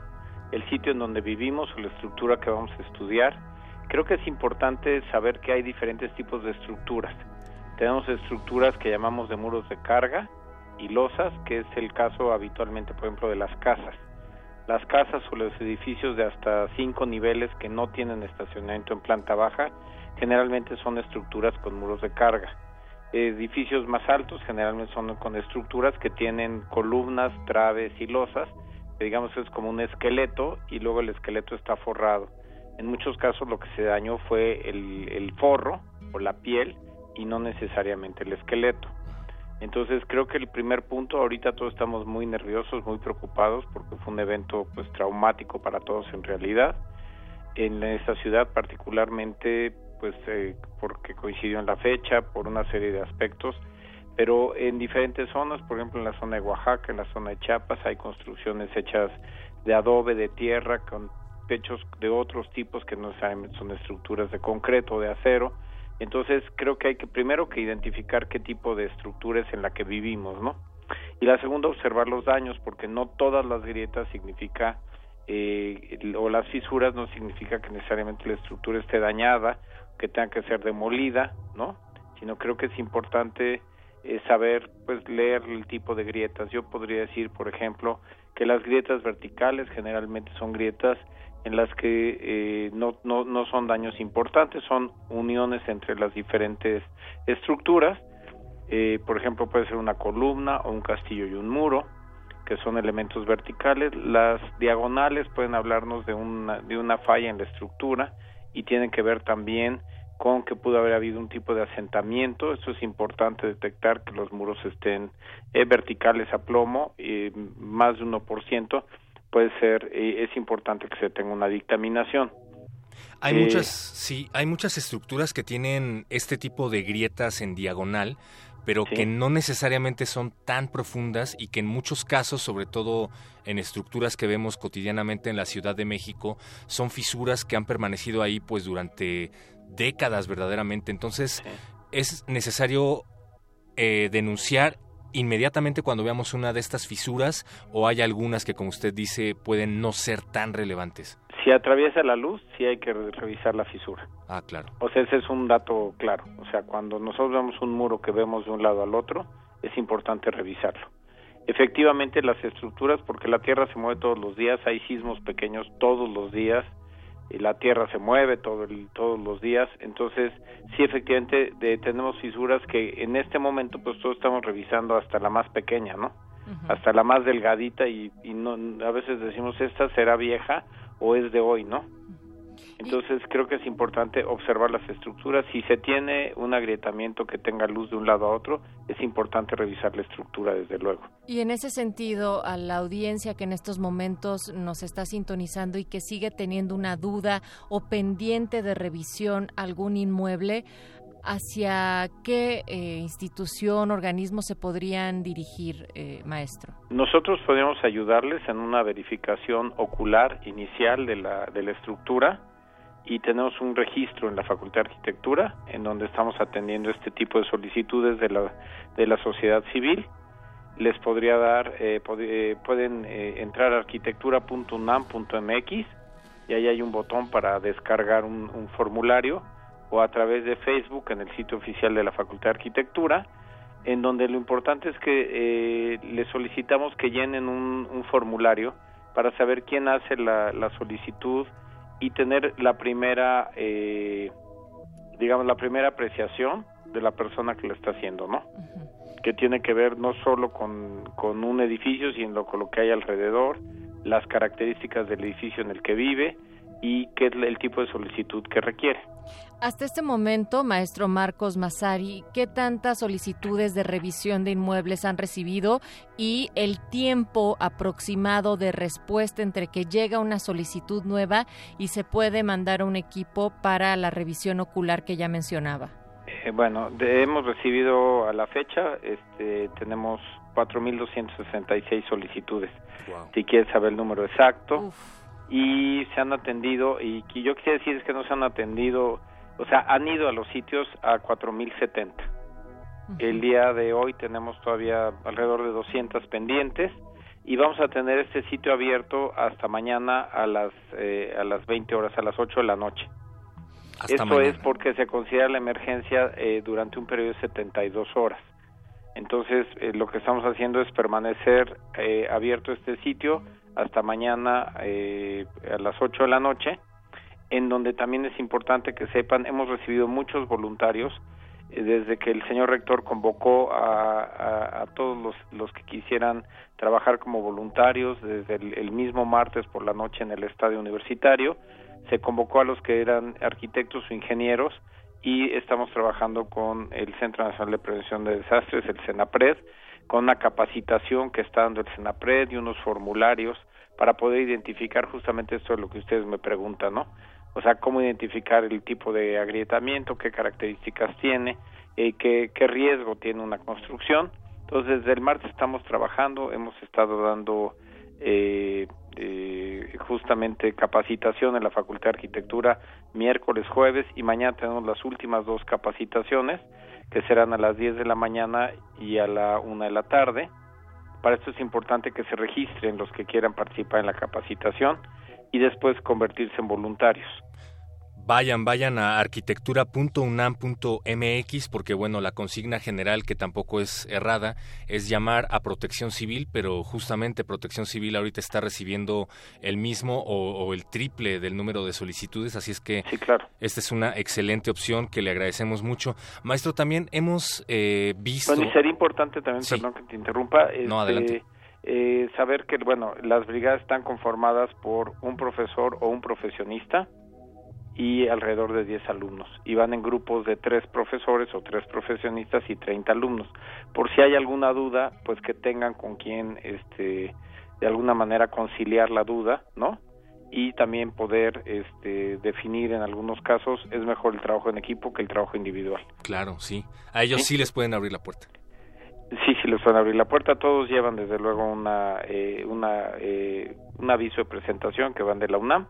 el sitio en donde vivimos o la estructura que vamos a estudiar. Creo que es importante saber que hay diferentes tipos de estructuras. Tenemos estructuras que llamamos de muros de carga y losas, que es el caso habitualmente, por ejemplo, de las casas. Las casas o los edificios de hasta cinco niveles que no tienen estacionamiento en planta baja, generalmente son estructuras con muros de carga. Edificios más altos generalmente son con estructuras que tienen columnas, traves y losas, que digamos es como un esqueleto y luego el esqueleto está forrado. En muchos casos lo que se dañó fue el, forro o la piel y no necesariamente el esqueleto. Entonces creo que el primer punto, ahorita todos estamos muy nerviosos, muy preocupados porque fue un evento pues traumático para todos en realidad. En esta ciudad particularmente pues eh, porque coincidió en la fecha, por una serie de aspectos, pero en diferentes zonas, por ejemplo en la zona de Oaxaca, en la zona de Chiapas, hay construcciones hechas de adobe, de tierra, con techos de otros tipos que no son estructuras de concreto o de acero. Entonces creo que hay que primero que identificar qué tipo de estructura es en la que vivimos, ¿no? Y la segunda observar los daños, porque no todas las grietas significa eh, o las fisuras no significa que necesariamente la estructura esté dañada, que tenga que ser demolida, ¿no? Sino creo que es importante eh, saber, pues, leer el tipo de grietas. Yo podría decir, por ejemplo, que las grietas verticales generalmente son grietas en las que eh, no, no, no son daños importantes, son uniones entre las diferentes estructuras. Eh, por ejemplo, puede ser una columna o un castillo y un muro, que son elementos verticales. Las diagonales pueden hablarnos de una, de una falla en la estructura y tienen que ver también con que pudo haber habido un tipo de asentamiento. Esto es importante detectar que los muros estén eh, verticales a plomo, eh, más de 1%, puede ser, eh, es importante que se tenga una dictaminación. Hay Eh, muchas, sí, hay muchas estructuras que tienen este tipo de grietas en diagonal, pero que no necesariamente son tan profundas y que en muchos casos, sobre todo en estructuras que vemos cotidianamente en la Ciudad de México, son fisuras que han permanecido ahí pues durante décadas verdaderamente. Entonces, es necesario eh, denunciar inmediatamente cuando veamos una de estas fisuras o hay algunas que, como usted dice, pueden no ser tan relevantes. Si atraviesa la luz, sí hay que re- revisar la fisura. Ah, claro. O sea, ese es un dato claro. O sea, cuando nosotros vemos un muro que vemos de un lado al otro, es importante revisarlo. Efectivamente, las estructuras, porque la Tierra se mueve todos los días, hay sismos pequeños todos los días, la Tierra se mueve todo el- todos los días, entonces sí, efectivamente, de- tenemos fisuras que en este momento, pues todos estamos revisando hasta la más pequeña, ¿no? Hasta la más delgadita y, y no, a veces decimos, esta será vieja o es de hoy, ¿no? Entonces creo que es importante observar las estructuras. Si se tiene un agrietamiento que tenga luz de un lado a otro, es importante revisar la estructura desde luego. Y en ese sentido, a la audiencia que en estos momentos nos está sintonizando y que sigue teniendo una duda o pendiente de revisión algún inmueble, ¿hacia qué eh, institución, organismo se podrían dirigir, eh, maestro? Nosotros podemos ayudarles en una verificación ocular inicial de la, de la estructura y tenemos un registro en la Facultad de Arquitectura en donde estamos atendiendo este tipo de solicitudes de la, de la sociedad civil. Les podría dar, eh, pod- eh, pueden eh, entrar a arquitectura.unam.mx y ahí hay un botón para descargar un, formulario o a través de Facebook en el sitio oficial de la Facultad de Arquitectura en donde lo importante es que eh, le solicitamos que llenen un, un formulario para saber quién hace la solicitud y tener la primera, eh, digamos, la primera apreciación de la persona que lo está haciendo, ¿no? Que tiene que ver no solo con, con un edificio, sino con lo que hay alrededor, las características del edificio en el que vive y qué es el tipo de solicitud que requiere. Hasta este momento, maestro Marcos Masari, ¿qué tantas solicitudes de revisión de inmuebles han recibido y el tiempo aproximado de respuesta entre que llega una solicitud nueva y se puede mandar a un equipo para la revisión ocular que ya mencionaba? Eh, bueno, de- hemos recibido a la fecha, este, tenemos 4.266 solicitudes. Si quieres saber el número exacto. Y se han atendido, y que yo quisiera decir es que no se han atendido, o sea, han ido a los sitios a 4.070. El día de hoy tenemos todavía alrededor de 200 pendientes y vamos a tener este sitio abierto hasta mañana a las eh, a las 20 horas, a las 8 de la noche. Hasta Esto mañana. es porque se considera la emergencia eh, durante un periodo de 72 horas. Entonces, eh, lo que estamos haciendo es permanecer eh, abierto este sitio hasta mañana eh, a las 8 de la noche, en donde también es importante que sepan, hemos recibido muchos voluntarios eh, desde que el señor rector convocó a, todos los, los que quisieran trabajar como voluntarios desde el, el mismo martes por la noche en el estadio universitario. se convocó a los que eran arquitectos o ingenieros y estamos trabajando con el Centro Nacional de Prevención de Desastres, el CENAPRED, con una capacitación que está dando el CENAPRED y unos formularios para poder identificar justamente esto de lo que ustedes me preguntan, ¿no? O sea, cómo identificar el tipo de agrietamiento, qué características tiene, eh, qué, qué riesgo tiene una construcción. Entonces, desde el martes estamos trabajando, hemos estado dando eh, eh, justamente capacitación en la Facultad de Arquitectura miércoles, jueves y mañana tenemos las últimas dos capacitaciones que serán a las 10 de la mañana y a la 1 de la tarde. Para esto es importante que se registren los que quieran participar en la capacitación y después convertirse en voluntarios. Vayan, vayan a arquitectura.unam.mx porque bueno, la consigna general que tampoco es errada es llamar a Protección Civil, pero justamente Protección Civil ahorita está recibiendo el mismo o, o el triple del número de solicitudes, así es que sí, claro. esta es una excelente opción que le agradecemos mucho. Maestro, también hemos eh, visto... Bueno, y sería importante también, sí. perdón que te interrumpa, no, adelante. Eh, saber que, bueno, las brigadas están conformadas por un profesor o un profesionista, y alrededor de 10 alumnos. Y van en grupos de tres profesores o tres profesionistas y 30 alumnos. Por si hay alguna duda, pues que tengan con quien, este, de alguna manera conciliar la duda, ¿no? Y también poder este, definir en algunos casos es mejor el trabajo en equipo que el trabajo individual. Claro, sí. A ellos sí, sí les pueden abrir la puerta. Sí, sí les pueden abrir la puerta. Todos llevan desde luego una, eh, una, eh, un aviso de presentación que van de la UNAM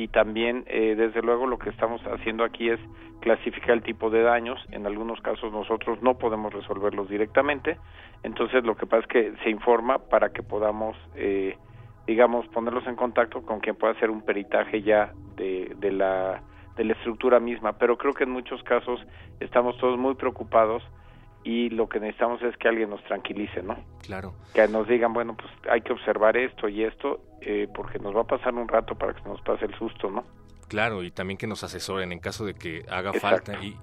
y también eh, desde luego lo que estamos haciendo aquí es clasificar el tipo de daños en algunos casos nosotros no podemos resolverlos directamente entonces lo que pasa es que se informa para que podamos eh, digamos ponerlos en contacto con quien pueda hacer un peritaje ya de, de la de la estructura misma pero creo que en muchos casos estamos todos muy preocupados y lo que necesitamos es que alguien nos tranquilice, ¿no? Claro. Que nos digan, bueno, pues hay que observar esto y esto, eh, porque nos va a pasar un rato para que nos pase el susto, ¿no? Claro, y también que nos asesoren en caso de que haga Exacto. falta. Y,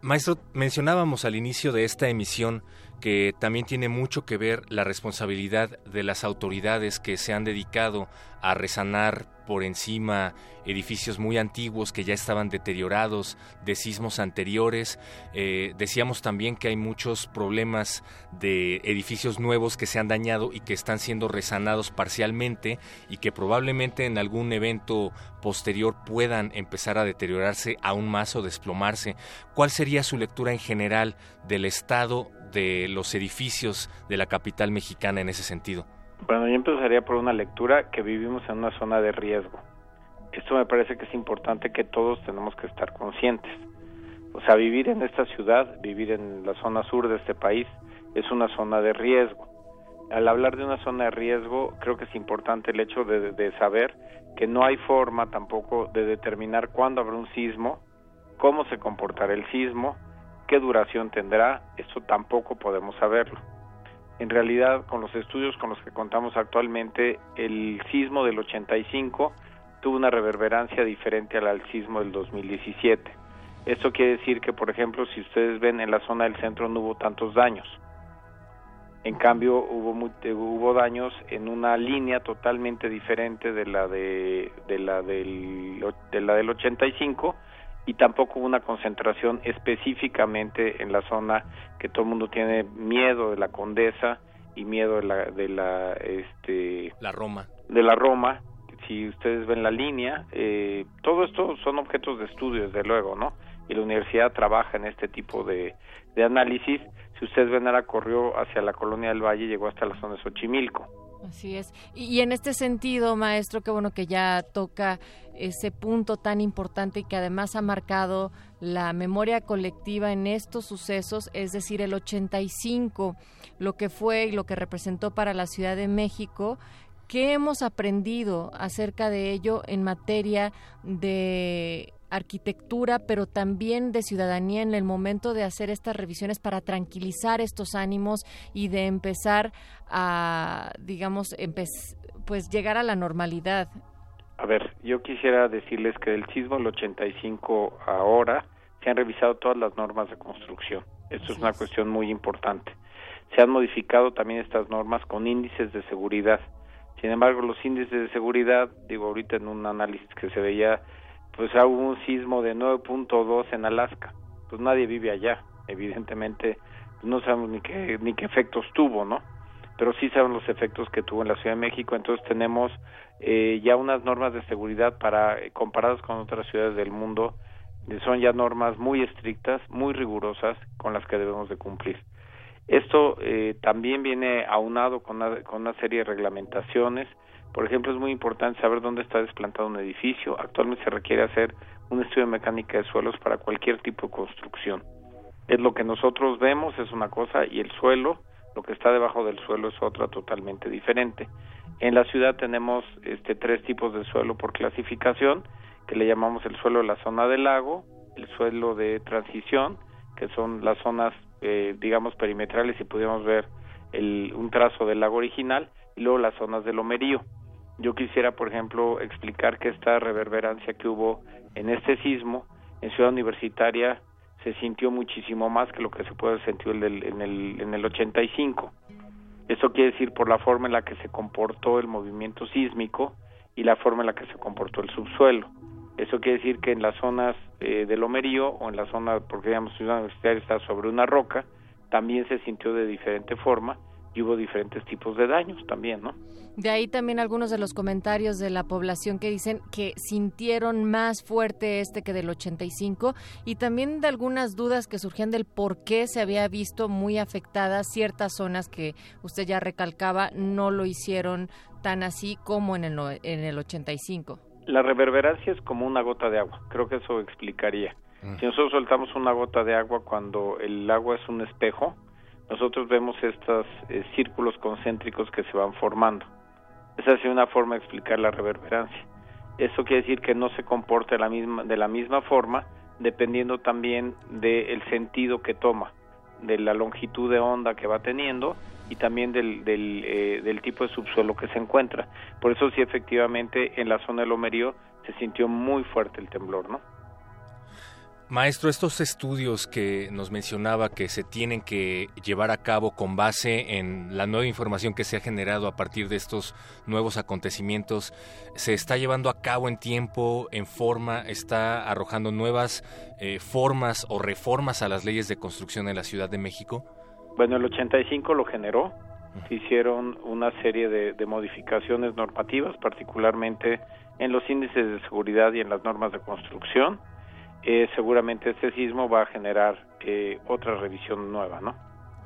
maestro, mencionábamos al inicio de esta emisión que también tiene mucho que ver la responsabilidad de las autoridades que se han dedicado a resanar por encima edificios muy antiguos que ya estaban deteriorados de sismos anteriores. Eh, decíamos también que hay muchos problemas de edificios nuevos que se han dañado y que están siendo resanados parcialmente y que probablemente en algún evento posterior puedan empezar a deteriorarse aún más o desplomarse. ¿Cuál sería su lectura en general del estado de los edificios de la capital mexicana en ese sentido? Bueno, yo empezaría por una lectura que vivimos en una zona de riesgo. Esto me parece que es importante que todos tenemos que estar conscientes. O sea, vivir en esta ciudad, vivir en la zona sur de este país, es una zona de riesgo. Al hablar de una zona de riesgo, creo que es importante el hecho de, de saber que no hay forma tampoco de determinar cuándo habrá un sismo, cómo se comportará el sismo, qué duración tendrá, esto tampoco podemos saberlo en realidad con los estudios con los que contamos actualmente, el sismo del 85 tuvo una reverberancia diferente al, sismo del 2017. Esto quiere decir que, por ejemplo, si ustedes ven en la zona del centro no hubo tantos daños. En cambio, hubo, hubo daños en una línea totalmente diferente de la, de la, del, de la del 85 y tampoco hubo una concentración específicamente en la zona que todo el mundo tiene miedo de la Condesa y miedo de la de la este la Roma. de la Roma. Si ustedes ven la línea eh, todo esto son objetos de estudio desde luego no y la universidad trabaja en este tipo de, de análisis. Si ustedes ven ahora corrió hacia la colonia del Valle llegó hasta la zona de Xochimilco Así es. Y, en este sentido, maestro, qué bueno que ya toca ese punto tan importante y que además ha marcado la memoria colectiva en estos sucesos, es decir, el 85, lo que fue y lo que representó para la Ciudad de México. ¿Qué hemos aprendido acerca de ello en materia de arquitectura, pero también de ciudadanía en el momento de hacer estas revisiones para tranquilizar estos ánimos y de empezar a, digamos, empe pues llegar a la normalidad. A ver, yo quisiera decirles que del sismo del 85 ahora se han revisado todas las normas de construcción. Esto Así es una es. cuestión muy importante. Se han modificado también estas normas con índices de seguridad. Sin embargo, los índices de seguridad, digo ahorita en un análisis que se veía, pues hubo un sismo de 9.2 en Alaska. Pues nadie vive allá, evidentemente no sabemos ni qué ni qué efectos tuvo, ¿no? Pero sí sabemos los efectos que tuvo en la Ciudad de México, entonces tenemos eh, ya unas normas de seguridad para eh, comparadas con otras ciudades del mundo, eh, son ya normas muy estrictas, muy rigurosas con las que debemos de cumplir. Esto eh, también viene aunado con una, con una serie de reglamentaciones. Por ejemplo, es muy importante saber dónde está desplantado un edificio. Actualmente se requiere hacer un estudio de mecánica de suelos para cualquier tipo de construcción. Es lo que nosotros vemos, es una cosa, y el suelo, lo que está debajo del suelo es otra totalmente diferente. En la ciudad tenemos este, tres tipos de suelo por clasificación, que le llamamos el suelo de la zona del lago, el suelo de transición, que son las zonas eh, digamos perimetrales y pudiéramos ver el, un trazo del lago original y luego las zonas del lomerío. Yo quisiera, por ejemplo, explicar que esta reverberancia que hubo en este sismo en Ciudad Universitaria se sintió muchísimo más que lo que se puede sentir en el, en el, en el 85. Eso quiere decir por la forma en la que se comportó el movimiento sísmico y la forma en la que se comportó el subsuelo. Eso quiere decir que en las zonas eh, del Lomerío o en la zona, porque digamos Ciudad Universitaria está sobre una roca, también se sintió de diferente forma y hubo diferentes tipos de daños también, ¿no? De ahí también algunos de los comentarios de la población que dicen que sintieron más fuerte este que del 85 y también de algunas dudas que surgían del por qué se había visto muy afectadas ciertas zonas que usted ya recalcaba no lo hicieron tan así como en el, en el 85. La reverberancia es como una gota de agua, creo que eso explicaría. Si nosotros soltamos una gota de agua cuando el agua es un espejo, nosotros vemos estos eh, círculos concéntricos que se van formando. Esa es una forma de explicar la reverberancia. Eso quiere decir que no se comporta de la misma, de la misma forma, dependiendo también del sentido que toma, de la longitud de onda que va teniendo y también del, del, eh, del tipo de subsuelo que se encuentra. Por eso sí, efectivamente, en la zona del Lomerío se sintió muy fuerte el temblor, ¿no? Maestro, estos estudios que nos mencionaba que se tienen que llevar a cabo con base en la nueva información que se ha generado a partir de estos nuevos acontecimientos, ¿se está llevando a cabo en tiempo, en forma, está arrojando nuevas eh, formas o reformas a las leyes de construcción en la Ciudad de México? Bueno, el 85 lo generó, se hicieron una serie de, de modificaciones normativas, particularmente en los índices de seguridad y en las normas de construcción. Eh, seguramente este sismo va a generar eh, otra revisión nueva, ¿no?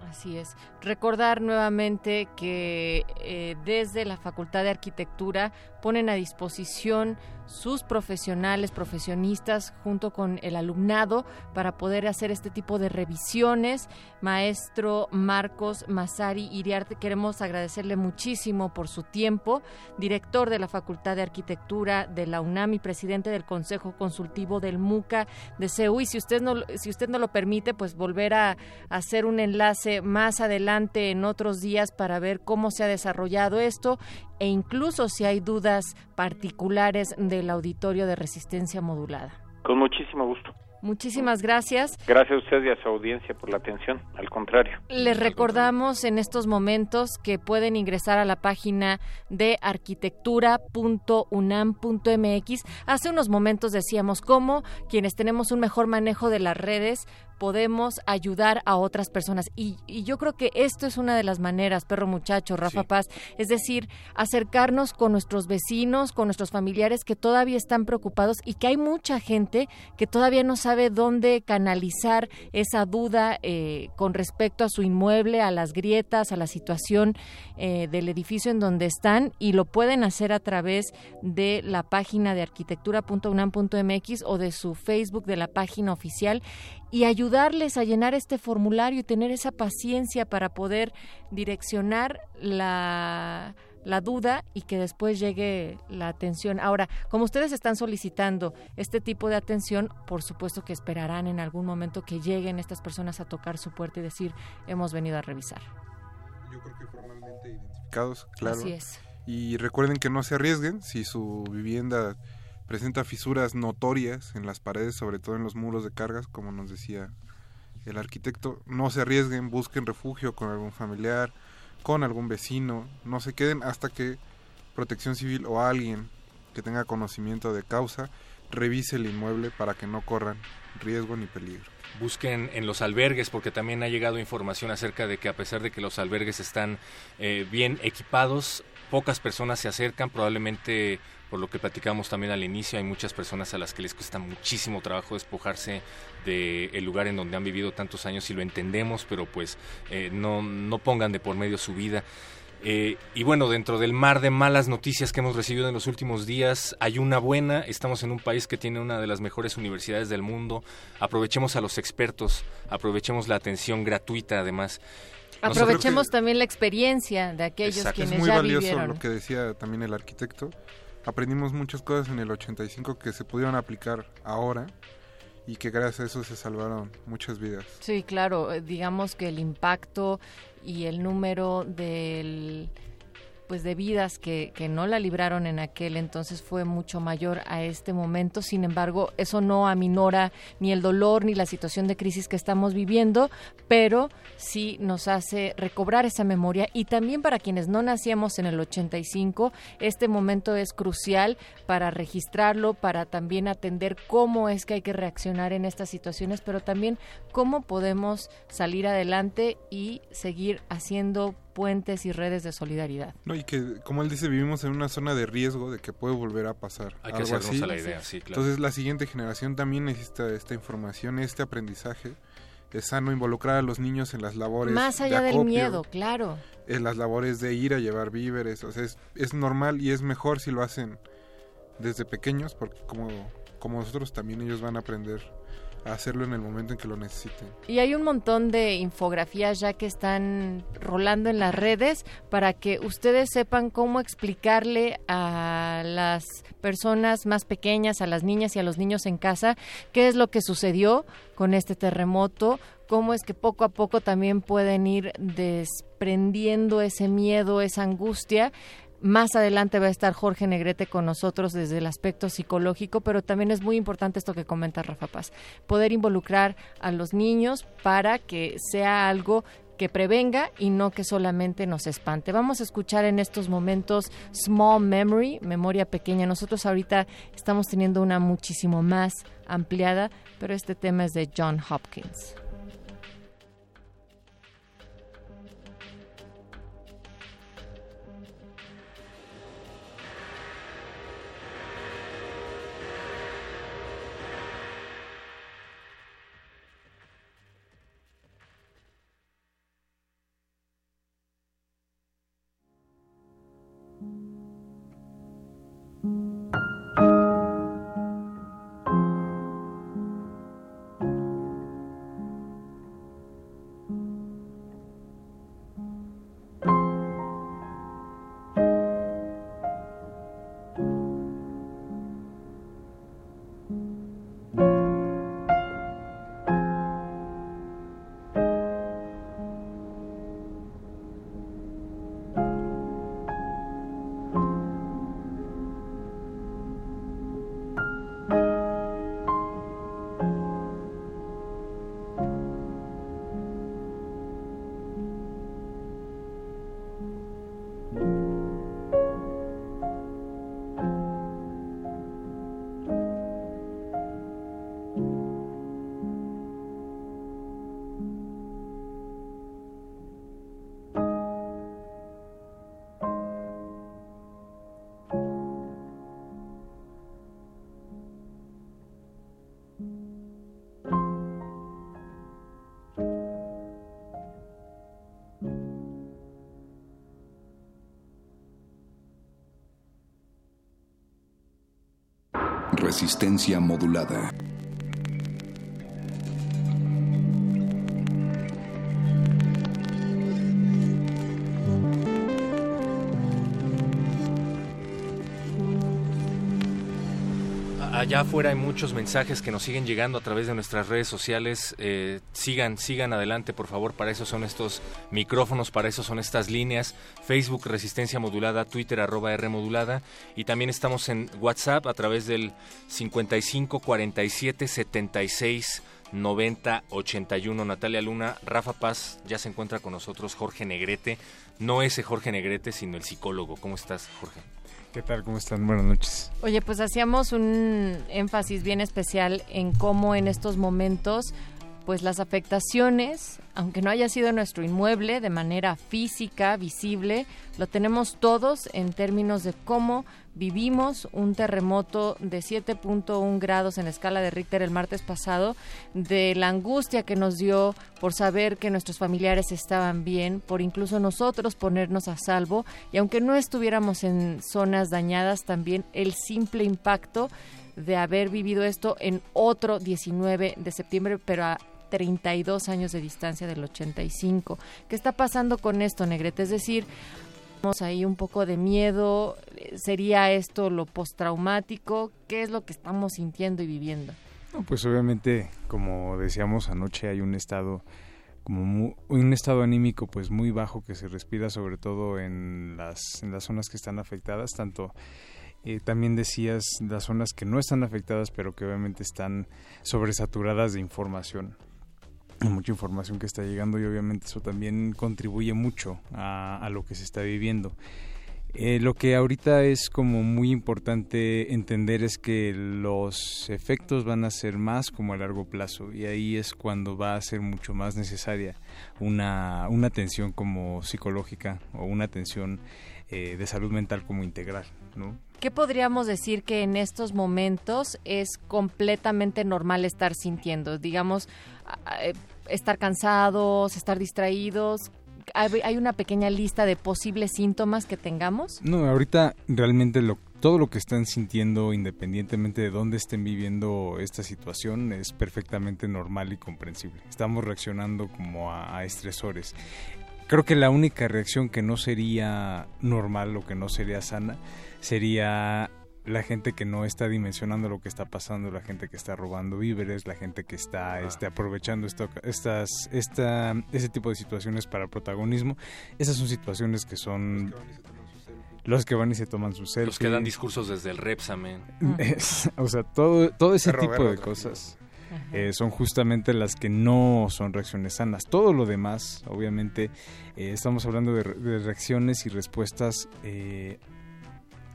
Así es. Recordar nuevamente que eh, desde la Facultad de Arquitectura ponen a disposición sus profesionales, profesionistas, junto con el alumnado, para poder hacer este tipo de revisiones. Maestro Marcos Masari Iriarte, queremos agradecerle muchísimo por su tiempo, director de la Facultad de Arquitectura de la UNAM y presidente del Consejo Consultivo del MUCA de CEU. Y si usted no, si usted no lo permite, pues volver a, hacer un enlace más adelante en otros días para ver cómo se ha desarrollado esto e incluso si hay dudas particulares del auditorio de resistencia modulada. Con muchísimo gusto. Muchísimas gracias. Gracias a usted y a su audiencia por la atención. Al contrario. Les recordamos en estos momentos que pueden ingresar a la página de arquitectura.unam.mx. Hace unos momentos decíamos cómo quienes tenemos un mejor manejo de las redes podemos ayudar a otras personas. Y, y yo creo que esto es una de las maneras, perro muchacho, Rafa Paz, es decir, acercarnos con nuestros vecinos, con nuestros familiares que todavía están preocupados y que hay mucha gente que todavía no sabe dónde canalizar esa duda eh, con respecto a su inmueble, a las grietas, a la situación eh, del edificio en donde están y lo pueden hacer a través de la página de arquitectura.unam.mx o de su Facebook de la página oficial y ayudarles a llenar este formulario y tener esa paciencia para poder direccionar la, la duda y que después llegue la atención. Ahora, como ustedes están solicitando este tipo de atención, por supuesto que esperarán en algún momento que lleguen estas personas a tocar su puerta y decir, hemos venido a revisar. Yo creo que formalmente identificados, claro. Así es. Y recuerden que no se arriesguen si su vivienda presenta fisuras notorias en las paredes, sobre todo en los muros de cargas, como nos decía el arquitecto. No se arriesguen, busquen refugio con algún familiar, con algún vecino, no se queden hasta que protección civil o alguien que tenga conocimiento de causa revise el inmueble para que no corran riesgo ni peligro. Busquen en los albergues porque también ha llegado información acerca de que a pesar de que los albergues están eh, bien equipados, pocas personas se acercan, probablemente por lo que platicamos también al inicio, hay muchas personas a las que les cuesta muchísimo trabajo despojarse del lugar en donde han vivido tantos años y lo entendemos, pero pues eh, no, no pongan de por medio su vida. Eh, y bueno, dentro del mar de malas noticias que hemos recibido en los últimos días, hay una buena. Estamos en un país que tiene una de las mejores universidades del mundo. Aprovechemos a los expertos, aprovechemos la atención gratuita además. Aprovechemos también la experiencia de aquellos Exacto. quienes es muy ya valioso vivieron. lo que decía también el arquitecto. Aprendimos muchas cosas en el 85 que se pudieron aplicar ahora y que gracias a eso se salvaron muchas vidas. Sí, claro, eh, digamos que el impacto y el número del pues de vidas que, que no la libraron en aquel entonces fue mucho mayor a este momento. Sin embargo, eso no aminora ni el dolor ni la situación de crisis que estamos viviendo, pero sí nos hace recobrar esa memoria y también para quienes no nacíamos en el 85, este momento es crucial para registrarlo, para también atender cómo es que hay que reaccionar en estas situaciones, pero también cómo podemos salir adelante y seguir haciendo puentes y redes de solidaridad. No, y que, como él dice, vivimos en una zona de riesgo de que puede volver a pasar Hay que algo hacernos así. a la idea, sí, claro. Entonces, la siguiente generación también necesita esta información, este aprendizaje. Es sano involucrar a los niños en las labores Más de allá del acopio, miedo, claro. en las labores de ir a llevar víveres. O sea, es, es normal y es mejor si lo hacen desde pequeños, porque como, como nosotros también ellos van a aprender hacerlo en el momento en que lo necesiten. Y hay un montón de infografías ya que están rolando en las redes para que ustedes sepan cómo explicarle a las personas más pequeñas, a las niñas y a los niños en casa, qué es lo que sucedió con este terremoto, cómo es que poco a poco también pueden ir desprendiendo ese miedo, esa angustia. Más adelante va a estar Jorge Negrete con nosotros desde el aspecto psicológico, pero también es muy importante esto que comenta Rafa Paz, poder involucrar a los niños para que sea algo que prevenga y no que solamente nos espante. Vamos a escuchar en estos momentos Small Memory, memoria pequeña. Nosotros ahorita estamos teniendo una muchísimo más ampliada, pero este tema es de John Hopkins. Resistencia modulada. Allá afuera hay muchos mensajes que nos siguen llegando a través de nuestras redes sociales. Eh, sigan, sigan adelante, por favor. Para eso son estos micrófonos, para eso son estas líneas. Facebook Resistencia Modulada, Twitter arroba R Modulada. Y también estamos en WhatsApp a través del 55 47 76 9081. Natalia Luna, Rafa Paz, ya se encuentra con nosotros Jorge Negrete. No ese Jorge Negrete, sino el psicólogo. ¿Cómo estás, Jorge? ¿Qué tal? ¿Cómo están? Buenas noches. Oye, pues hacíamos un énfasis bien especial en cómo en estos momentos pues las afectaciones, aunque no haya sido nuestro inmueble de manera física, visible, lo tenemos todos en términos de cómo vivimos un terremoto de 7.1 grados en la escala de Richter el martes pasado, de la angustia que nos dio por saber que nuestros familiares estaban bien, por incluso nosotros ponernos a salvo, y aunque no estuviéramos en zonas dañadas, también el simple impacto de haber vivido esto en otro 19 de septiembre, pero a 32 años de distancia del 85. ¿Qué está pasando con esto, Negrete? Es decir, ahí un poco de miedo, ¿sería esto lo postraumático? ¿Qué es lo que estamos sintiendo y viviendo? No, pues obviamente, como decíamos anoche, hay un estado como mu- un estado anímico pues muy bajo que se respira sobre todo en las en las zonas que están afectadas tanto eh, también decías las zonas que no están afectadas pero que obviamente están sobresaturadas de información mucha información que está llegando y obviamente eso también contribuye mucho a, lo que se está viviendo eh, lo que ahorita es como muy importante entender es que los efectos van a ser más como a largo plazo y ahí es cuando va a ser mucho más necesaria una, una atención como psicológica o una atención eh, de salud mental como integral, ¿no? ¿Qué podríamos decir que en estos momentos es completamente normal estar sintiendo? Digamos, eh, estar cansados, estar distraídos. ¿Hay hay una pequeña lista de posibles síntomas que tengamos? No, ahorita realmente lo, todo lo que están sintiendo, independientemente de dónde estén viviendo esta situación, es perfectamente normal y comprensible. Estamos reaccionando como a, a estresores. Creo que la única reacción que no sería normal o que no sería sana sería la gente que no está dimensionando lo que está pasando, la gente que está robando víveres, la gente que está este, aprovechando esto, estas, esta, ese tipo de situaciones para protagonismo. Esas son situaciones que son los que van y se toman sus selfies. Los que dan discursos desde el Repsamen. Es- o sea, todo, todo ese tipo de cosas eh, son justamente las que no son reacciones sanas. Todo lo demás, obviamente, eh, estamos hablando de, re- de reacciones y respuestas eh,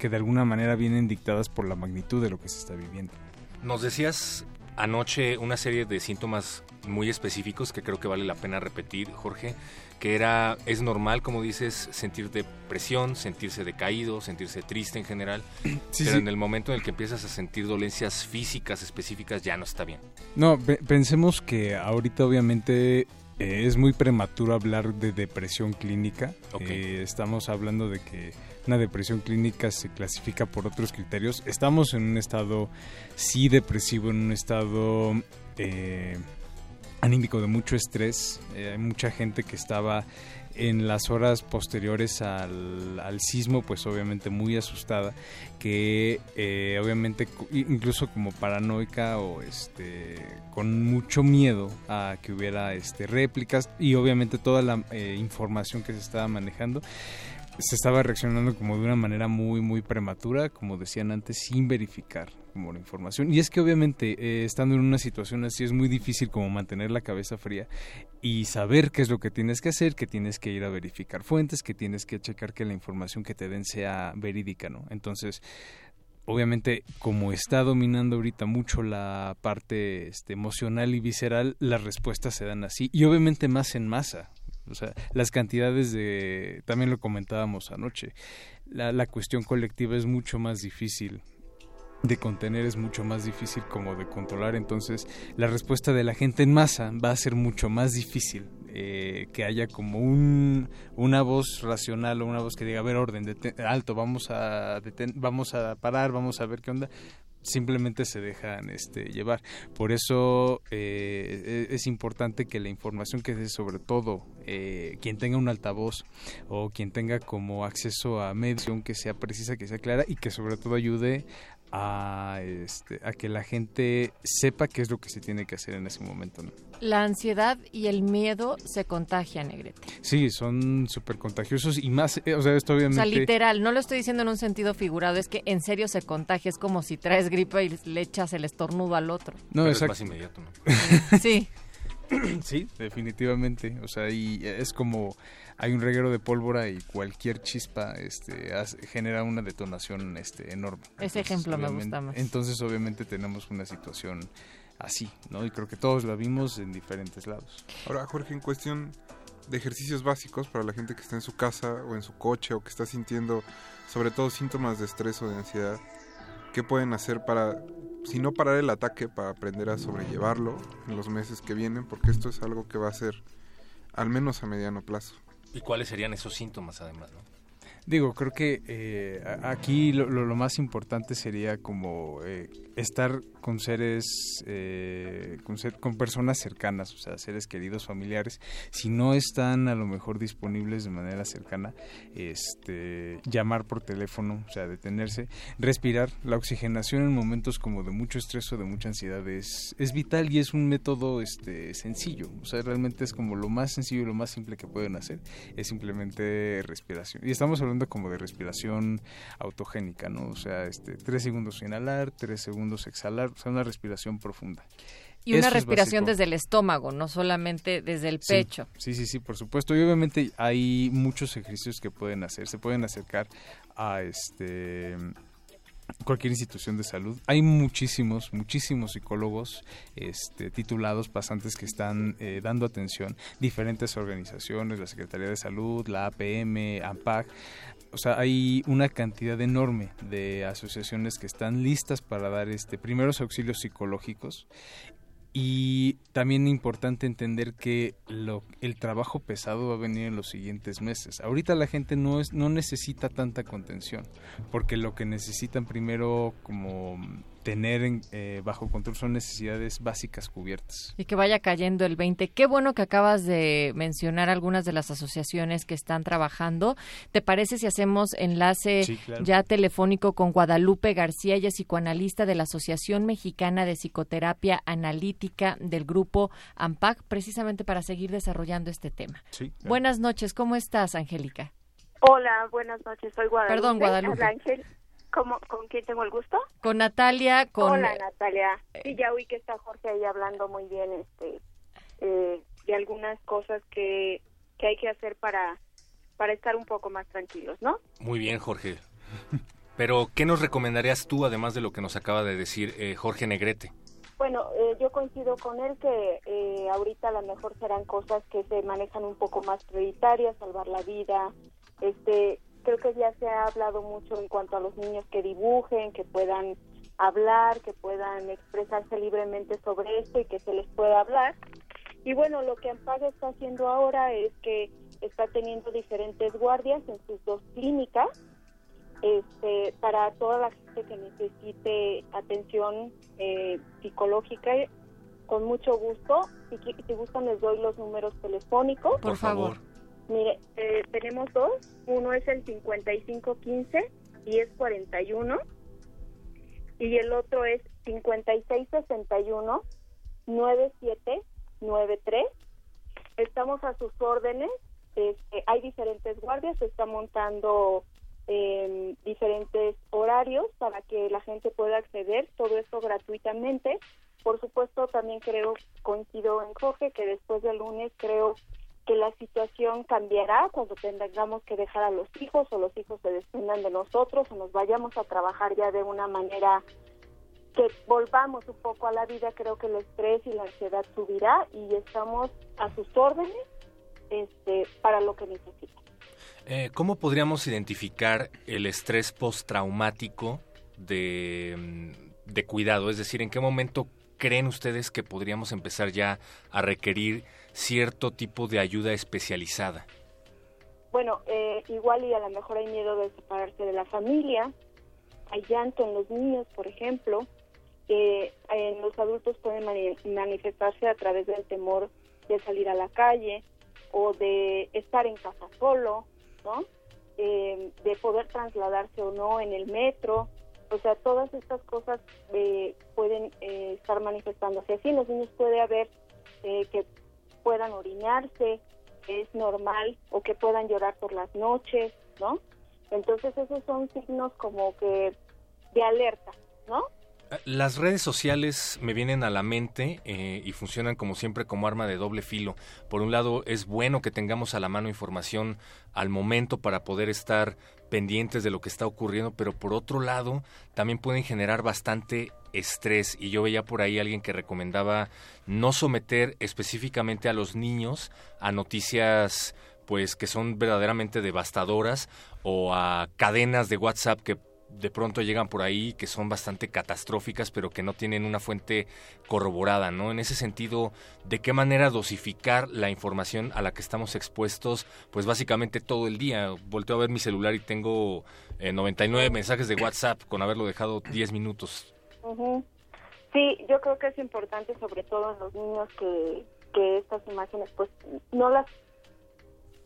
que de alguna manera vienen dictadas por la magnitud de lo que se está viviendo. Nos decías anoche una serie de síntomas muy específicos que creo que vale la pena repetir, Jorge, que era, es normal, como dices, sentir depresión, sentirse decaído, sentirse triste en general, Sí, pero sí. en el momento en el que empiezas a sentir dolencias físicas específicas ya no está bien. No, pe- pensemos que ahorita obviamente eh, es muy prematuro hablar de depresión clínica. Ok. Eh, estamos hablando de que una depresión clínica se clasifica por otros criterios. Estamos en un estado sí depresivo, en un estado eh, anímico de mucho estrés. Eh, hay mucha gente que estaba en las horas posteriores al, al sismo, pues obviamente muy asustada, que eh, obviamente incluso como paranoica o este con mucho miedo a que hubiera este réplicas y obviamente toda la eh, información que se estaba manejando se estaba reaccionando como de una manera muy muy prematura, como decían antes, sin verificar como la información. Y es que obviamente eh, estando en una situación así es muy difícil como mantener la cabeza fría y saber qué es lo que tienes que hacer, que tienes que ir a verificar fuentes, que tienes que checar que la información que te den sea verídica, ¿no? Entonces, obviamente como está dominando ahorita mucho la parte este, emocional y visceral, las respuestas se dan así y obviamente más en masa. O sea, las cantidades de, también lo comentábamos anoche, la, la cuestión colectiva es mucho más difícil de contener, es mucho más difícil como de controlar, entonces la respuesta de la gente en masa va a ser mucho más difícil. eh, que haya como un, una voz racional o una voz que diga, a ver, orden, alto, vamos a, vamos a parar, vamos a ver qué onda simplemente se dejan este, llevar. Por eso eh, e- es importante que la información que se sobre todo eh, quien tenga un altavoz o quien tenga como acceso a medición que sea precisa, que sea clara y que sobre todo ayude a, este, a que la gente sepa qué es lo que se tiene que hacer en ese momento. ¿no? La ansiedad y el miedo se contagian, Negrete. Sí, son súper contagiosos y más, eh, o sea, esto O obviamente... sea, literal, no lo estoy diciendo en un sentido figurado, es que en serio se contagia, es como si traes gripe y le echas el estornudo al otro. No, Pero es exacto. más inmediato, ¿no? Sí. Sí, definitivamente. O sea, y es como hay un reguero de pólvora y cualquier chispa este, hace- genera una detonación este, enorme. Ese ejemplo me gusta más. Entonces, obviamente, tenemos una situación así, ¿no? Y creo que todos la vimos en diferentes lados. Ahora, Jorge, en cuestión de ejercicios básicos para la gente que está en su casa o en su coche o que está sintiendo sobre todo síntomas de estrés o de ansiedad, ¿qué pueden hacer para, si no parar el ataque, para aprender a sobrellevarlo en los meses que vienen? Porque esto es algo que va a ser al menos a mediano plazo. ¿Y cuáles serían esos síntomas, además? ¿no? Digo, creo que eh, aquí lo, lo- lo más importante sería como eh, estar con seres, eh, con, ser- con personas cercanas, o sea, seres queridos, familiares. Si no están a lo mejor disponibles de manera cercana, este, llamar por teléfono, o sea, detenerse, respirar. La oxigenación en momentos como de mucho estrés o de mucha ansiedad es, es vital y es un método este, sencillo. O sea, realmente es como lo más sencillo y lo más simple que pueden hacer, es simplemente respiración. Y estamos hablando como de respiración autogénica, ¿no? O sea, este, tres segundos inhalar, tres segundos exhalar, o sea, una respiración profunda. Y una Eso respiración desde el estómago, no solamente desde el Sí, pecho. Sí, sí, sí, por supuesto. Y obviamente hay muchos ejercicios que pueden hacer. Se pueden acercar a este cualquier institución de salud. Hay muchísimos, muchísimos psicólogos este, titulados, pasantes que están eh, dando atención, diferentes organizaciones, la Secretaría de Salud, la APM, AMPAC. O sea, hay una cantidad enorme de asociaciones que están listas para dar este primeros auxilios psicológicos y también importante entender que lo, el trabajo pesado va a venir en los siguientes meses. Ahorita la gente no es no necesita tanta contención, porque lo que necesitan primero como tener en, eh, bajo control son necesidades básicas cubiertas. Y que vaya cayendo el 20. Qué bueno que acabas de mencionar algunas de las asociaciones que están trabajando. ¿Te parece si hacemos enlace Sí, claro. ya telefónico con Guadalupe García, ella es psicoanalista de la Asociación Mexicana de Psicoterapia Analítica del grupo AMPAC, precisamente para seguir desarrollando este tema? Sí, claro. Buenas noches, ¿cómo estás, Angélica? Hola, buenas noches, soy Guadalupe. Perdón, Guadalupe. Ángel. ¿Cómo, ¿Con quién tengo el gusto? Con Natalia, con... Hola, Natalia. Sí, ya oí que está Jorge ahí hablando muy bien este, eh, de algunas cosas que, que hay que hacer para, para estar un poco más tranquilos, ¿no? Muy bien, Jorge. Pero, ¿qué nos recomendarías tú, además de lo que nos acaba de decir eh, Jorge Negrete? Bueno, eh, yo coincido con él que eh, ahorita a lo mejor serán cosas que se manejan un poco más prioritarias, salvar la vida. Este, creo que ya se ha hablado mucho en cuanto a los niños que dibujen, que puedan hablar, que puedan expresarse libremente sobre esto y que se les pueda hablar. Y bueno, lo que AMPAG está haciendo ahora es que está teniendo diferentes guardias en sus dos clínicas este, para toda la gente que necesite atención eh, psicológica. Con mucho gusto. Si, si gustan, les doy los números telefónicos. Por, favor. Mire, eh, tenemos dos. Uno es el 5515 1041 y el otro es 5661 9793. Estamos a sus órdenes. Este, hay diferentes guardias. Se está montando eh, diferentes horarios para que la gente pueda acceder. Todo esto gratuitamente. Por supuesto, también creo, coincido en Jorge, que después del lunes creo que la situación cambiará cuando tengamos que dejar a los hijos o los hijos se desprendan de nosotros o nos vayamos a trabajar ya de una manera que volvamos un poco a la vida, creo que el estrés y la ansiedad subirá y estamos a sus órdenes este, para lo que necesiten. Eh, ¿Cómo podríamos identificar el estrés postraumático de, mm, de cuidado? Es decir, ¿en qué momento creen ustedes que podríamos empezar ya a requerir cierto tipo de ayuda especializada? Bueno, eh, igual y a lo mejor hay miedo de separarse de la familia, hay llanto en los niños, por ejemplo, eh, en los adultos pueden mani- manifestarse a través del temor de salir a la calle, o de estar en casa solo, ¿no? Eh, de poder trasladarse o no en el metro, o sea, todas estas cosas eh, pueden eh, estar manifestándose así. En los niños puede haber eh, que puedan orinarse, es normal, o que puedan llorar por las noches, ¿no? Entonces esos son signos como que de alerta, ¿no? Las redes sociales me vienen a la mente eh, y funcionan como siempre como arma de doble filo. Por un lado, es bueno que tengamos a la mano información al momento para poder estar pendientes de lo que está ocurriendo, pero por otro lado, también pueden generar bastante estrés. Y yo veía por ahí alguien que recomendaba no someter específicamente a los niños a noticias pues que son verdaderamente devastadoras o a cadenas de WhatsApp que de pronto llegan por ahí que son bastante catastróficas, pero que no tienen una fuente corroborada, ¿no? En ese sentido, ¿de qué manera dosificar la información a la que estamos expuestos? Pues básicamente todo el día. Volteo a ver mi celular y tengo eh, 99 mensajes de WhatsApp con haberlo dejado 10 minutos. Sí, yo creo que es importante, sobre todo en los niños, que, que estas imágenes, pues, no las,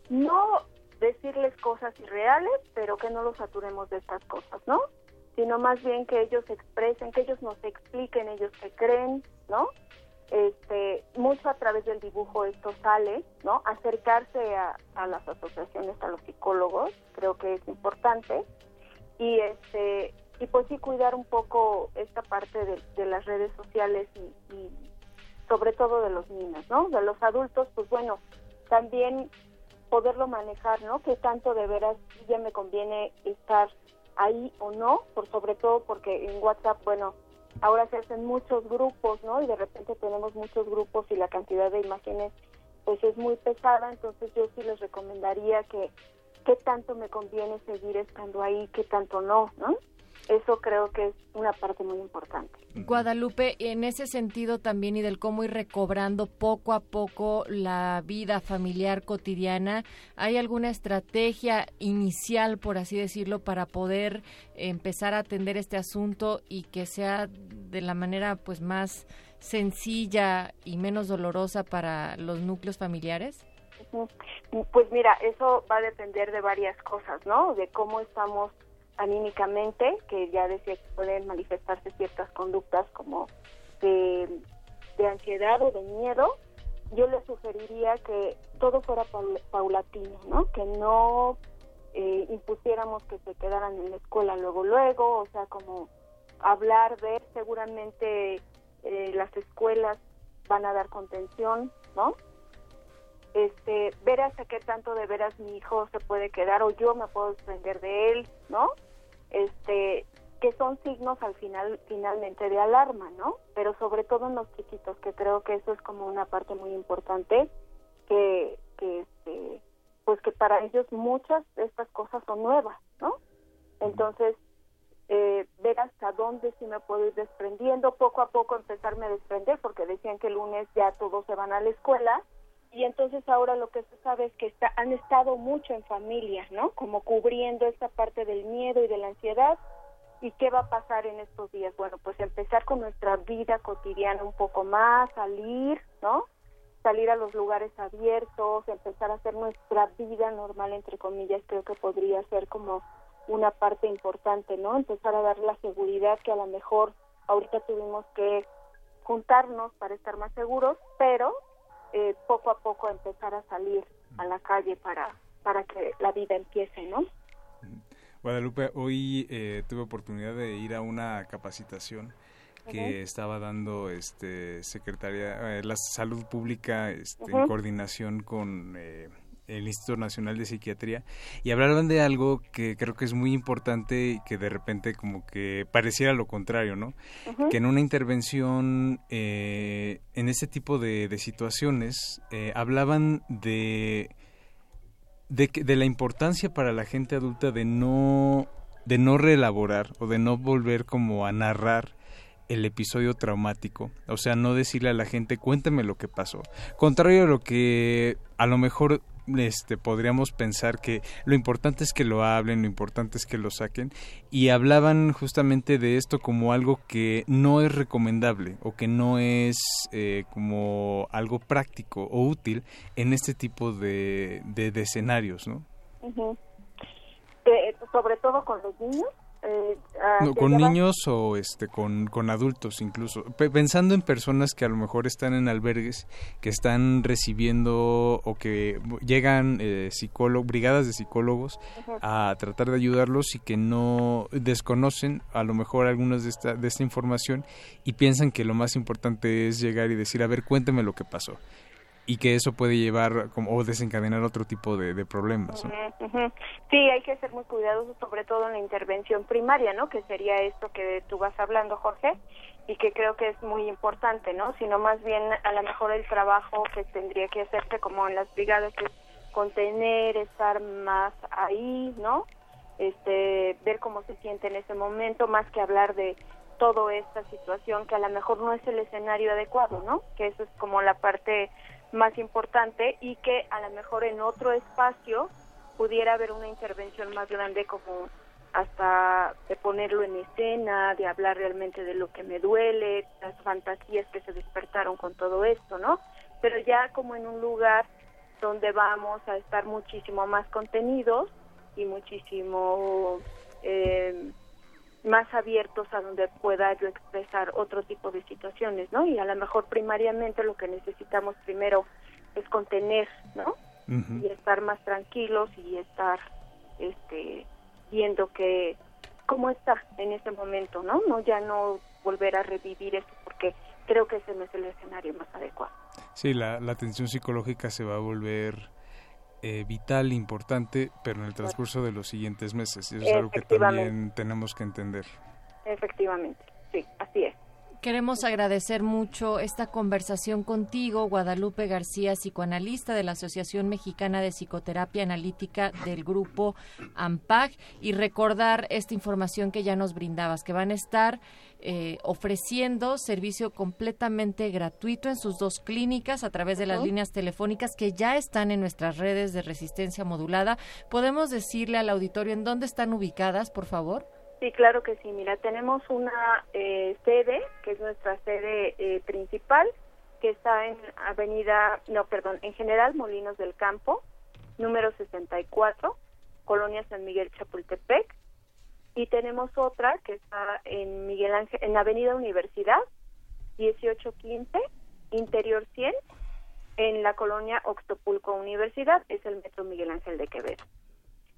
no decirles cosas irreales, pero que no los saturemos de estas cosas, ¿no? Sino más bien que ellos expresen, que ellos nos expliquen, ellos que creen, ¿no? Este, mucho a través del dibujo esto sale, ¿no? Acercarse a, a las asociaciones, a los psicólogos, creo que es importante. Y este, y pues sí cuidar un poco esta parte de, de las redes sociales y, y sobre todo de los niños, ¿no? De los adultos, pues bueno, también poderlo manejar, ¿no? Que tanto de veras ya me conviene estar ahí o no, por sobre todo porque en WhatsApp, bueno, ahora se hacen muchos grupos, ¿no? Y de repente tenemos muchos grupos y la cantidad de imágenes pues es muy pesada, entonces yo sí les recomendaría que qué tanto me conviene seguir estando ahí, qué tanto no, ¿no? Eso creo que es una parte muy importante. Guadalupe, en ese sentido también y del cómo ir recobrando poco a poco la vida familiar cotidiana, ¿hay alguna estrategia inicial, por así decirlo, para poder empezar a atender este asunto y que sea de la manera pues más sencilla y menos dolorosa para los núcleos familiares? Pues mira, eso va a depender de varias cosas, ¿no? De cómo estamos anímicamente, que ya decía que pueden manifestarse ciertas conductas como de, de ansiedad o de miedo, yo les sugeriría que todo fuera paul- paulatino, ¿no? Que no eh, impusiéramos que se quedaran en la escuela luego, luego, o sea, como hablar, ver, seguramente eh, las escuelas van a dar contención, ¿no? este, ver hasta qué tanto de veras mi hijo se puede quedar o yo me puedo desprender de él, ¿no? Este, que son signos al final, finalmente de alarma, ¿no? Pero sobre todo en los chiquitos, que creo que eso es como una parte muy importante, que, que este, pues que para ellos muchas de estas cosas son nuevas, ¿no? Entonces, eh, ver hasta dónde sí me puedo ir desprendiendo, poco a poco empezarme a desprender, porque decían que el lunes ya todos se van a la escuela, y entonces ahora lo que se sabe es que está, han estado mucho en familia, ¿no? Como cubriendo esta parte del miedo y de la ansiedad. ¿Y qué va a pasar en estos días? Bueno, pues empezar con nuestra vida cotidiana un poco más, salir, ¿no? Salir a los lugares abiertos, empezar a hacer nuestra vida normal, entre comillas, creo que podría ser como una parte importante, ¿no? Empezar a dar la seguridad que a lo mejor ahorita tuvimos que juntarnos para estar más seguros, pero eh, poco a poco empezar a salir a la calle para, para que la vida empiece, ¿no? Guadalupe, hoy eh, tuve oportunidad de ir a una capacitación que estaba dando este secretaria eh, la salud pública este, en coordinación con eh, el Instituto Nacional de Psiquiatría y hablaban de algo que creo que es muy importante y que de repente como que pareciera lo contrario, ¿no? Que en una intervención eh, en este tipo de, de situaciones eh, hablaban de de la importancia para la gente adulta de no de no reelaborar o de no volver como a narrar el episodio traumático, o sea, no decirle a la gente cuéntame lo que pasó. Contrario a lo que a lo mejor este podríamos pensar que lo importante es que lo hablen, lo importante es que lo saquen y hablaban justamente de esto como algo que no es recomendable o que no es eh, como algo práctico o útil en este tipo de, de, escenarios, ¿no? Ujú. Eh, sobre todo con los niños. Eh, No, con niños o este con, con adultos incluso. Pe- pensando en personas que a lo mejor están en albergues que están recibiendo o que llegan eh, brigadas de psicólogos a tratar de ayudarlos y que no desconocen a lo mejor algunas de esta de esta información y piensan que lo más importante es llegar y decir a ver cuénteme lo que pasó y que eso puede llevar como, o desencadenar otro tipo de, problemas. Sí, hay que ser muy cuidadosos, sobre todo en la intervención primaria, ¿no? Que sería esto que tú vas hablando, Jorge, y que creo que es muy importante, ¿no? Sino más bien a lo mejor el trabajo que tendría que hacerse como en las brigadas es contener, estar más ahí, ¿no? Este, ver cómo se siente en ese momento, más que hablar de toda esta situación que a lo mejor no es el escenario adecuado, ¿no? Que eso es como la parte más importante y que a lo mejor en otro espacio pudiera haber una intervención más grande como hasta de ponerlo en escena, de hablar realmente de lo que me duele, las fantasías que se despertaron con todo esto, ¿no? Pero ya como en un lugar donde vamos a estar muchísimo más contenidos y muchísimo eh, más abiertos a donde pueda yo expresar otro tipo de situaciones, ¿no? Y a lo mejor primariamente lo que necesitamos primero es contener, ¿no? Y estar más tranquilos y estar, este, viendo que cómo está en ese momento, ¿no? No ya no volver a revivir eso porque creo que ese no es el escenario más adecuado. Sí, la, la atención psicológica se va a volver eh, vital, importante, pero en el transcurso de los siguientes meses. Y eso es algo que también tenemos que entender. Efectivamente, sí, así es. Queremos agradecer mucho esta conversación contigo, Guadalupe García, psicoanalista de la Asociación Mexicana de Psicoterapia Analítica del grupo AMPAG, y recordar esta información que ya nos brindabas, que van a estar eh, ofreciendo servicio completamente gratuito en sus dos clínicas a través de las líneas telefónicas que ya están en nuestras redes de resistencia modulada. ¿Podemos decirle al auditorio en dónde están ubicadas, por favor? Sí, claro que sí. Mira, tenemos una eh, sede, que es nuestra sede eh, principal, que está en Avenida, no, perdón, en General Molinos del Campo, número 64, Colonia San Miguel Chapultepec. Y tenemos otra que está en Miguel Ángel, en Avenida Universidad, 1815, Interior 100, en la colonia Oxtopulco Universidad, es el Metro Miguel Ángel de Quevedo.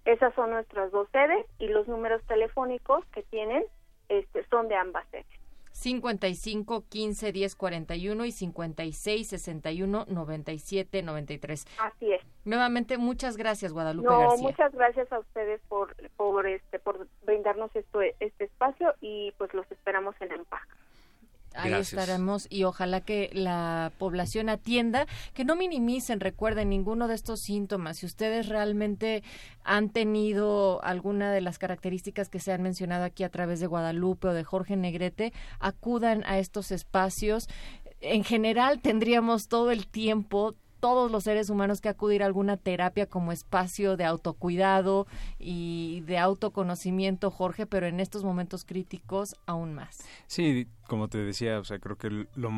Esas son nuestras dos sedes y los números telefónicos que tienen este, son de ambas sedes. 55 15 10 41 y 56 61 97 93. Así es. Nuevamente, muchas gracias, Guadalupe No, García. muchas gracias a ustedes por, por, este, por brindarnos esto, este espacio y pues los esperamos en AMPAC. Ahí Gracias. estaremos y ojalá que la población atienda, que no minimicen, recuerden ninguno de estos síntomas. Si ustedes realmente han tenido alguna de las características que se han mencionado aquí a través de Guadalupe o de Jorge Negrete, acudan a estos espacios. En general tendríamos todo el tiempo todos los seres humanos que acudir a alguna terapia como espacio de autocuidado y de autoconocimiento, Jorge, pero en estos momentos críticos aún más. Sí, como te decía, o sea, creo que lo,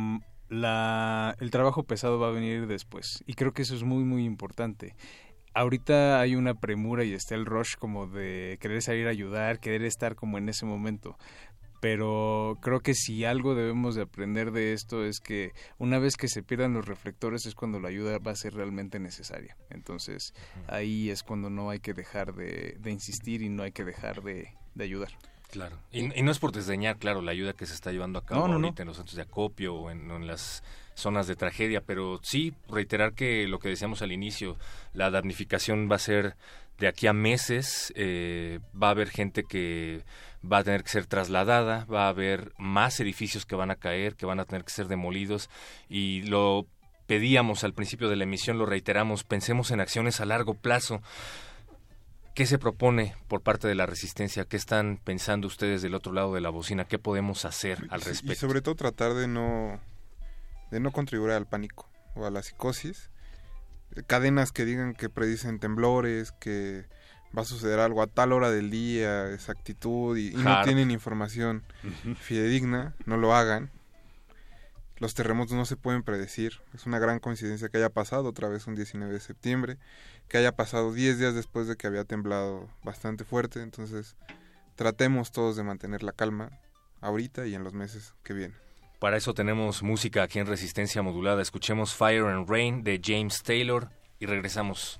la, el trabajo pesado va a venir después. Y creo que eso es muy, muy importante. Ahorita hay una premura y está el rush como de querer salir a ayudar, querer estar como en ese momento. Pero creo que si algo debemos de aprender de esto es que una vez que se pierdan los reflectores es cuando la ayuda va a ser realmente necesaria. Entonces ahí es cuando no hay que dejar de, de insistir y no hay que dejar de, de ayudar. Claro. Y, y no es por desdeñar, claro, la ayuda que se está llevando a cabo No, no, no. ahorita en los centros de acopio o en, en las zonas de tragedia, pero sí reiterar que lo que decíamos al inicio, la damnificación va a ser de aquí a meses, eh, va a haber gente que va a tener que ser trasladada, va a haber más edificios que van a caer, que van a tener que ser demolidos y lo pedíamos al principio de la emisión, lo reiteramos, pensemos en acciones a largo plazo. ¿Qué se propone por parte de la resistencia? ¿Qué están pensando ustedes del otro lado de la bocina? ¿Qué podemos hacer al Y respecto? sobre todo tratar de no, de no contribuir al pánico o a la psicosis cadenas que digan que predicen temblores, que va a suceder algo a tal hora del día, exactitud, y, y no tienen información fidedigna, no lo hagan. Los terremotos no se pueden predecir. Es una gran coincidencia que haya pasado otra vez un 19 de septiembre, que haya pasado 10 días después de que había temblado bastante fuerte. Entonces, tratemos todos de mantener la calma ahorita y en los meses que vienen. Para eso tenemos música aquí en Resistencia Modulada. Escuchemos Fire and Rain de James Taylor y regresamos.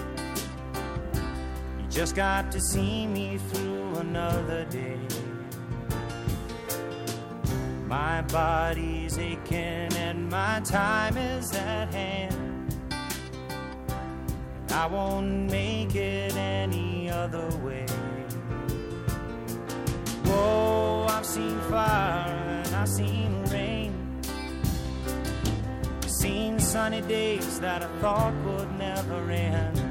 Just got to see me through another day. My body's aching and my time is at hand. I won't make it any other way. Whoa, I've seen fire and I've seen rain. Seen sunny days that I thought would never end.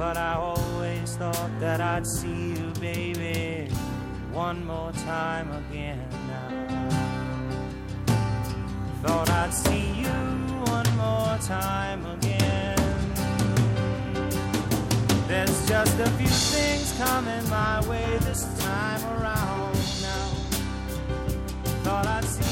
But I always thought that I'd see you, baby, one more time again now. Thought I'd see you one more time again. There's just a few things coming my way this time around now. Thought I'd see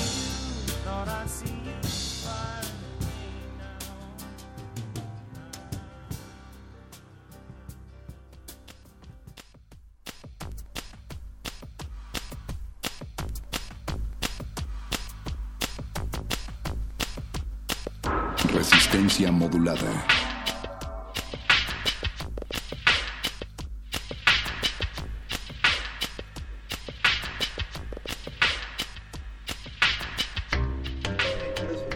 Modulada.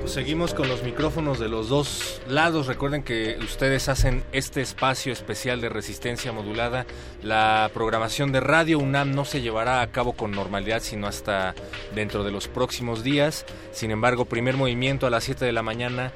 Seguimos con los micrófonos de los dos lados. Recuerden que ustedes hacen este espacio especial de resistencia modulada. La programación de Radio UNAM no se llevará a cabo con normalidad, sino hasta dentro de los próximos días. Sin embargo, primer movimiento a las 7 de la mañana.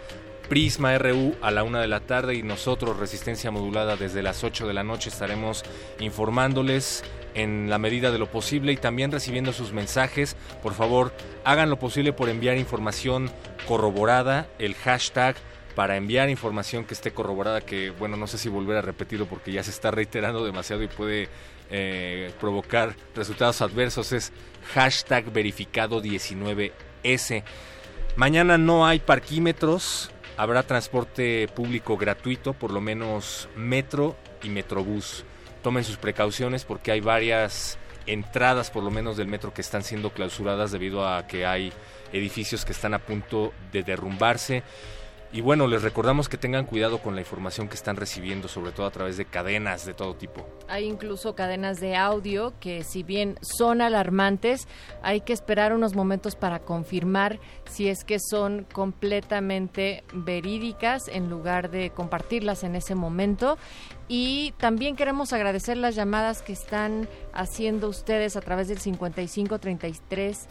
Prisma RU a la una de la tarde y nosotros, Resistencia Modulada, desde las 8 de la noche estaremos informándoles en la medida de lo posible y también recibiendo sus mensajes. Por favor, hagan lo posible por enviar información corroborada, el hashtag para enviar información que esté corroborada, que bueno, no sé si volver a repetirlo porque ya se está reiterando demasiado y puede eh, provocar resultados adversos, es hashtag verificado 19S. Mañana no hay parquímetros, habrá transporte público gratuito, por lo menos metro y metrobús. Tomen sus precauciones porque hay varias entradas, por lo menos del metro, que están siendo clausuradas debido a que hay edificios que están a punto de derrumbarse. Y bueno, les recordamos que tengan cuidado con la información que están recibiendo, sobre todo a través de cadenas de todo tipo. Hay incluso cadenas de audio que si bien son alarmantes, hay que esperar unos momentos para confirmar si es que son completamente verídicas en lugar de compartirlas en ese momento. Y también queremos agradecer las llamadas que están haciendo ustedes a través del 5533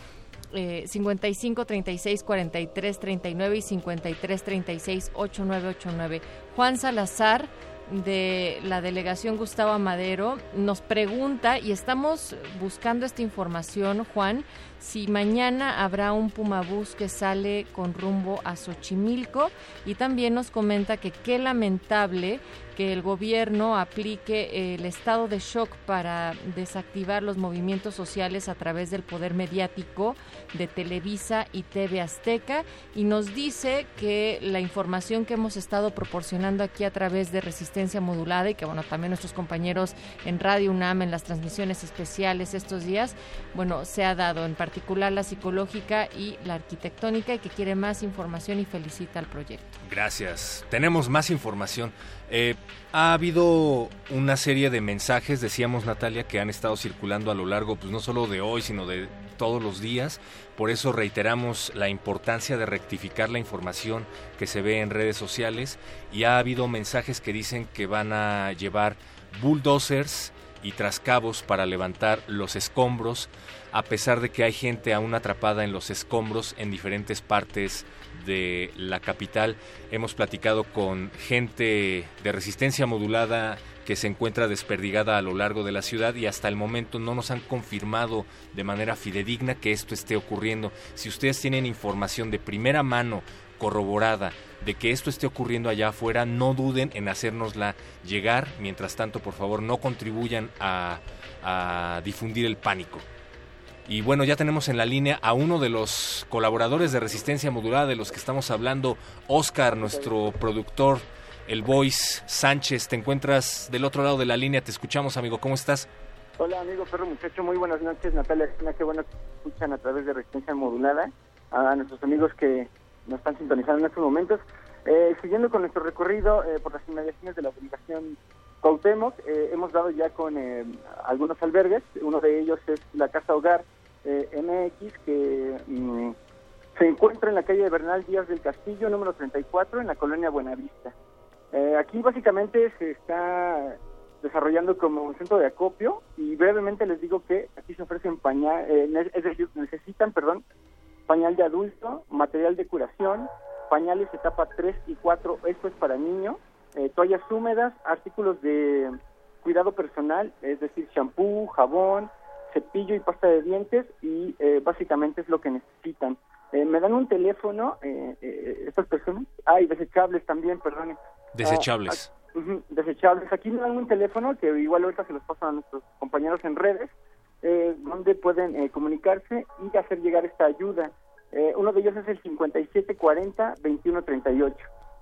eh, 55 36 43 39 y 53 36 8989. Juan Salazar de la delegación Gustavo Amadero nos pregunta y estamos buscando esta información, Juan, si mañana habrá un Pumabús que sale con rumbo a Xochimilco y también nos comenta que qué lamentable que el gobierno aplique el estado de shock para desactivar los movimientos sociales a través del poder mediático de Televisa y TV Azteca y nos dice que la información que hemos estado proporcionando aquí a través de resistencia modulada y que bueno también nuestros compañeros en Radio UNAM en las transmisiones especiales estos días bueno se ha dado en particular la psicológica y la arquitectónica y que quiere más información y felicita al proyecto Gracias. Tenemos más información. Eh, ha habido una serie de mensajes, decíamos Natalia, que han estado circulando a lo largo, pues no solo de hoy, sino de todos los días. Por eso reiteramos la importancia de rectificar la información que se ve en redes sociales. Y ha habido mensajes que dicen que van a llevar bulldozers y trascabos para levantar los escombros, a pesar de que hay gente aún atrapada en los escombros en diferentes partes de la capital. Hemos platicado con gente de resistencia modulada que se encuentra desperdigada a lo largo de la ciudad y hasta el momento no nos han confirmado de manera fidedigna que esto esté ocurriendo. Si ustedes tienen información de primera mano corroborada de que esto esté ocurriendo allá afuera, no duden en hacérnosla llegar. Mientras tanto, por favor, no contribuyan a, a difundir el pánico. Y bueno, ya tenemos en la línea a uno de los colaboradores de Resistencia Modulada de los que estamos hablando, Oscar, nuestro productor, el Voice Sánchez. Te encuentras del otro lado de la línea, te escuchamos, amigo, ¿cómo estás? Hola, amigo perro muchacho, muy buenas noches, Natalia. Qué bueno que escuchan a través de Resistencia Modulada. A nuestros amigos que nos están sintonizando en estos momentos. Eh, siguiendo con nuestro recorrido eh, por las inmediaciones de la delegación Cuauhtémoc, eh, hemos dado ya con eh, algunos albergues. Uno de ellos es la Casa Hogar eh, MX, que mm, se encuentra en la calle de Bernal Díaz del Castillo, número 34, en la colonia Buenavista. Eh, aquí básicamente se está desarrollando como un centro de acopio y brevemente les digo que aquí se ofrecen pañal, es decir, necesitan, perdón, pañal de adulto, material de curación, pañales etapa 3 y 4, esto es para niños, eh, toallas húmedas, artículos de cuidado personal, es decir, champú, jabón, cepillo y pasta de dientes y eh, básicamente es lo que necesitan. Eh, me dan un teléfono, eh, eh, estas personas, ah, y desechables también, perdón. Desechables. Ujú, desechables. Aquí me dan un teléfono que igual ahorita se los pasan a nuestros compañeros en redes, eh, donde pueden eh, comunicarse y hacer llegar esta ayuda. Eh, uno de ellos es el 5740-2138.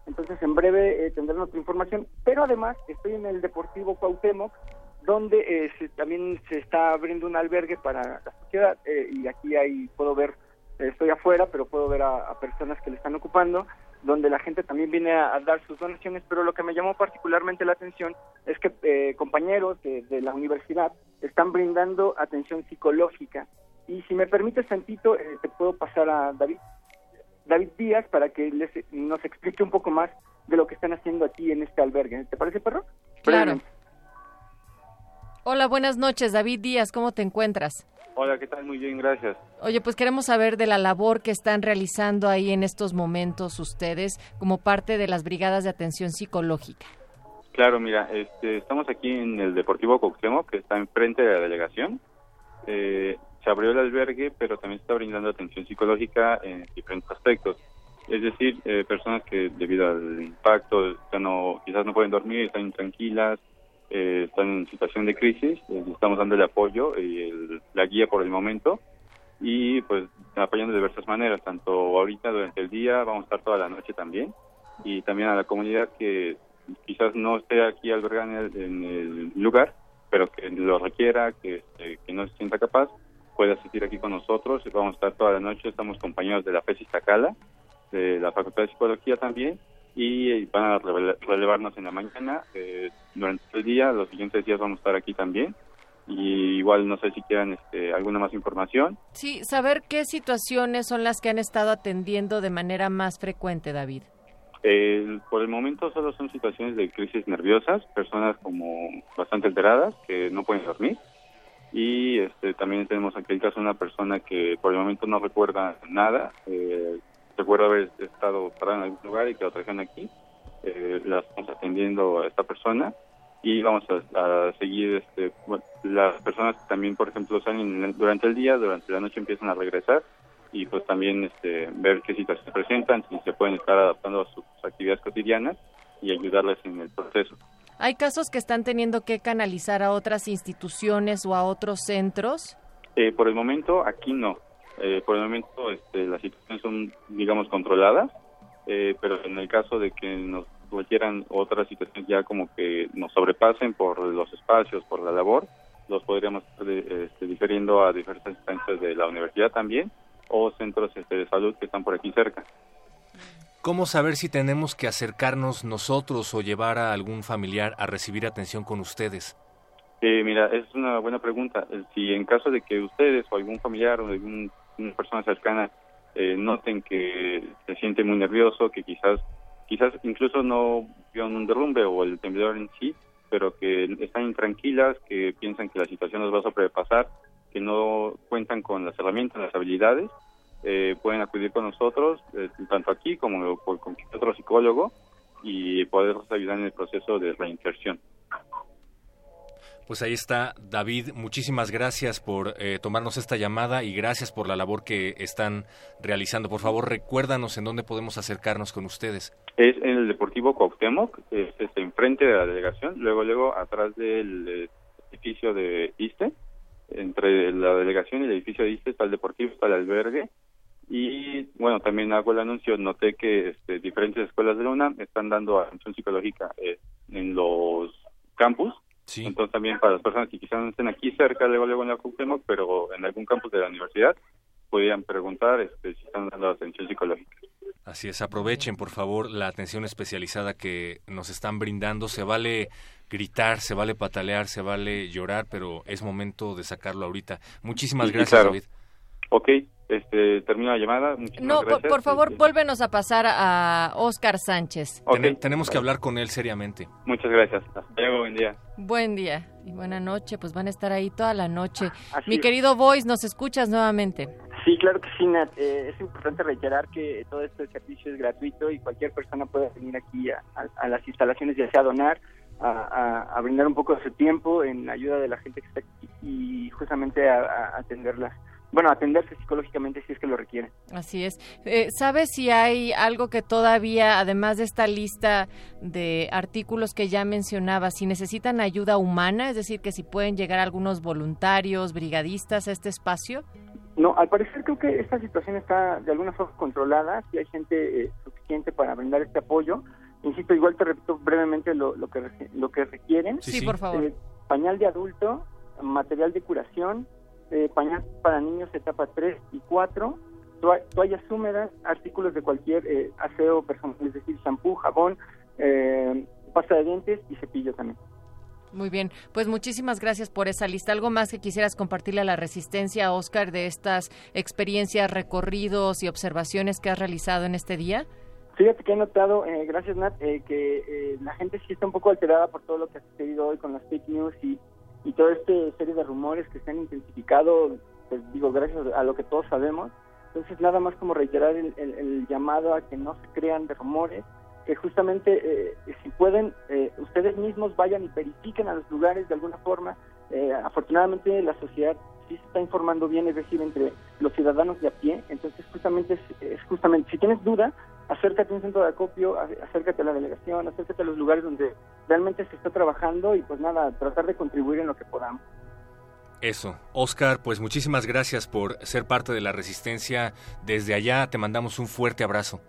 Entonces, en breve eh, tendrán otra información. Pero además, estoy en el Deportivo Cuauhtémoc, donde eh, se- también se está abriendo un albergue para la sociedad. eh, y aquí hay, puedo ver, eh, estoy afuera, pero puedo ver a, personas que le están ocupando, donde la gente también viene a, dar sus donaciones. Pero lo que me llamó particularmente la atención es que eh, compañeros de, de la universidad están brindando atención psicológica. Y si me permites tantito, eh, te puedo pasar a David David Díaz para que les, nos explique un poco más de lo que están haciendo aquí en este albergue. ¿Te parece, perro? Claro. Hola, buenas noches, David Díaz, ¿cómo te encuentras? Hola, ¿qué tal? Muy bien, gracias. Oye, pues queremos saber de la labor que están realizando ahí en estos momentos ustedes como parte de las brigadas de atención psicológica. Claro, mira, este, estamos aquí en el Deportivo Cuauhtémoc, que está enfrente de la delegación. Eh, se abrió el albergue, pero también está brindando atención psicológica en diferentes aspectos. Es decir, eh, personas que debido al impacto ya no, quizás no pueden dormir, están intranquilas, eh, están en situación de crisis, eh, estamos dando el apoyo y el- la guía por el momento y pues apoyando de diversas maneras, tanto ahorita durante el día, vamos a estar toda la noche también, y también a la comunidad que quizás no esté aquí albergada en el, en el lugar, pero que lo requiera, que, este, que no se sienta capaz, puede asistir aquí con nosotros. Vamos a estar toda la noche, estamos compañeros de la FES Iztacala, de la Facultad de Psicología también, y eh, van a rele- relevarnos en la mañana. eh, durante el día, los siguientes días vamos a estar aquí también. Y igual no sé si quieran este, alguna más información. Sí, saber qué situaciones son las que han estado atendiendo de manera más frecuente, David. Eh, por el momento solo son situaciones de crisis nerviosas, personas como bastante alteradas que no pueden dormir. Y este, también tenemos aquí el caso de una persona que por el momento no recuerda nada. Eh, recuerda haber estado parada en algún lugar y que la trajeron aquí. Eh, la estamos atendiendo a esta persona y vamos a, seguir este, las personas que también, por ejemplo, salen durante el día, durante la noche empiezan a regresar y pues también este, ver qué situaciones presentan, si se pueden estar adaptando a sus actividades cotidianas y ayudarles en el proceso. ¿Hay casos que están teniendo que canalizar a otras instituciones o a otros centros? Eh, por el momento aquí no. Eh, por el momento este, las situaciones son, digamos, controladas, eh, pero en el caso de que nos requieran otras situaciones ya como que nos sobrepasen por los espacios, por la labor, los podríamos estar eh, este, difiriendo a diversas instancias de la universidad también o centros este, de salud que están por aquí cerca. ¿Cómo saber si tenemos que acercarnos nosotros o llevar a algún familiar a recibir atención con ustedes? Eh, mira, es una buena pregunta. Eh, Si en caso de que ustedes o algún familiar o algún- una persona cercana eh, noten que se siente muy nervioso, que quizás quizás incluso no vieron un derrumbe o el temblor en sí, pero que están intranquilas, que piensan que la situación los va a sobrepasar, que no cuentan con las herramientas, las habilidades, eh, pueden acudir con nosotros, eh, tanto aquí como con con otro psicólogo, y poderlos ayudar en el proceso de reinserción. Pues ahí está, David. Muchísimas gracias por eh, tomarnos esta llamada y gracias por la labor que están realizando. Por favor, recuérdanos en dónde podemos acercarnos con ustedes. Es en el Deportivo Cuauhtémoc, es, es enfrente de la delegación, luego luego atrás del eh, edificio de ISTE, entre la delegación y el edificio de ISTE está el Deportivo, está el albergue, y bueno, también hago el anuncio, noté que este, diferentes escuelas de la UNAM están dando atención psicológica eh, en los campus, entonces también para las personas que quizás no estén aquí cerca, la Cuauhtémoc, pero en algún campus de la universidad, podrían preguntar este, si están dando atención psicológica. Así es, aprovechen por favor la atención especializada que nos están brindando. Se vale gritar, se vale patalear, se vale llorar, pero es momento de sacarlo ahorita. Muchísimas Sí, sí, gracias, claro. David. Ok, este, termino la llamada. Muchísimas No, por, gracias. por favor, vuélvenos a pasar a Oscar Sánchez. Tene- tenemos que hablar con él seriamente. Muchas gracias. Hasta luego, buen día. Buen día y buena noche, pues van a estar ahí toda la noche. Así Mi es. querido Voice, ¿nos escuchas nuevamente? Sí, claro que sí, Nat. Eh, es importante reiterar que todo este servicio es gratuito y cualquier persona puede venir aquí a, a- a las instalaciones, ya sea a donar, a, a- a brindar un poco de su tiempo en ayuda de la gente que está aquí y justamente a, a atenderla. Bueno, atenderse psicológicamente si es que lo requieren. Así es. Eh, ¿Sabes si hay algo que todavía, además de esta lista de artículos que ya mencionaba, si necesitan ayuda humana, es decir, que si pueden llegar algunos voluntarios, brigadistas a este espacio? No, al parecer creo que esta situación está de alguna forma controlada, si hay gente eh, suficiente para brindar este apoyo. Insisto, igual te repito brevemente lo, lo que lo que requieren. Sí, sí. por favor. Eh, pañal de adulto, material de curación, eh, pañal para niños etapa 3 y 4, toa- toallas húmedas, artículos de cualquier eh, aseo personal, es decir, shampoo, jabón, eh, pasta de dientes y cepillo también. Muy bien, pues muchísimas gracias por esa lista. ¿Algo más que quisieras compartirle a la Resistencia, Oscar, de estas experiencias, recorridos y observaciones que has realizado en este día? Fíjate que he notado, eh, gracias Nat, eh, que eh, la gente sí está un poco alterada por todo lo que ha sucedido hoy con las fake news y, y toda esta serie de rumores que se han intensificado, pues digo, gracias a lo que todos sabemos. Entonces, nada más como reiterar el, el- el llamado a que no se crean de rumores, que justamente, eh, si pueden, eh, ustedes mismos vayan y verifiquen a los lugares de alguna forma. Eh, afortunadamente, la sociedad sí se está informando bien, es decir, entre los ciudadanos de a pie. Entonces, justamente, es, es justamente, si tienes duda, acércate a un centro de acopio, acércate a la delegación, acércate a los lugares donde realmente se está trabajando y pues nada, tratar de contribuir en lo que podamos. Eso. Oscar, pues muchísimas gracias por ser parte de la resistencia. Desde allá te mandamos un fuerte abrazo.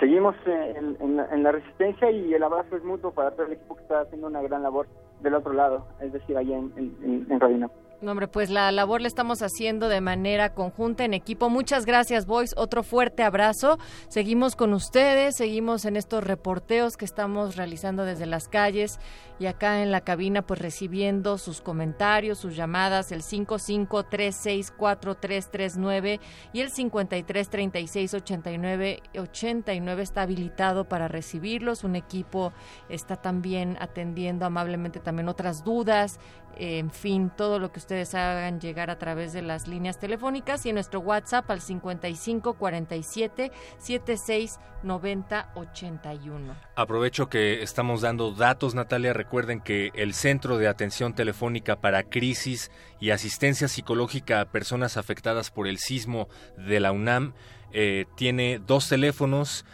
Seguimos en, en la, en la resistencia y el abrazo es mutuo para todo el equipo que está haciendo una gran labor del otro lado, es decir, allá en, en, en- UNAM. No, hombre, pues la labor la estamos haciendo de manera conjunta en equipo. Muchas gracias, Boys. Otro fuerte abrazo. Seguimos con ustedes, seguimos en estos reporteos que estamos realizando desde las calles y acá en la cabina, pues recibiendo sus comentarios, sus llamadas, el 55364339 y el 53368989 está habilitado para recibirlos. Un equipo está también atendiendo amablemente también otras dudas, en fin, todo lo que ustedes hagan llegar a través de las líneas telefónicas y en nuestro WhatsApp al 5547 769081. Aprovecho que estamos dando datos, Natalia. Recuerden que el Centro de Atención Telefónica para Crisis y Asistencia Psicológica a Personas Afectadas por el Sismo de la UNAM eh, tiene dos teléfonos,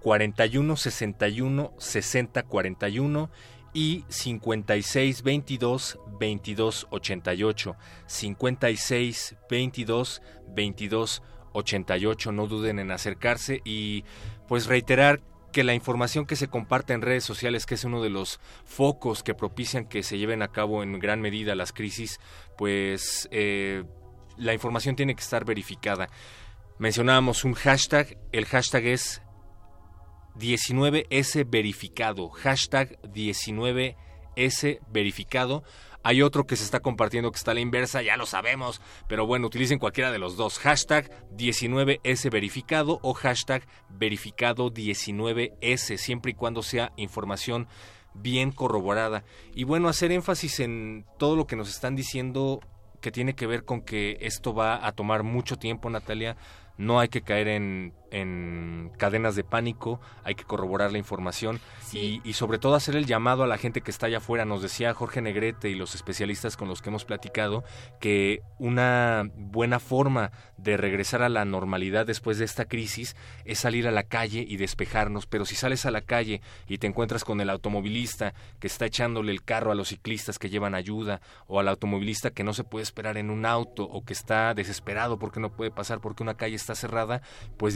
4161 6041, 4161 6041 y 5622 2288, 5622 2288. No duden en acercarse y pues reiterar que la información que se comparte en redes sociales, que es uno de los focos que propician que se lleven a cabo en gran medida las crisis, pues eh, la información tiene que estar verificada. Mencionábamos un hashtag, el hashtag es 19S verificado, hashtag 19S verificado. Hay otro que se está compartiendo que está a la inversa, ya lo sabemos, pero bueno, utilicen cualquiera de los dos, hashtag 19S verificado o hashtag verificado 19S, siempre y cuando sea información bien corroborada. Y bueno, hacer énfasis en todo lo que nos están diciendo que tiene que ver con que esto va a tomar mucho tiempo, Natalia. No hay que caer en, en cadenas de pánico, hay que corroborar la información y, y sobre todo hacer el llamado a la gente que está allá afuera. Nos decía Jorge Negrete y los especialistas con los que hemos platicado que una buena forma de regresar a la normalidad después de esta crisis es salir a la calle y despejarnos. Pero si sales a la calle y te encuentras con el automovilista que está echándole el carro a los ciclistas que llevan ayuda o al automovilista que no se puede esperar en un auto o que está desesperado porque no puede pasar porque una calle está cerrada, pues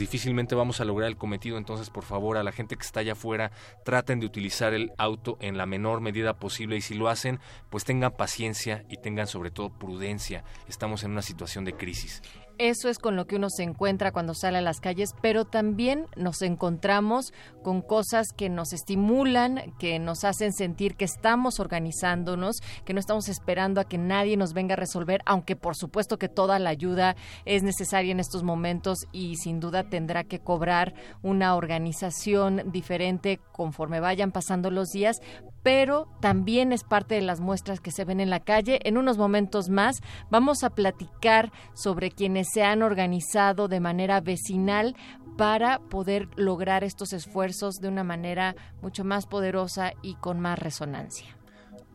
vamos a lograr el cometido. Entonces, por favor, a la gente que está allá afuera, traten de utilizar el auto en la menor medida posible y si lo hacen, pues tengan paciencia y tengan sobre todo prudencia. Estamos en una situación de crisis. Eso es con lo que uno se encuentra cuando sale a las calles, pero también nos encontramos con cosas que nos estimulan, que nos hacen sentir que estamos organizándonos, que no estamos esperando a que nadie nos venga a resolver, aunque por supuesto que toda la ayuda es necesaria en estos momentos y sin duda tendrá que cobrar una organización diferente conforme vayan pasando los días, pero también es parte de las muestras que se ven en la calle. En unos momentos más vamos a platicar sobre quienes se han organizado de manera vecinal para poder lograr estos esfuerzos de una manera mucho más poderosa y con más resonancia.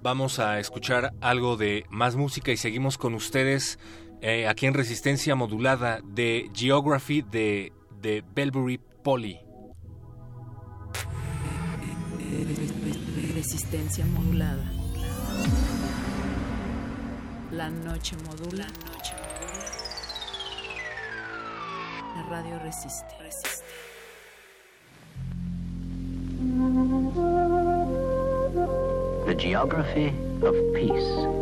Vamos a escuchar algo de más música y seguimos con ustedes eh, aquí en Resistencia Modulada de Geography de, de Belbury Poly. Resistencia modulada. La noche modula. La radio resiste. The Geography of Peace.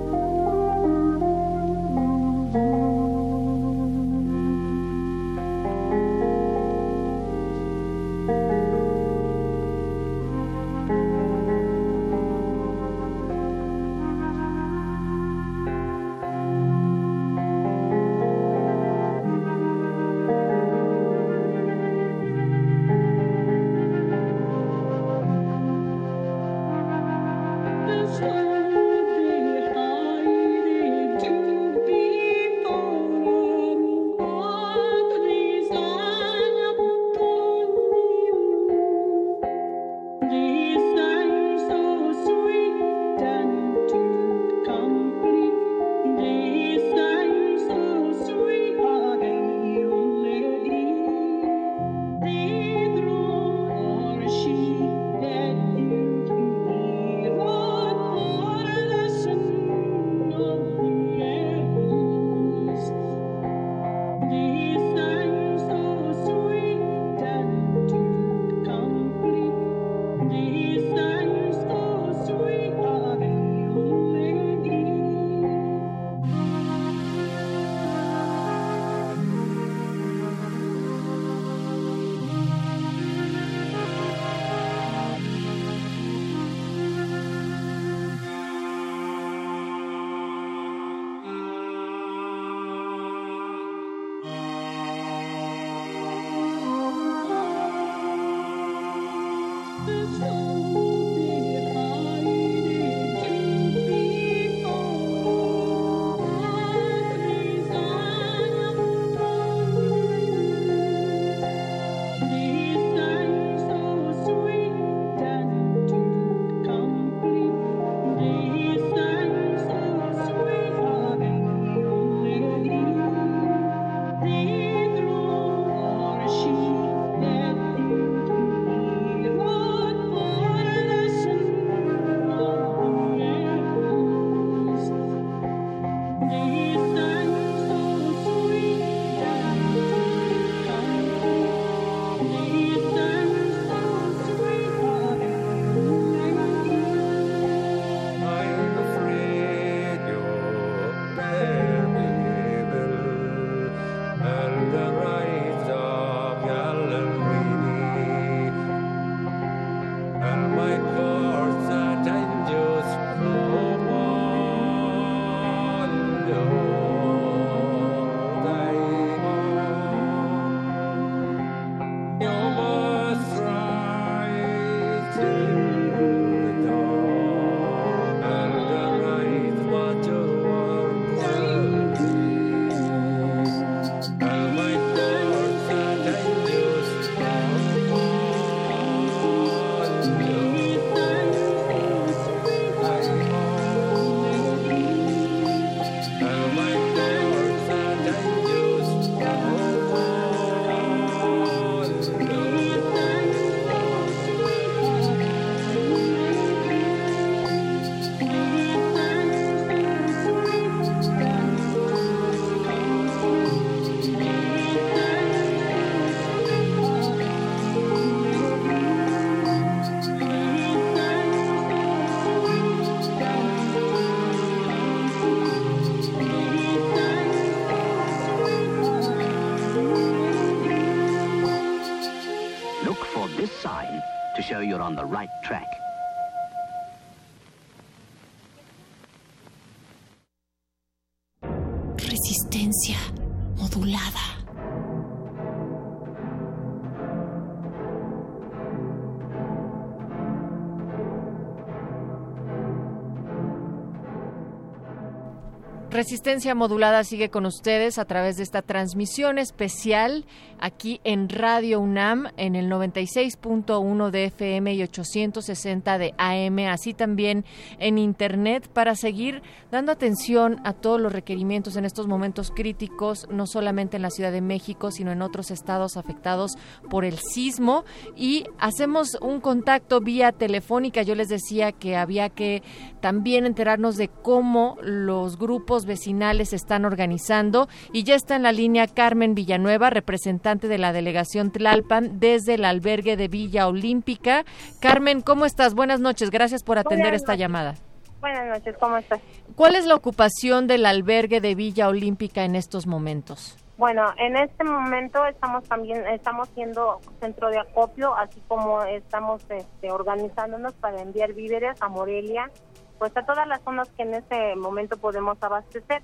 Resistencia modulada sigue con ustedes a través de esta transmisión especial aquí en Radio UNAM en el 96.1 de FM y 860 de AM, así también en Internet para seguir dando atención a todos los requerimientos en estos momentos críticos, no solamente en la Ciudad de México, sino en otros estados afectados por el sismo. Y hacemos un contacto vía telefónica. Yo les decía que había que también enterarnos de cómo los grupos vecinales se están organizando y ya está en la línea Carmen Villanueva, representante de la delegación Tlalpan desde el albergue de Villa Olímpica. Carmen, ¿cómo estás? Buenas noches, gracias por atender Buenas esta noches. llamada. Buenas noches, ¿cómo estás? ¿Cuál es la ocupación del albergue de Villa Olímpica en estos momentos? Bueno, en este momento estamos también estamos siendo centro de acopio, así como estamos este, organizándonos para enviar víveres a Morelia, pues a todas las zonas que en este momento podemos abastecer.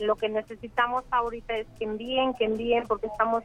Lo que necesitamos ahorita es que envíen, que envíen, porque estamos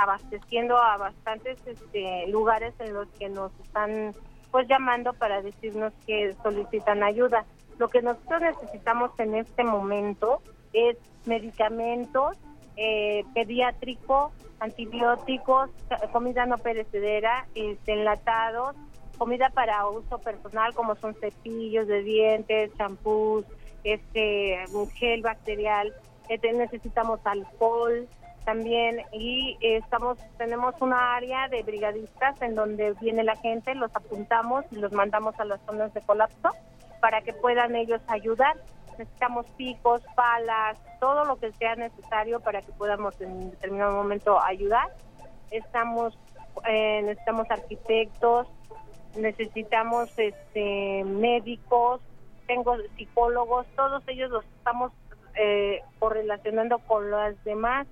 abasteciendo a bastantes este, lugares en los que nos están pues llamando para decirnos que solicitan ayuda. Lo que nosotros necesitamos en este momento es medicamentos, eh, pediátrico, antibióticos, comida no perecedera, este, enlatados, comida para uso personal como son cepillos de dientes, champús, este gel bacterial, este, necesitamos alcohol también y eh, estamos tenemos una área de brigadistas en donde viene la gente, los apuntamos y los mandamos a las zonas de colapso para que puedan ellos ayudar. Necesitamos picos, palas, todo lo que sea necesario para que podamos en determinado momento ayudar. Estamos eh, necesitamos arquitectos, necesitamos este médicos, tengo psicólogos, todos ellos los estamos eh, correlacionando con los demás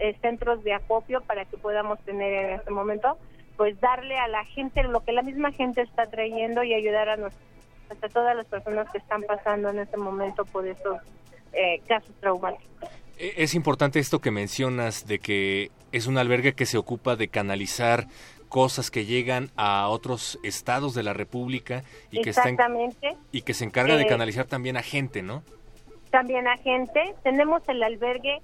eh, centros de acopio para que podamos tener en este momento, pues darle a la gente lo que la misma gente está trayendo y ayudar a nos, hasta todas las personas que están pasando en este momento por estos eh, casos traumáticos. E- Es importante esto que mencionas de que es un albergue que se ocupa de canalizar cosas que llegan a otros estados de la República y que, está en- Exactamente. y que se encarga de Eh, canalizar también a gente, ¿no? también a gente. Tenemos el albergue,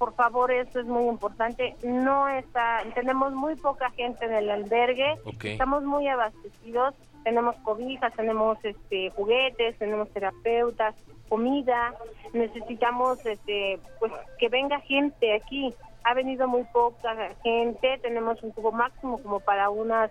por favor, eso es muy importante. No está, tenemos muy poca gente en el albergue. Estamos muy abastecidos. Tenemos cobijas, tenemos este juguetes, tenemos terapeutas, comida. Necesitamos este pues que venga gente aquí. Ha venido muy poca gente. Tenemos un cubo máximo como para unas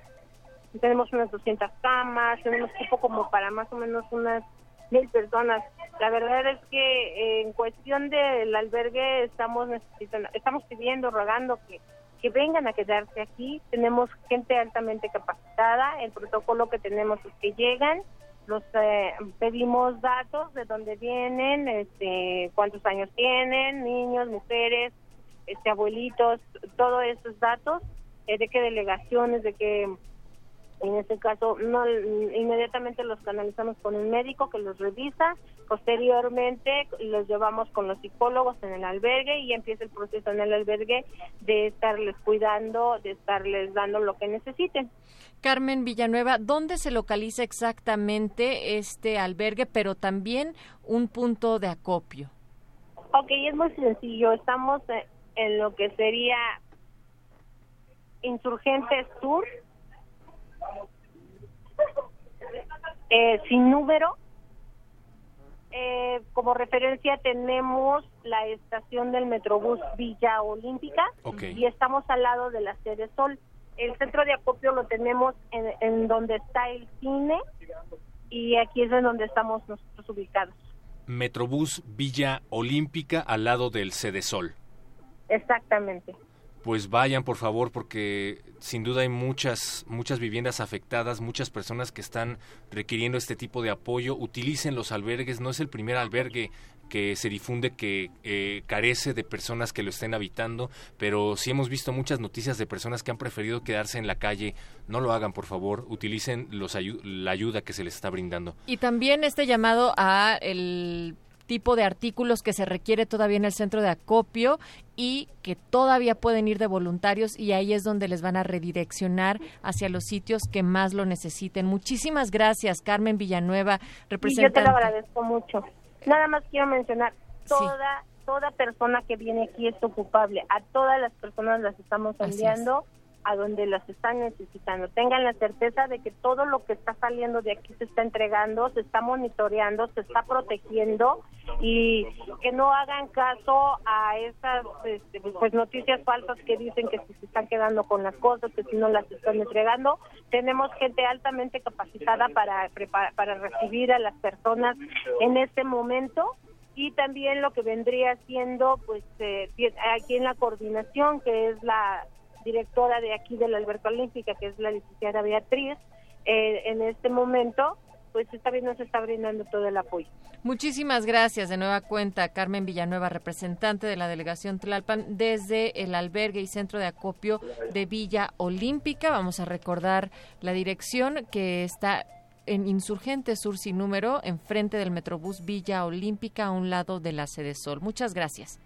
tenemos unas 200 camas, tenemos cupo como para más o menos unas mil personas. La verdad es que eh, en cuestión del albergue estamos necesitando, estamos pidiendo, rogando que, que vengan a quedarse aquí. Tenemos gente altamente capacitada. El protocolo que tenemos es que llegan, los eh, pedimos datos de dónde vienen, este, cuántos años tienen, niños, mujeres, este, abuelitos, todos esos datos, eh, de qué delegaciones, de qué en este caso, no inmediatamente los canalizamos con un médico que los revisa. Posteriormente los llevamos con los psicólogos en el albergue y empieza el proceso en el albergue de estarles cuidando, de estarles dando lo que necesiten. Carmen Villanueva, ¿dónde se localiza exactamente este albergue, pero también un punto de acopio? Ok, es muy sencillo. Estamos eh, en lo que sería Insurgentes Sur, eh, sin número. Eh, como referencia tenemos la estación del Metrobús Villa Olímpica y estamos al lado de la sede Sol. El centro de acopio lo tenemos en, en donde está el cine y aquí es en donde estamos nosotros ubicados. Metrobús Villa Olímpica al lado del Cedesol. Exactamente. Pues vayan, por favor, porque sin duda hay muchas, muchas viviendas afectadas, muchas personas que están requiriendo este tipo de apoyo. Utilicen los albergues, no es el primer albergue que se difunde que eh, carece de personas que lo estén habitando, pero sí hemos visto muchas noticias de personas que han preferido quedarse en la calle. No lo hagan, por favor, utilicen los ayu- la ayuda que se les está brindando. Y también este llamado a el tipo de artículos que se requiere todavía en el centro de acopio y que todavía pueden ir de voluntarios y ahí es donde les van a redireccionar hacia los sitios que más lo necesiten. Muchísimas gracias, Carmen Villanueva, Y yo te representante. lo agradezco mucho. Nada más quiero mencionar, toda toda persona que viene aquí es ocupable. A todas las personas las estamos enviando a donde las están necesitando. Tengan la certeza de que todo lo que está saliendo de aquí se está entregando, se está monitoreando, se está protegiendo y que no hagan caso a esas este, pues noticias falsas que dicen que si se están quedando con las cosas, que si no las están entregando. Tenemos gente altamente capacitada para para recibir a las personas en este momento y también lo que vendría siendo pues eh, aquí en la coordinación que es la directora de aquí de la Olímpica que es la licenciada Beatriz eh, en este momento pues también nos está brindando todo el apoyo Muchísimas gracias de nueva cuenta, Carmen Villanueva, representante de la delegación Tlalpan desde el albergue y centro de acopio de Villa Olímpica. Vamos a recordar la dirección que está en Insurgente Sur sin número, enfrente del Metrobús Villa Olímpica, a un lado de la sede Sol. Muchas gracias.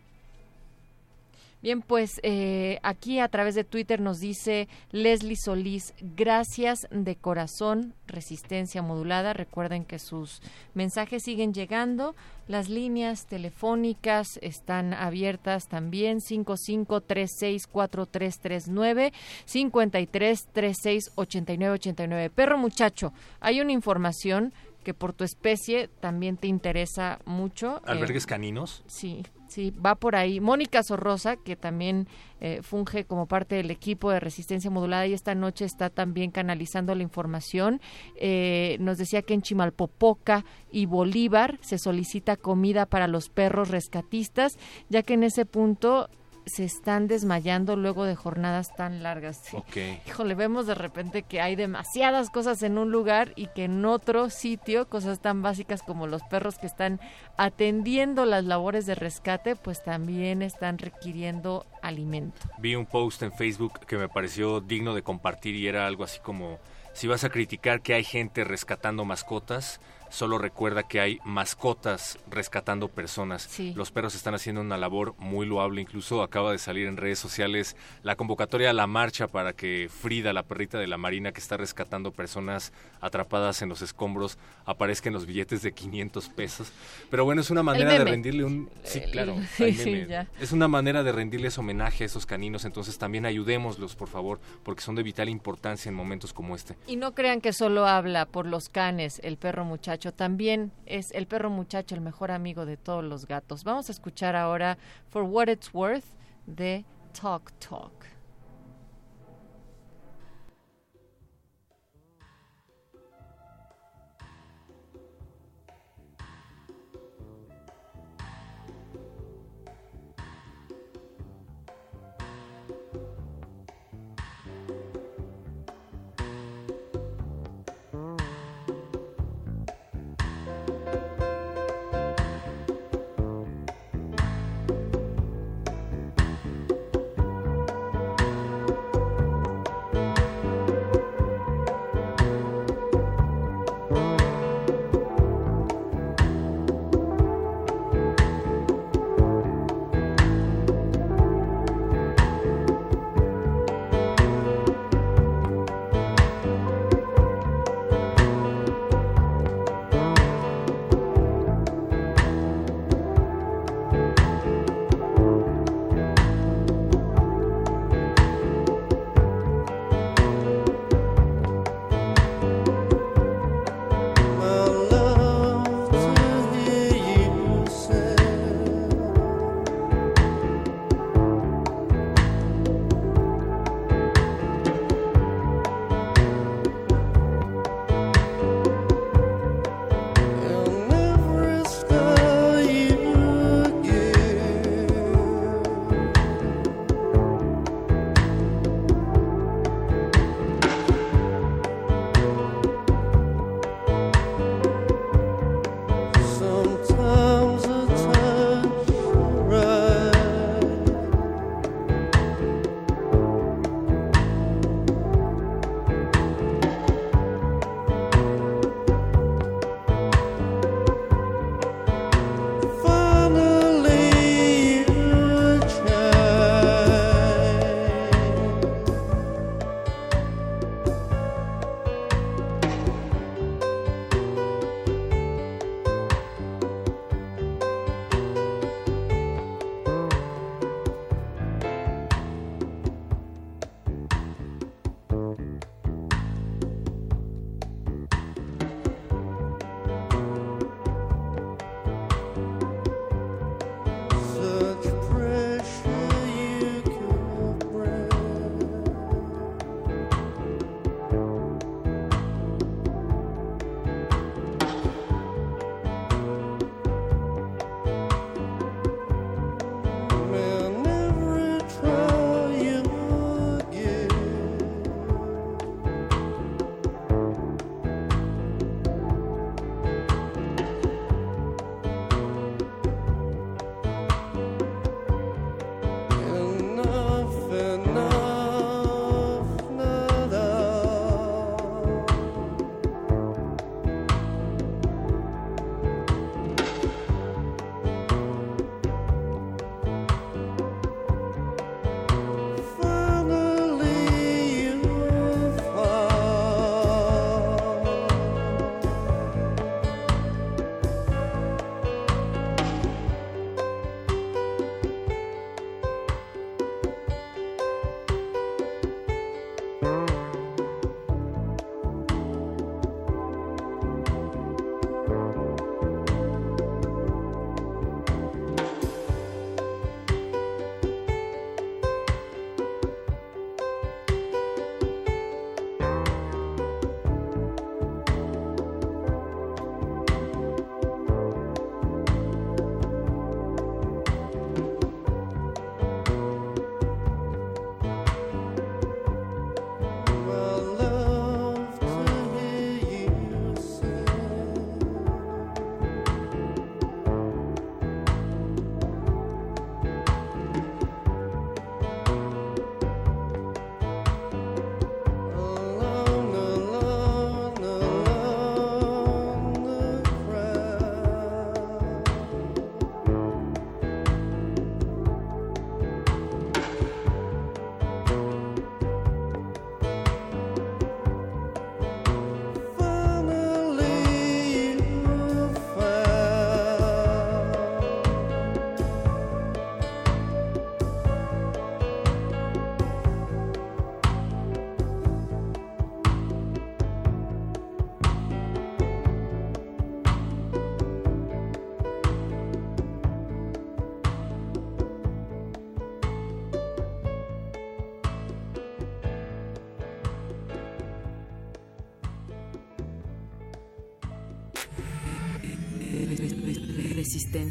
Bien, pues eh, aquí a través de Twitter nos dice Leslie Solís, gracias de corazón, resistencia modulada. Recuerden que sus mensajes siguen llegando. Las líneas telefónicas están abiertas también, 55364339, 53368989. Perro muchacho, hay una información que por tu especie también te interesa mucho. eh, ¿Albergues caninos? Sí, sí, va por ahí. Mónica Sorrosa, que también eh, funge como parte del equipo de resistencia modulada y esta noche está también canalizando la información, eh, nos decía que en Chimalpopoca y Bolívar se solicita comida para los perros rescatistas, ya que en ese punto se están desmayando luego de jornadas tan largas. Híjole, vemos de repente que hay demasiadas cosas en un lugar y que en otro sitio, cosas tan básicas como los perros que están atendiendo las labores de rescate, pues también están requiriendo alimento. Vi un post en Facebook que me pareció digno de compartir y era algo así como, si vas a criticar que hay gente rescatando mascotas, solo recuerda que hay mascotas rescatando personas. Sí. Los perros están haciendo una labor muy loable, incluso acaba de salir en redes sociales la convocatoria a la marcha para que Frida, la perrita de la Marina que está rescatando personas atrapadas en los escombros, aparezca en los billetes de 500 pesos. Pero bueno, es una manera de rendirle un... Sí, El- claro. sí, sí. Es una manera de rendirles homenaje a esos caninos, entonces también ayudémoslos, por favor, porque son de vital importancia en momentos como este. Y no crean que solo habla por los canes el perro muchacho, también es el perro muchacho el mejor amigo de todos los gatos. Vamos a escuchar ahora For What It's Worth de Talk Talk.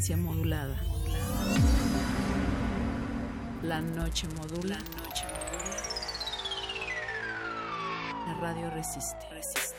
Resistencia modulada. La noche modula. La radio resiste.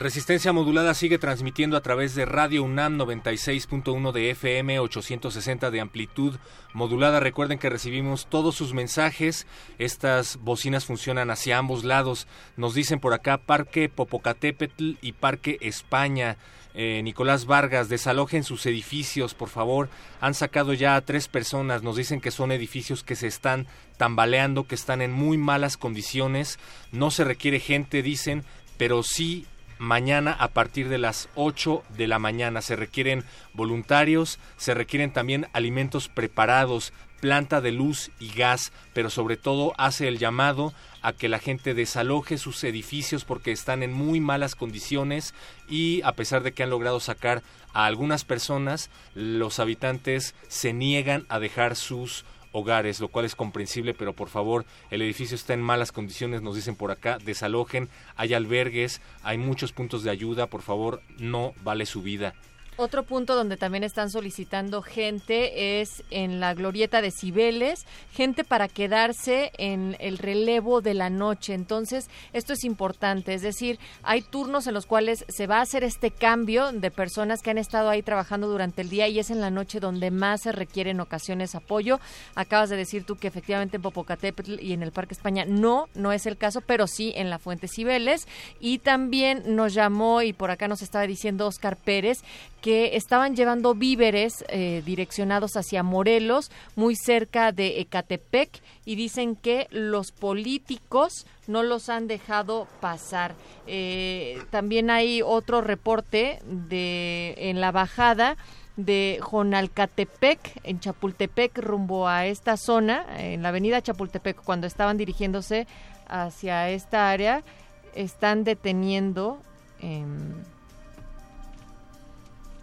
Resistencia modulada sigue transmitiendo a través de Radio UNAM 96.1 de FM, 860 de amplitud modulada. Recuerden que recibimos todos sus mensajes. Estas bocinas funcionan hacia ambos lados. Nos dicen por acá Parque Popocatépetl y Parque España. Eh, Nicolás Vargas, desalojen sus edificios, por favor. Han sacado ya a tres personas. Nos dicen que son edificios que se están tambaleando, que están en muy malas condiciones. No se requiere gente, dicen, pero sí mañana a partir de las 8 de la mañana. Se requieren voluntarios, se requieren también alimentos preparados, planta de luz y gas, pero sobre todo hace el llamado a que la gente desaloje sus edificios porque están en muy malas condiciones y a pesar de que han logrado sacar a algunas personas, los habitantes se niegan a dejar sus hogares, lo cual es comprensible, pero por favor, el edificio está en malas condiciones, nos dicen por acá, desalojen, hay albergues, hay muchos puntos de ayuda, por favor, no vale su vida. Otro punto donde también están solicitando gente es en la glorieta de Cibeles, gente para quedarse en el relevo de la noche. Entonces, esto es importante, es decir, hay turnos en los cuales se va a hacer este cambio de personas que han estado ahí trabajando durante el día y es en la noche donde más se requiere en ocasiones apoyo. Acabas de decir tú que efectivamente en Popocatépetl y en el Parque España no, no es el caso, pero sí en la Fuente Cibeles. Y también nos llamó y por acá nos estaba diciendo Oscar Pérez que estaban llevando víveres eh, direccionados hacia Morelos, muy cerca de Ecatepec, y dicen que los políticos no los han dejado pasar. Eh, también hay otro reporte de en la bajada de Jonalcatepec, en Chapultepec, rumbo a esta zona, en la avenida Chapultepec, cuando estaban dirigiéndose hacia esta área, están deteniendo... em,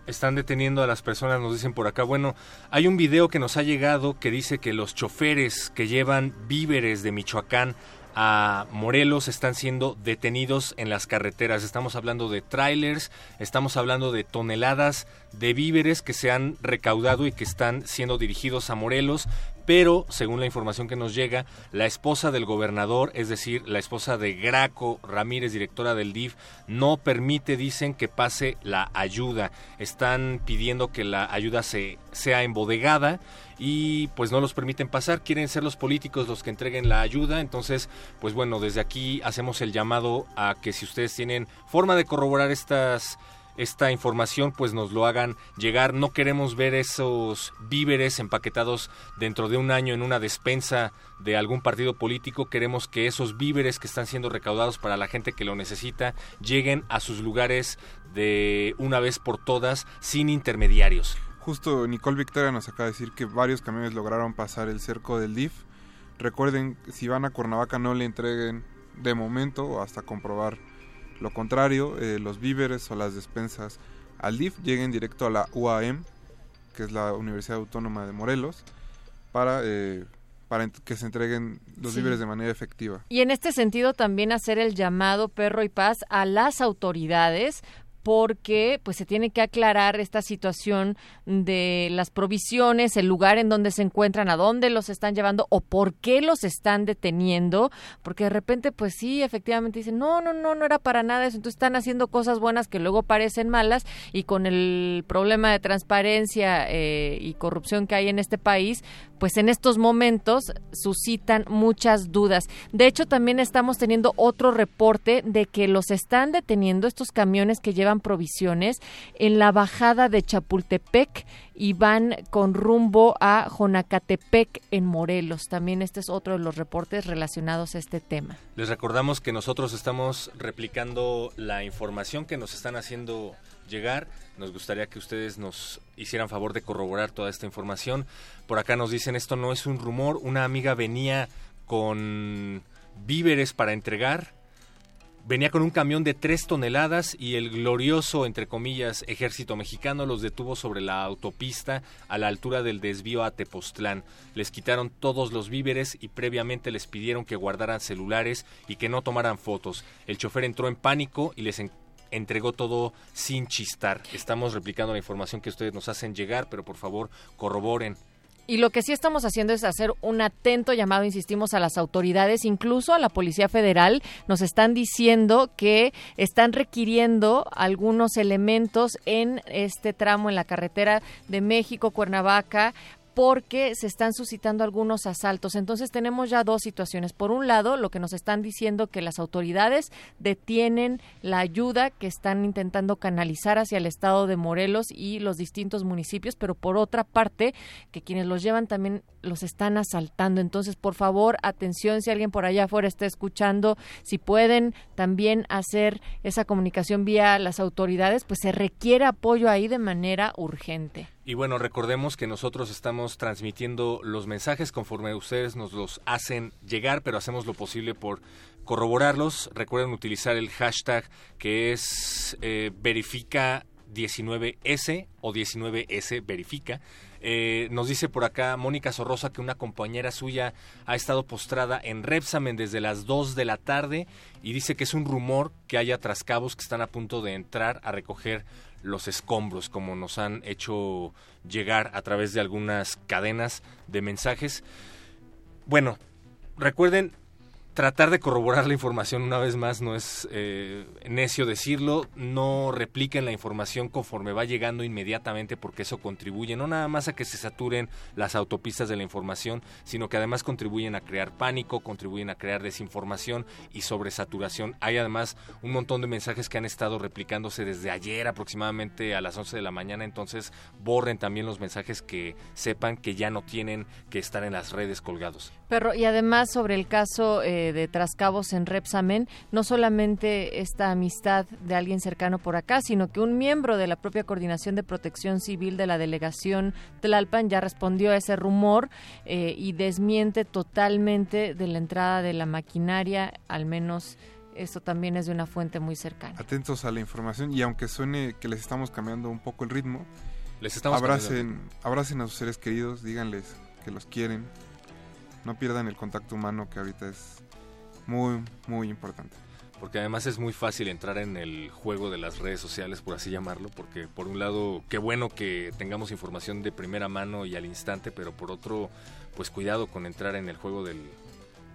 Están deteniendo a las personas, nos dicen por acá. Bueno, hay un video que nos ha llegado que dice que los choferes que llevan víveres de Michoacán a Morelos están siendo detenidos en las carreteras. Estamos hablando de trailers, estamos hablando de toneladas de víveres que se han recaudado y que están siendo dirigidos a Morelos, pero según la información que nos llega, la esposa del gobernador, es decir, la esposa de Graco Ramírez, directora del DIF, no permite, dicen, que pase la ayuda. Están pidiendo que la ayuda se, sea embodegada y pues no los permiten pasar, quieren ser los políticos los que entreguen la ayuda, entonces pues bueno, desde aquí hacemos el llamado a que si ustedes tienen forma de corroborar estas esta información pues nos lo hagan llegar. No queremos ver esos víveres empaquetados dentro de un año en una despensa de algún partido político. Queremos que esos víveres que están siendo recaudados para la gente que lo necesita lleguen a sus lugares de una vez por todas sin intermediarios. Justo Nicole Victoria nos acaba de decir que varios camiones lograron pasar el cerco del DIF. Recuerden, si van a Cuernavaca no le entreguen de momento hasta comprobar lo contrario, eh, los víveres o las despensas al DIF lleguen directo a la UAM, que es la Universidad Autónoma de Morelos, para, eh, para que se entreguen los Sí. víveres de manera efectiva. Y en este sentido también hacer el llamado perro y paz a las autoridades porque pues se tiene que aclarar esta situación de las provisiones, el lugar en donde se encuentran, a dónde los están llevando o por qué los están deteniendo, porque de repente pues sí, efectivamente dicen, no, no, no, no era para nada eso, entonces están haciendo cosas buenas que luego parecen malas y con el problema de transparencia eh, y corrupción que hay en este país, pues en estos momentos suscitan muchas dudas. De hecho, también estamos teniendo otro reporte de que los están deteniendo estos camiones que llevan provisiones en la bajada de Chapultepec y van con rumbo a Jonacatepec en Morelos. También este es otro de los reportes relacionados a este tema. Les recordamos que nosotros estamos replicando la información que nos están haciendo llegar. Nos gustaría que ustedes nos hicieran favor de corroborar toda esta información. Por acá nos dicen esto no es un rumor. Una amiga venía con víveres para entregar. Venía con un camión de tres toneladas y el glorioso, entre comillas, ejército mexicano los detuvo sobre la autopista a la altura del desvío a Tepoztlán. Les quitaron todos los víveres y previamente les pidieron que guardaran celulares y que no tomaran fotos. El chofer entró en pánico y les en- entregó todo sin chistar. Estamos replicando la información que ustedes nos hacen llegar, pero por favor corroboren. Y lo que sí estamos haciendo es hacer un atento llamado, insistimos, a las autoridades, incluso a la Policía Federal. Nos están diciendo que están requiriendo algunos elementos en este tramo en la carretera de México-Cuernavaca porque se están suscitando algunos asaltos. Entonces tenemos ya dos situaciones. Por un lado, lo que nos están diciendo que las autoridades detienen la ayuda que están intentando canalizar hacia el estado de Morelos y los distintos municipios, pero por otra parte, que quienes los llevan también los están asaltando. Entonces, por favor, atención si alguien por allá afuera está escuchando, si pueden también hacer esa comunicación vía las autoridades, pues se requiere apoyo ahí de manera urgente. Y bueno, recordemos que nosotros estamos transmitiendo los mensajes conforme ustedes nos los hacen llegar, pero hacemos lo posible por corroborarlos. Recuerden utilizar el hashtag que es eh, verifica 19S o 19S verifica. Eh, nos dice por acá Mónica Sorrosa que una compañera suya ha estado postrada en Repsamen desde las 2 de la tarde y dice que es un rumor que haya trascabos que están a punto de entrar a recoger los escombros, como nos han hecho llegar a través de algunas cadenas de mensajes. Bueno, recuerden tratar de corroborar la información una vez más no es eh, necio decirlo, no repliquen la información conforme va llegando inmediatamente porque eso contribuye no nada más a que se saturen las autopistas de la información, sino que además contribuyen a crear pánico, contribuyen a crear desinformación y sobresaturación. Hay además un montón de mensajes que han estado replicándose desde ayer aproximadamente a las 11 de la mañana, entonces borren también los mensajes que sepan que ya no tienen que estar en las redes colgados. Pero y además sobre el caso eh, de Trascabos en Repsamen, no solamente esta amistad de alguien cercano por acá, sino que un miembro de la propia Coordinación de Protección Civil de la delegación Tlalpan ya respondió a ese rumor eh, y desmiente totalmente de la entrada de la maquinaria, al menos eso también es de una fuente muy cercana. Atentos a la información y aunque suene que les estamos cambiando un poco el ritmo, Les estamos abracen, abracen a sus seres queridos, díganles que los quieren, no pierdan el contacto humano que ahorita es muy, muy importante. Porque además es muy fácil entrar en el juego de las redes sociales, por así llamarlo, porque por un lado, qué bueno que tengamos información de primera mano y al instante, pero por otro, pues cuidado con entrar en el juego del,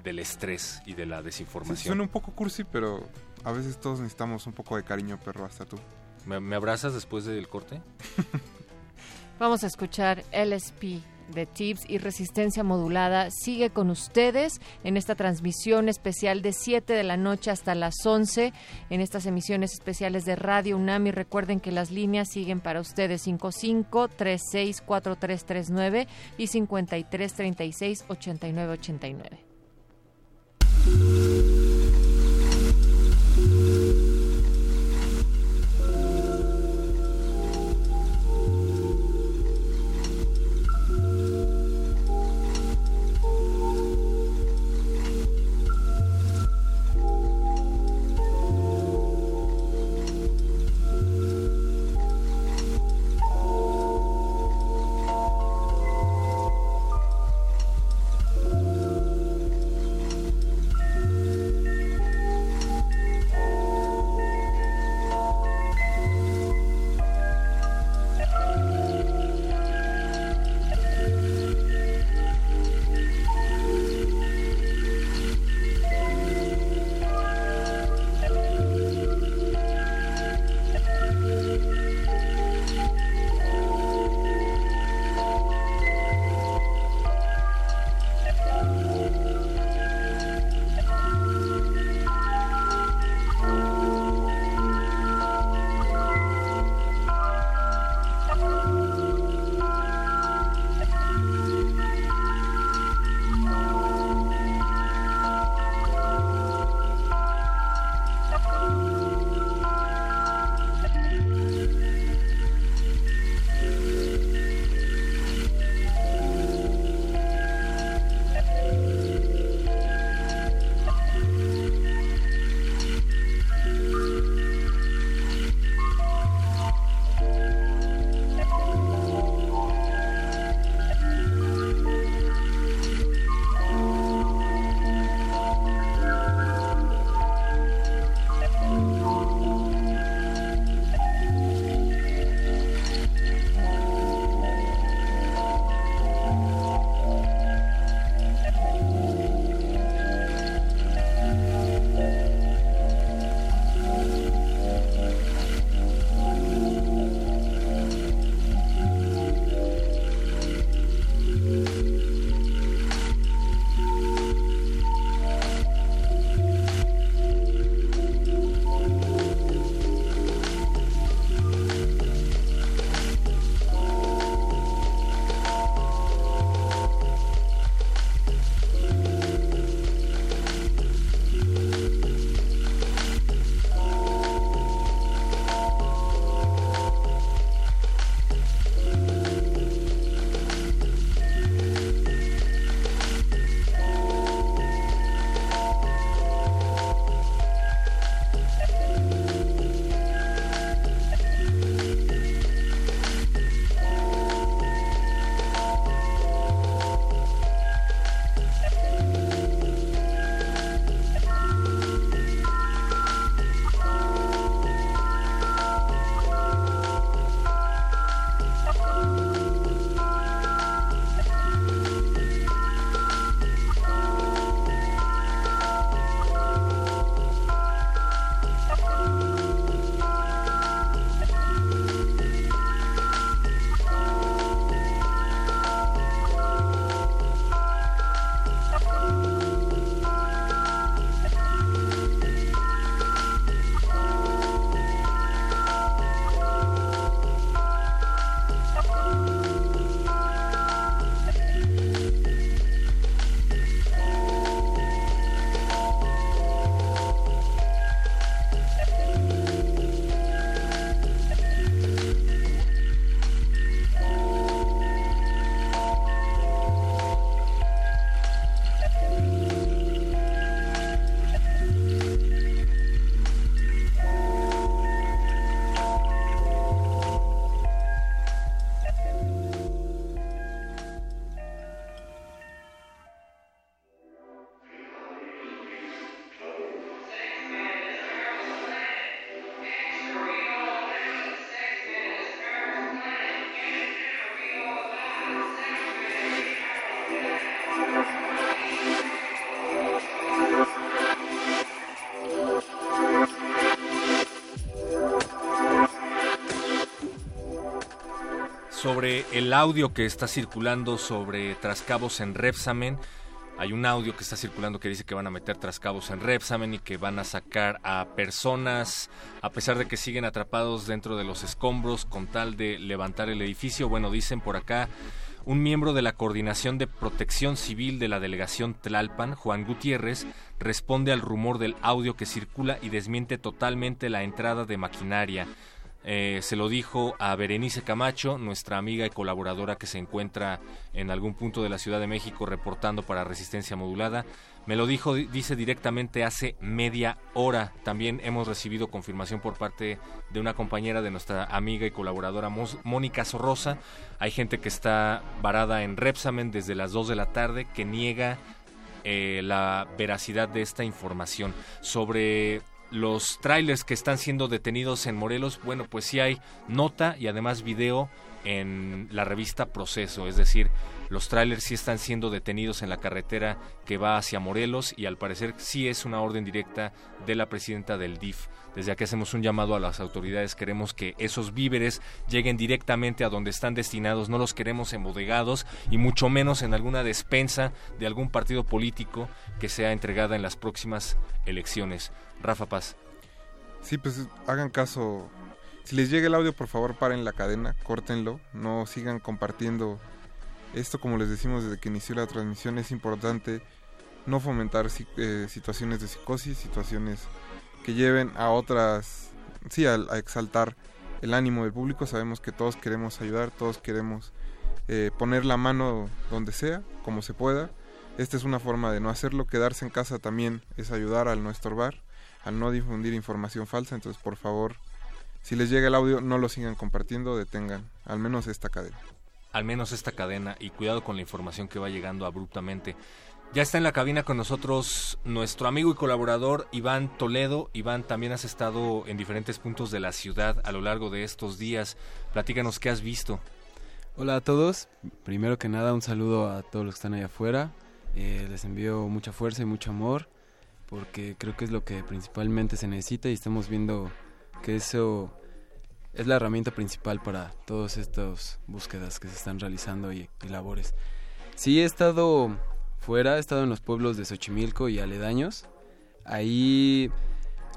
del estrés y de la Sí, desinformación. suena un poco cursi, pero a veces todos necesitamos un poco de cariño, perro, hasta tú. ¿Me, me abrazas después del corte? Vamos a escuchar LSP de Tips y Resistencia Modulada. Sigue con ustedes en esta transmisión especial de 7 de la noche hasta las 11 en estas emisiones especiales de Radio UNAM. Y recuerden que las líneas siguen para ustedes 55364339 y 53368989. Thank sobre el audio que está circulando sobre trascabos en Repsamen. Hay un audio que está circulando que dice que van a meter trascabos en Repsamen y que van a sacar a personas, a pesar de que siguen atrapados dentro de los escombros con tal de levantar el edificio. Bueno, dicen por acá un miembro de la Coordinación de Protección Civil de la Delegación Tlalpan, Juan Gutiérrez, responde al rumor del audio que circula y desmiente totalmente la entrada de maquinaria. Eh, se lo dijo a Berenice Camacho, nuestra amiga y colaboradora que se encuentra en algún punto de la Ciudad de México reportando para Resistencia Modulada. Me lo dijo, di- dice directamente hace media hora. También hemos recibido confirmación por parte de una compañera de nuestra amiga y colaboradora Mónica Sorrosa. Hay gente que está varada en Repsamen desde las 2 de la tarde que niega eh, la veracidad de esta información sobre los trailers que están siendo detenidos en Morelos. Bueno, pues sí hay nota y además video en la revista Proceso, es decir, los trailers sí están siendo detenidos en la carretera que va hacia Morelos y al parecer sí es una orden directa de la presidenta del DIF. Desde aquí hacemos un llamado a las autoridades, queremos que esos víveres lleguen directamente a donde están destinados, no los queremos embodegados y mucho menos en alguna despensa de algún partido político que sea entregada en las próximas elecciones. Rafa Paz. Sí, pues hagan caso. Si les llega el audio, por favor, paren la cadena, córtenlo, no sigan compartiendo. Esto, como les decimos desde que inició la transmisión, es importante no fomentar eh, situaciones de psicosis, situaciones que lleven a otras, sí, a, a exaltar el ánimo del público. Sabemos que todos queremos ayudar, todos queremos eh, poner la mano donde sea, como se pueda. Esta es una forma de no hacerlo. Quedarse en casa también es ayudar al no estorbar, al no difundir información falsa. Entonces, por favor, si les llega el audio, no lo sigan compartiendo, detengan al menos esta cadena. al menos esta cadena y cuidado con la información que va llegando abruptamente. Ya está en la cabina con nosotros nuestro amigo y colaborador Iván Toledo. Iván, también has estado en diferentes puntos de la ciudad a lo largo de estos días. Platícanos qué has visto. Hola a todos. Primero que nada, un saludo a todos los que están allá afuera. Eh, les envío mucha fuerza y mucho amor porque creo que es lo que principalmente se necesita y estamos viendo que eso es la herramienta principal para todas estas búsquedas que se están realizando y, labores. Sí, he estado fuera, he estado en los pueblos de Xochimilco y aledaños. Ahí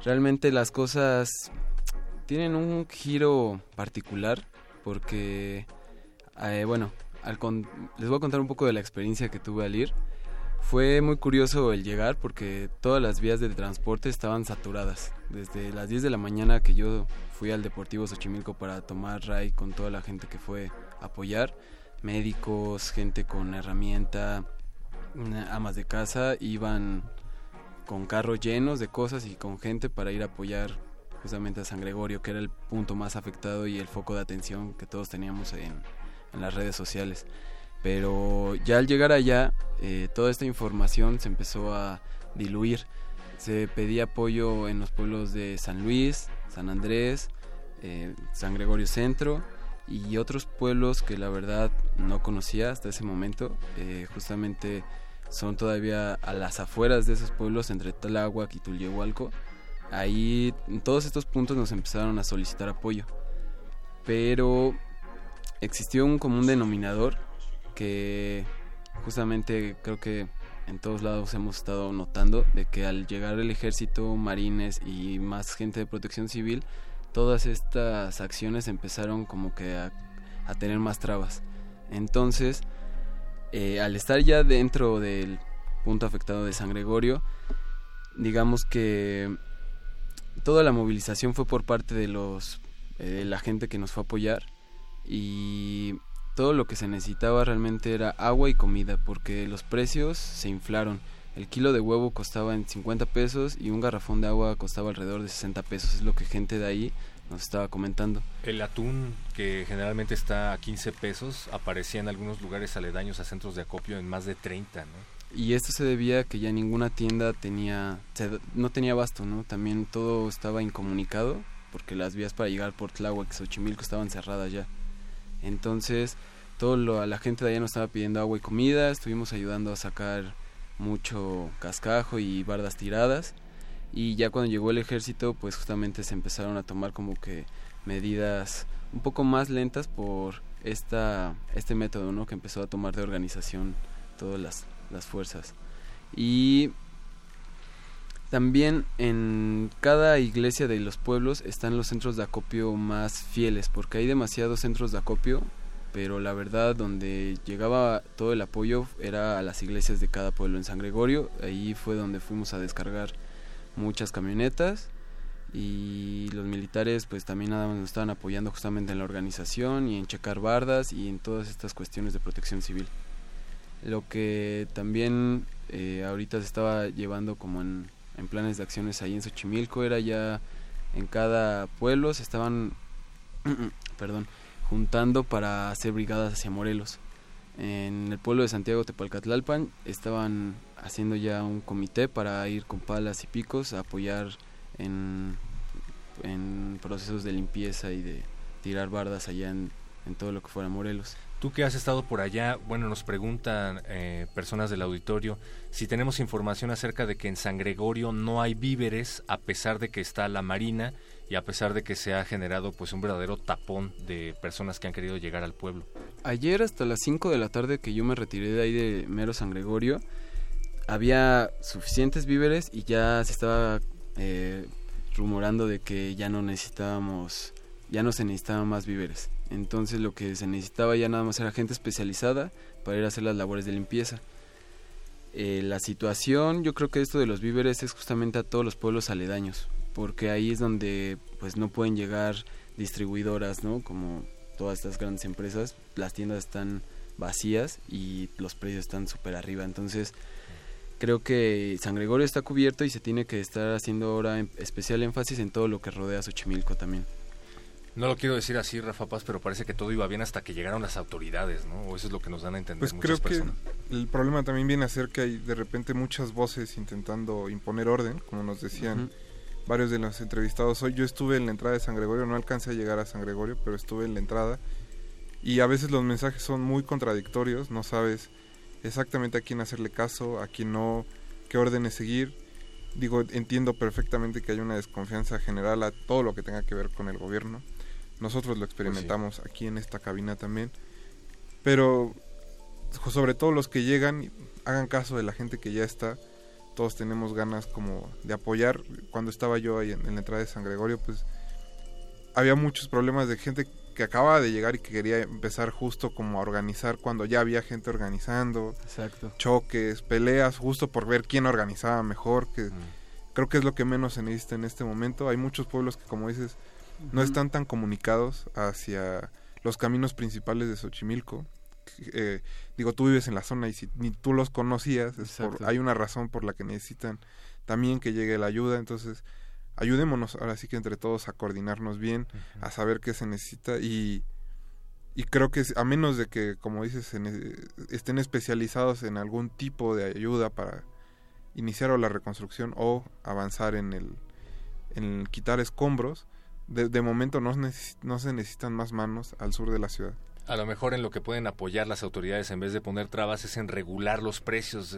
realmente las cosas tienen un giro particular porque, eh, bueno, les voy a contar un poco de la experiencia que tuve al ir. Fue muy curioso el llegar porque todas las vías de transporte estaban saturadas. Desde las 10 de la mañana que yo fui al Deportivo Xochimilco para tomar RAI con toda la gente que fue a apoyar, médicos, gente con herramienta, amas de casa, iban con carros llenos de cosas y con gente para ir a apoyar justamente a San Gregorio, que era el punto más afectado y el foco de atención que todos teníamos en, en las redes sociales. Pero ya al llegar allá, eh, toda esta información se empezó a diluir. Se pedía apoyo en los pueblos de San Luis, San Andrés, eh, San Gregorio Centro y otros pueblos que la verdad no conocía hasta ese momento. Eh, justamente son todavía a las afueras de esos pueblos entre Tláhuac y Tulyehualco. Ahí en todos estos puntos nos empezaron a solicitar apoyo. Pero existió un común denominador que justamente creo que en todos lados hemos estado notando de que al llegar el ejército, marines y más gente de protección civil, todas estas acciones empezaron como que a, tener más trabas. Entonces, eh, al estar ya dentro del punto afectado de San Gregorio, digamos que toda la movilización fue por parte de los eh, de la gente que nos fue a apoyar y todo lo que se necesitaba realmente era agua y comida porque los precios se inflaron. El kilo de huevo costaba en 50 pesos y un garrafón de agua costaba alrededor de 60 pesos. Es lo que gente de ahí nos estaba comentando. El atún, que generalmente está a 15 pesos, aparecía en algunos lugares aledaños a centros de acopio en más de 30, ¿no? Y esto se debía a que ya ninguna tienda tenía, no tenía abasto, ¿no? También todo estaba incomunicado porque las vías para llegar por Tláhuac Xochimilco estaban cerradas ya. Entonces, todo lo, la gente de allá nos estaba pidiendo agua y comida, estuvimos ayudando a sacar mucho cascajo y bardas tiradas. Y ya cuando llegó el ejército, pues justamente se empezaron a tomar como que medidas un poco más lentas por esta, este método ¿no? que empezó a tomar de organización todas las, las fuerzas. Y también en cada iglesia de los pueblos están los centros de acopio más fieles, porque hay demasiados centros de acopio, pero la verdad donde llegaba todo el apoyo era a las iglesias de cada pueblo. En San Gregorio, ahí fue donde fuimos a descargar muchas camionetas y los militares pues también nada más nos estaban apoyando justamente en la organización y en checar bardas y en todas estas cuestiones de protección civil. Lo que también eh, ahorita se estaba llevando como en, en planes de acciones ahí en Xochimilco era ya en cada pueblo se estaban perdón juntando para hacer brigadas hacia Morelos. En el pueblo de Santiago Tepalcatlalpan estaban haciendo ya un comité para ir con palas y picos a apoyar en, en procesos de limpieza y de tirar bardas allá en, en todo lo que fuera Morelos. Tú que has estado por allá, bueno, nos preguntan eh, personas del auditorio si tenemos información acerca de que en San Gregorio no hay víveres a pesar de que está la Marina y a pesar de que se ha generado pues un verdadero tapón de personas que han querido llegar al pueblo. Ayer hasta las 5 de la tarde que yo me retiré de ahí de Mero San Gregorio, había suficientes víveres y ya se estaba eh, rumorando de que ya no necesitábamos, ya no se necesitaban más víveres. Entonces lo que se necesitaba ya nada más era gente especializada para ir a hacer las labores de limpieza. Eh, la situación, yo creo que esto de los víveres es justamente a todos los pueblos aledaños, porque ahí es donde pues no pueden llegar distribuidoras, ¿no? Como todas estas grandes empresas, las tiendas están vacías y los precios están súper arriba. Entonces, creo que San Gregorio está cubierto y se tiene que estar haciendo ahora en- especial énfasis en todo lo que rodea a Xochimilco también. No lo quiero decir así, Rafa Paz, pero parece que todo iba bien hasta que llegaron las autoridades, ¿no? O eso es lo que nos dan a entender Pues muchas creo que el problema también viene a ser que hay de repente muchas voces intentando imponer orden, como nos decían varios de los entrevistados hoy. Yo estuve en la entrada de San Gregorio, no alcancé a llegar a San Gregorio, pero estuve en la entrada. Y a veces los mensajes son muy contradictorios, no sabes exactamente a quién hacerle caso, a quién no, qué órdenes seguir. Digo, entiendo perfectamente que hay una desconfianza general a todo lo que tenga que ver con el gobierno. Nosotros lo experimentamos aquí en esta cabina también. Pero sobre todo los que llegan, hagan caso de la gente que ya está. Todos tenemos ganas como de apoyar. Cuando estaba yo ahí en, en la entrada de San Gregorio, pues había muchos problemas de gente que acababa de llegar y que quería empezar justo como a organizar cuando ya había gente organizando. Exacto. Choques, peleas, justo por ver quién organizaba mejor. que Creo que es lo que menos se necesita en este momento. Hay muchos pueblos que, como dices, no están tan comunicados hacia los caminos principales de Xochimilco. Eh, digo, tú vives en la zona y si ni tú los conocías, es por- Exacto. hay una razón por la que necesitan también que llegue la ayuda. Entonces, ayudémonos ahora sí que entre todos a coordinarnos bien, a saber qué se necesita y, y creo que a menos de que, como dices, estén especializados en algún tipo de ayuda para iniciar o la reconstrucción o avanzar en el, en quitar escombros, de, de momento no, no se necesitan más manos al sur de la ciudad. A lo mejor en lo que pueden apoyar las autoridades en vez de poner trabas es en regular los precios,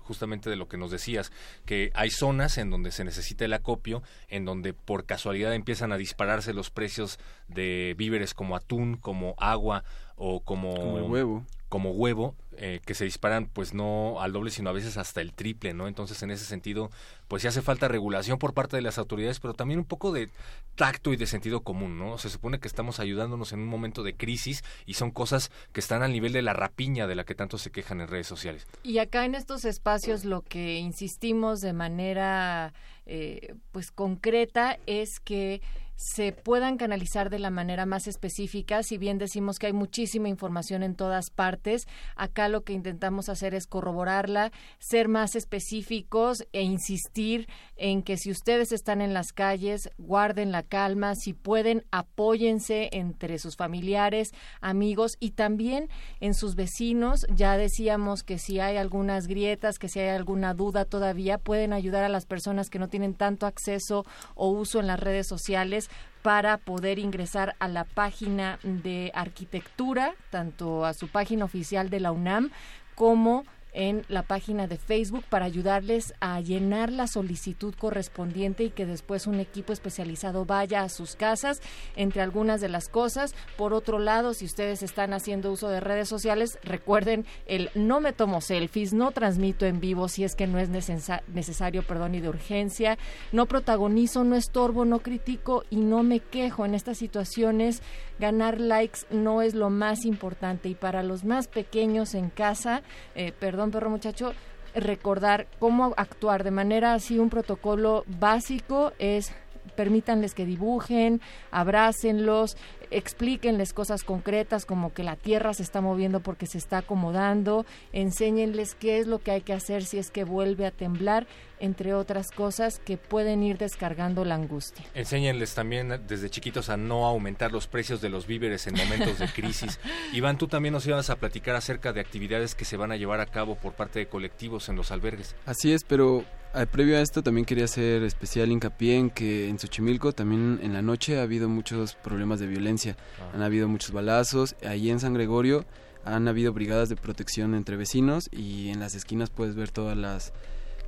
justamente de lo que nos decías, que hay zonas en donde se necesita el acopio, en donde por casualidad empiezan a dispararse los precios de víveres como atún, como agua o como, Como el huevo. como huevo, eh, que se disparan pues no al doble, sino a veces hasta el triple, ¿no? Entonces en ese sentido, pues sí hace falta regulación por parte de las autoridades, pero también un poco de tacto y de sentido común, ¿no? Se supone que estamos ayudándonos en un momento de crisis y son cosas que están al nivel de la rapiña de la que tanto se quejan en redes sociales. Y acá en estos espacios lo que insistimos de manera eh, pues concreta es que se puedan canalizar de la manera más específica, si bien decimos que hay muchísima información en todas partes, acá lo que intentamos hacer es corroborarla, ser más específicos e insistir en que si ustedes están en las calles, guarden la calma, si pueden, apóyense entre sus familiares, amigos y también en sus vecinos. Ya decíamos que si hay algunas grietas, que si hay alguna duda todavía, pueden ayudar a las personas que no tienen tanto acceso o uso en las redes sociales para poder ingresar a la página de arquitectura, tanto a su página oficial de la UNAM como en la página de Facebook para ayudarles a llenar la solicitud correspondiente y que después un equipo especializado vaya a sus casas, entre algunas de las cosas. Por otro lado, si ustedes están haciendo uso de redes sociales, recuerden el no me tomo selfies, no transmito en vivo si es que no es necesa- necesario, perdón, y de urgencia, no protagonizo, no estorbo, no critico y no me quejo. En estas situaciones, ganar likes no es lo más importante y para los más pequeños en casa, eh, perdón, perro muchacho, recordar cómo actuar de manera así un protocolo básico es permítanles que dibujen, abrácenlos, explíquenles cosas concretas como que la tierra se está moviendo porque se está acomodando, enséñenles qué es lo que hay que hacer si es que vuelve a temblar, entre otras cosas que pueden ir descargando la angustia. Enséñenles también desde chiquitos a no aumentar los precios de los víveres en momentos de crisis. Iván, tú también nos ibas a platicar acerca de actividades que se van a llevar a cabo por parte de colectivos en los albergues. Así es, pero eh, previo a esto también quería hacer especial hincapié en que en Xochimilco también en la noche ha habido muchos problemas de violencia. Ah. Han habido muchos balazos. Ahí en San Gregorio han habido brigadas de protección entre vecinos y en las esquinas puedes ver todas las,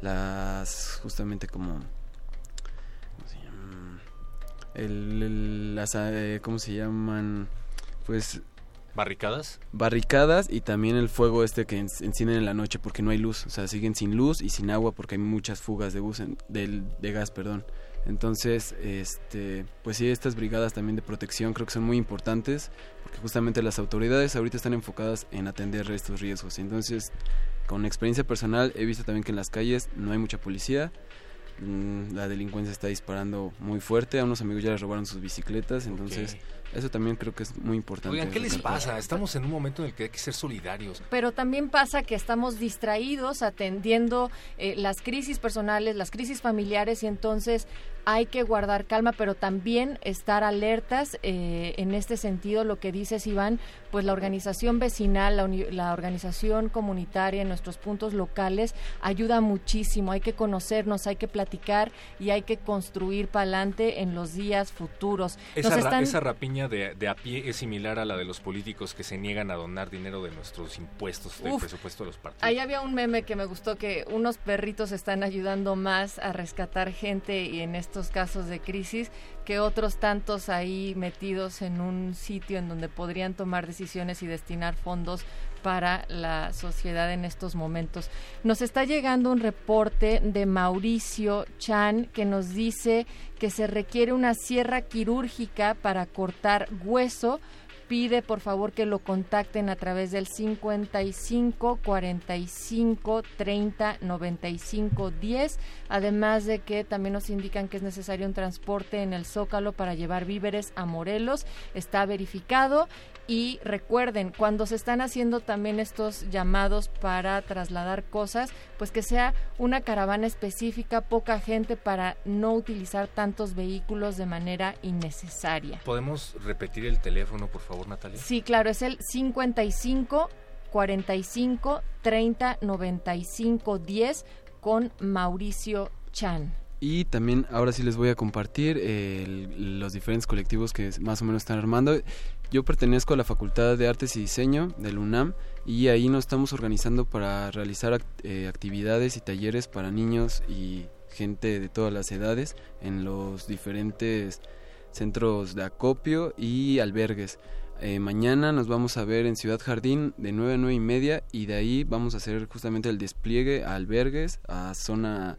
las justamente como... ¿cómo se llaman? El, el- las, eh, ¿Cómo se llaman? Pues ¿Barricadas? barricadas y también el fuego este que en- encienden en la noche porque no hay luz, o sea, siguen sin luz y sin agua porque hay muchas fugas de, bus en- de gas, perdón. Entonces, este, pues sí, estas brigadas también de protección creo que son muy importantes porque justamente las autoridades ahorita están enfocadas en atender estos riesgos. Entonces, con experiencia personal he visto también que en las calles no hay mucha policía, mm, la delincuencia está disparando muy fuerte, a unos amigos ya les robaron sus bicicletas, entonces eso también creo que es muy importante. Oigan, ¿qué les pasa? Estamos en un momento en el que hay que ser solidarios. Pero también pasa que estamos distraídos atendiendo eh, las crisis personales, las crisis familiares y entonces hay que guardar calma, pero también estar alertas eh, en este sentido. Lo que dices, Iván, pues la organización vecinal, la, uni- la organización comunitaria en nuestros puntos locales ayuda muchísimo. Hay que conocernos, hay que platicar y hay que construir para adelante en los días futuros. Esa, Nos ra- están- esa rapiña de, de a pie es similar a la de los políticos que se niegan a donar dinero de nuestros impuestos, del Uf. presupuesto de los partidos. Ahí había un meme que me gustó que unos perritos están ayudando más a rescatar gente y en estos casos de crisis que otros tantos ahí metidos en un sitio en donde podrían tomar decisiones y destinar fondos para la sociedad en estos momentos. Nos está llegando un reporte de Mauricio Chan que nos dice que se requiere una sierra quirúrgica para cortar hueso. Pide por favor que lo contacten a través del 55 45 30 95 10 además de que también nos indican que es necesario un transporte en el Zócalo para llevar víveres a Morelos. Está verificado y recuerden cuando se están haciendo también estos llamados para trasladar cosas pues que sea una caravana específica poca gente para no utilizar tantos vehículos de manera innecesaria ¿Podemos repetir el teléfono, por favor, Natalia? Sí, claro, es el 55 45 30 95 10 con Mauricio Chan. Y también ahora sí les voy a compartir eh, los diferentes colectivos que más o menos están armando. Yo pertenezco a la Facultad de Artes y Diseño del UNAM y ahí nos estamos organizando para realizar eh, actividades y talleres para niños y gente de todas las edades en los diferentes centros de acopio y albergues. Eh, mañana nos vamos a ver en Ciudad Jardín de 9 a 9 y media y de ahí vamos a hacer justamente el despliegue a albergues, a zona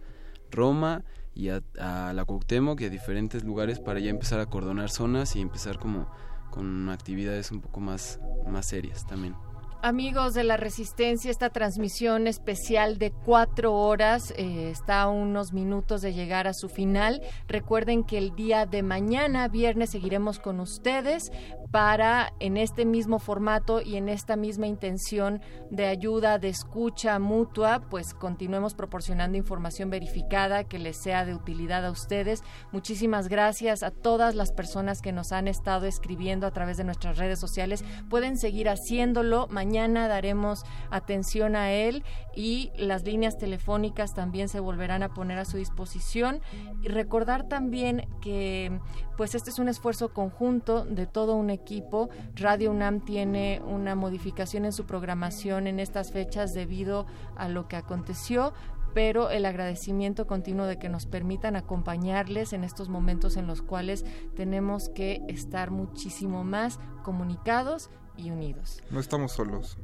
Roma y a, a la Cuauhtémoc y a diferentes lugares para ya empezar a cordonar zonas y empezar como con actividades un poco más, más serias también. Amigos de la Resistencia, esta transmisión especial de cuatro horas eh, está a unos minutos de llegar a su final. Recuerden que el día de mañana, viernes, seguiremos con ustedes para, en este mismo formato y en esta misma intención de ayuda, de escucha mutua, pues continuemos proporcionando información verificada que les sea de utilidad a ustedes. Muchísimas gracias a todas las personas que nos han estado escribiendo a través de nuestras redes sociales. Pueden seguir haciéndolo. Mañana daremos atención a él y las líneas telefónicas también se volverán a poner a su disposición. Y recordar también que pues este es un esfuerzo conjunto de todo un equipo equipo. Radio UNAM tiene una modificación en su programación en estas fechas debido a lo que aconteció, pero el agradecimiento continuo de que nos permitan acompañarles en estos momentos en los cuales tenemos que estar muchísimo más comunicados y unidos. No estamos solos.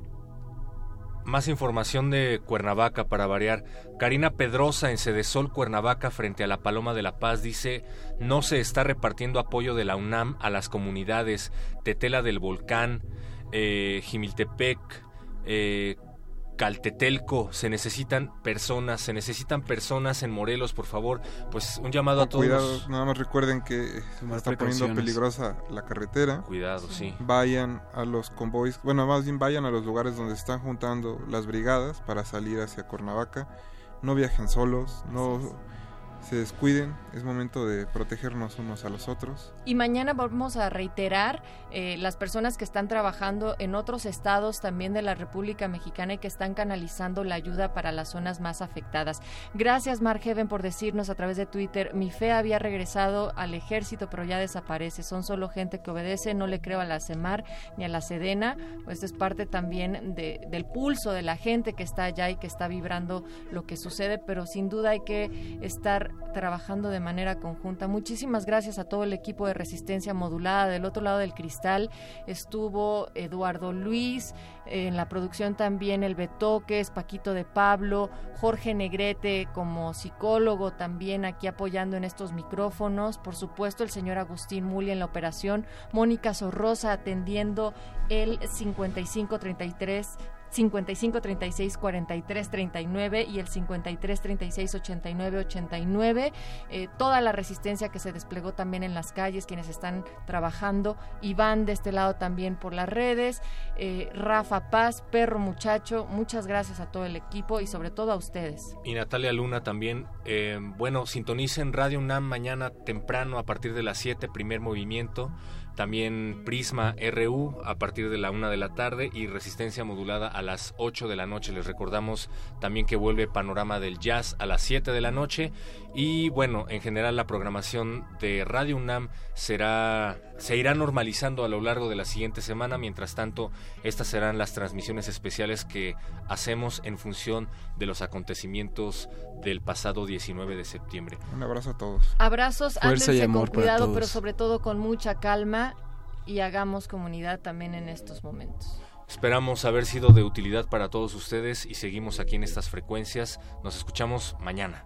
Más información de Cuernavaca para variar. Karina Pedrosa en Cedesol Cuernavaca frente a la Paloma de la Paz dice no se está repartiendo apoyo de la UNAM a las comunidades Tetela del Volcán, eh, Jimiltepec, eh, Caltetelco, se necesitan personas, se necesitan personas en Morelos, por favor, pues un llamado a todos. Cuidado, nada más recuerden que se está poniendo peligrosa la carretera. Cuidado, sí. Vayan a los convoys, bueno, más bien vayan a los lugares donde se están juntando las brigadas para salir hacia Cuernavaca. No viajen solos, no se descuiden, es momento de protegernos unos a los otros. Y mañana vamos a reiterar eh, las personas que están trabajando en otros estados también de la República Mexicana y que están canalizando la ayuda para las zonas más afectadas. Gracias, Mark Heaven, por decirnos a través de Twitter, mi fe había regresado al ejército, pero ya desaparece. Son solo gente que obedece, no le creo a la CEMAR ni a la Sedena. Pues es parte también de- del pulso de la gente que está allá y que está vibrando lo que sucede, pero sin duda hay que estar trabajando de manera conjunta. Muchísimas gracias a todo el equipo de resistencia modulada. Del otro lado del cristal estuvo Eduardo Luis, en la producción también el Betoques, Paquito de Pablo, Jorge Negrete como psicólogo también aquí apoyando en estos micrófonos, por supuesto el señor Agustín Muli en la operación, Mónica Sorrosa atendiendo el 5533 55 36 43 39 y el 53 36 89 89 eh, toda la resistencia que se desplegó también en las calles quienes están trabajando y van de este lado también por las redes eh, Rafa Paz Perro Muchacho muchas gracias a todo el equipo y sobre todo a ustedes Y Natalia Luna también. eh, bueno, sintonicen Radio UNAM mañana temprano a partir de las 7, primer movimiento. También Prisma RU a partir de la 1 de la tarde y Resistencia Modulada a las 8 de la noche. Les recordamos también que vuelve Panorama del Jazz a las 7 de la noche. Y bueno, en general la programación de Radio UNAM será, se irá normalizando a lo largo de la siguiente semana. Mientras tanto, estas serán las transmisiones especiales que hacemos en función de los acontecimientos del pasado 19 de septiembre. Un abrazo a todos. abrazos Fuerza y amor con para cuidado todos. pero sobre todo con mucha calma y hagamos comunidad también en estos momentos Esperamos haber sido de utilidad para todos ustedes y seguimos aquí en estas frecuencias. Nos escuchamos mañana.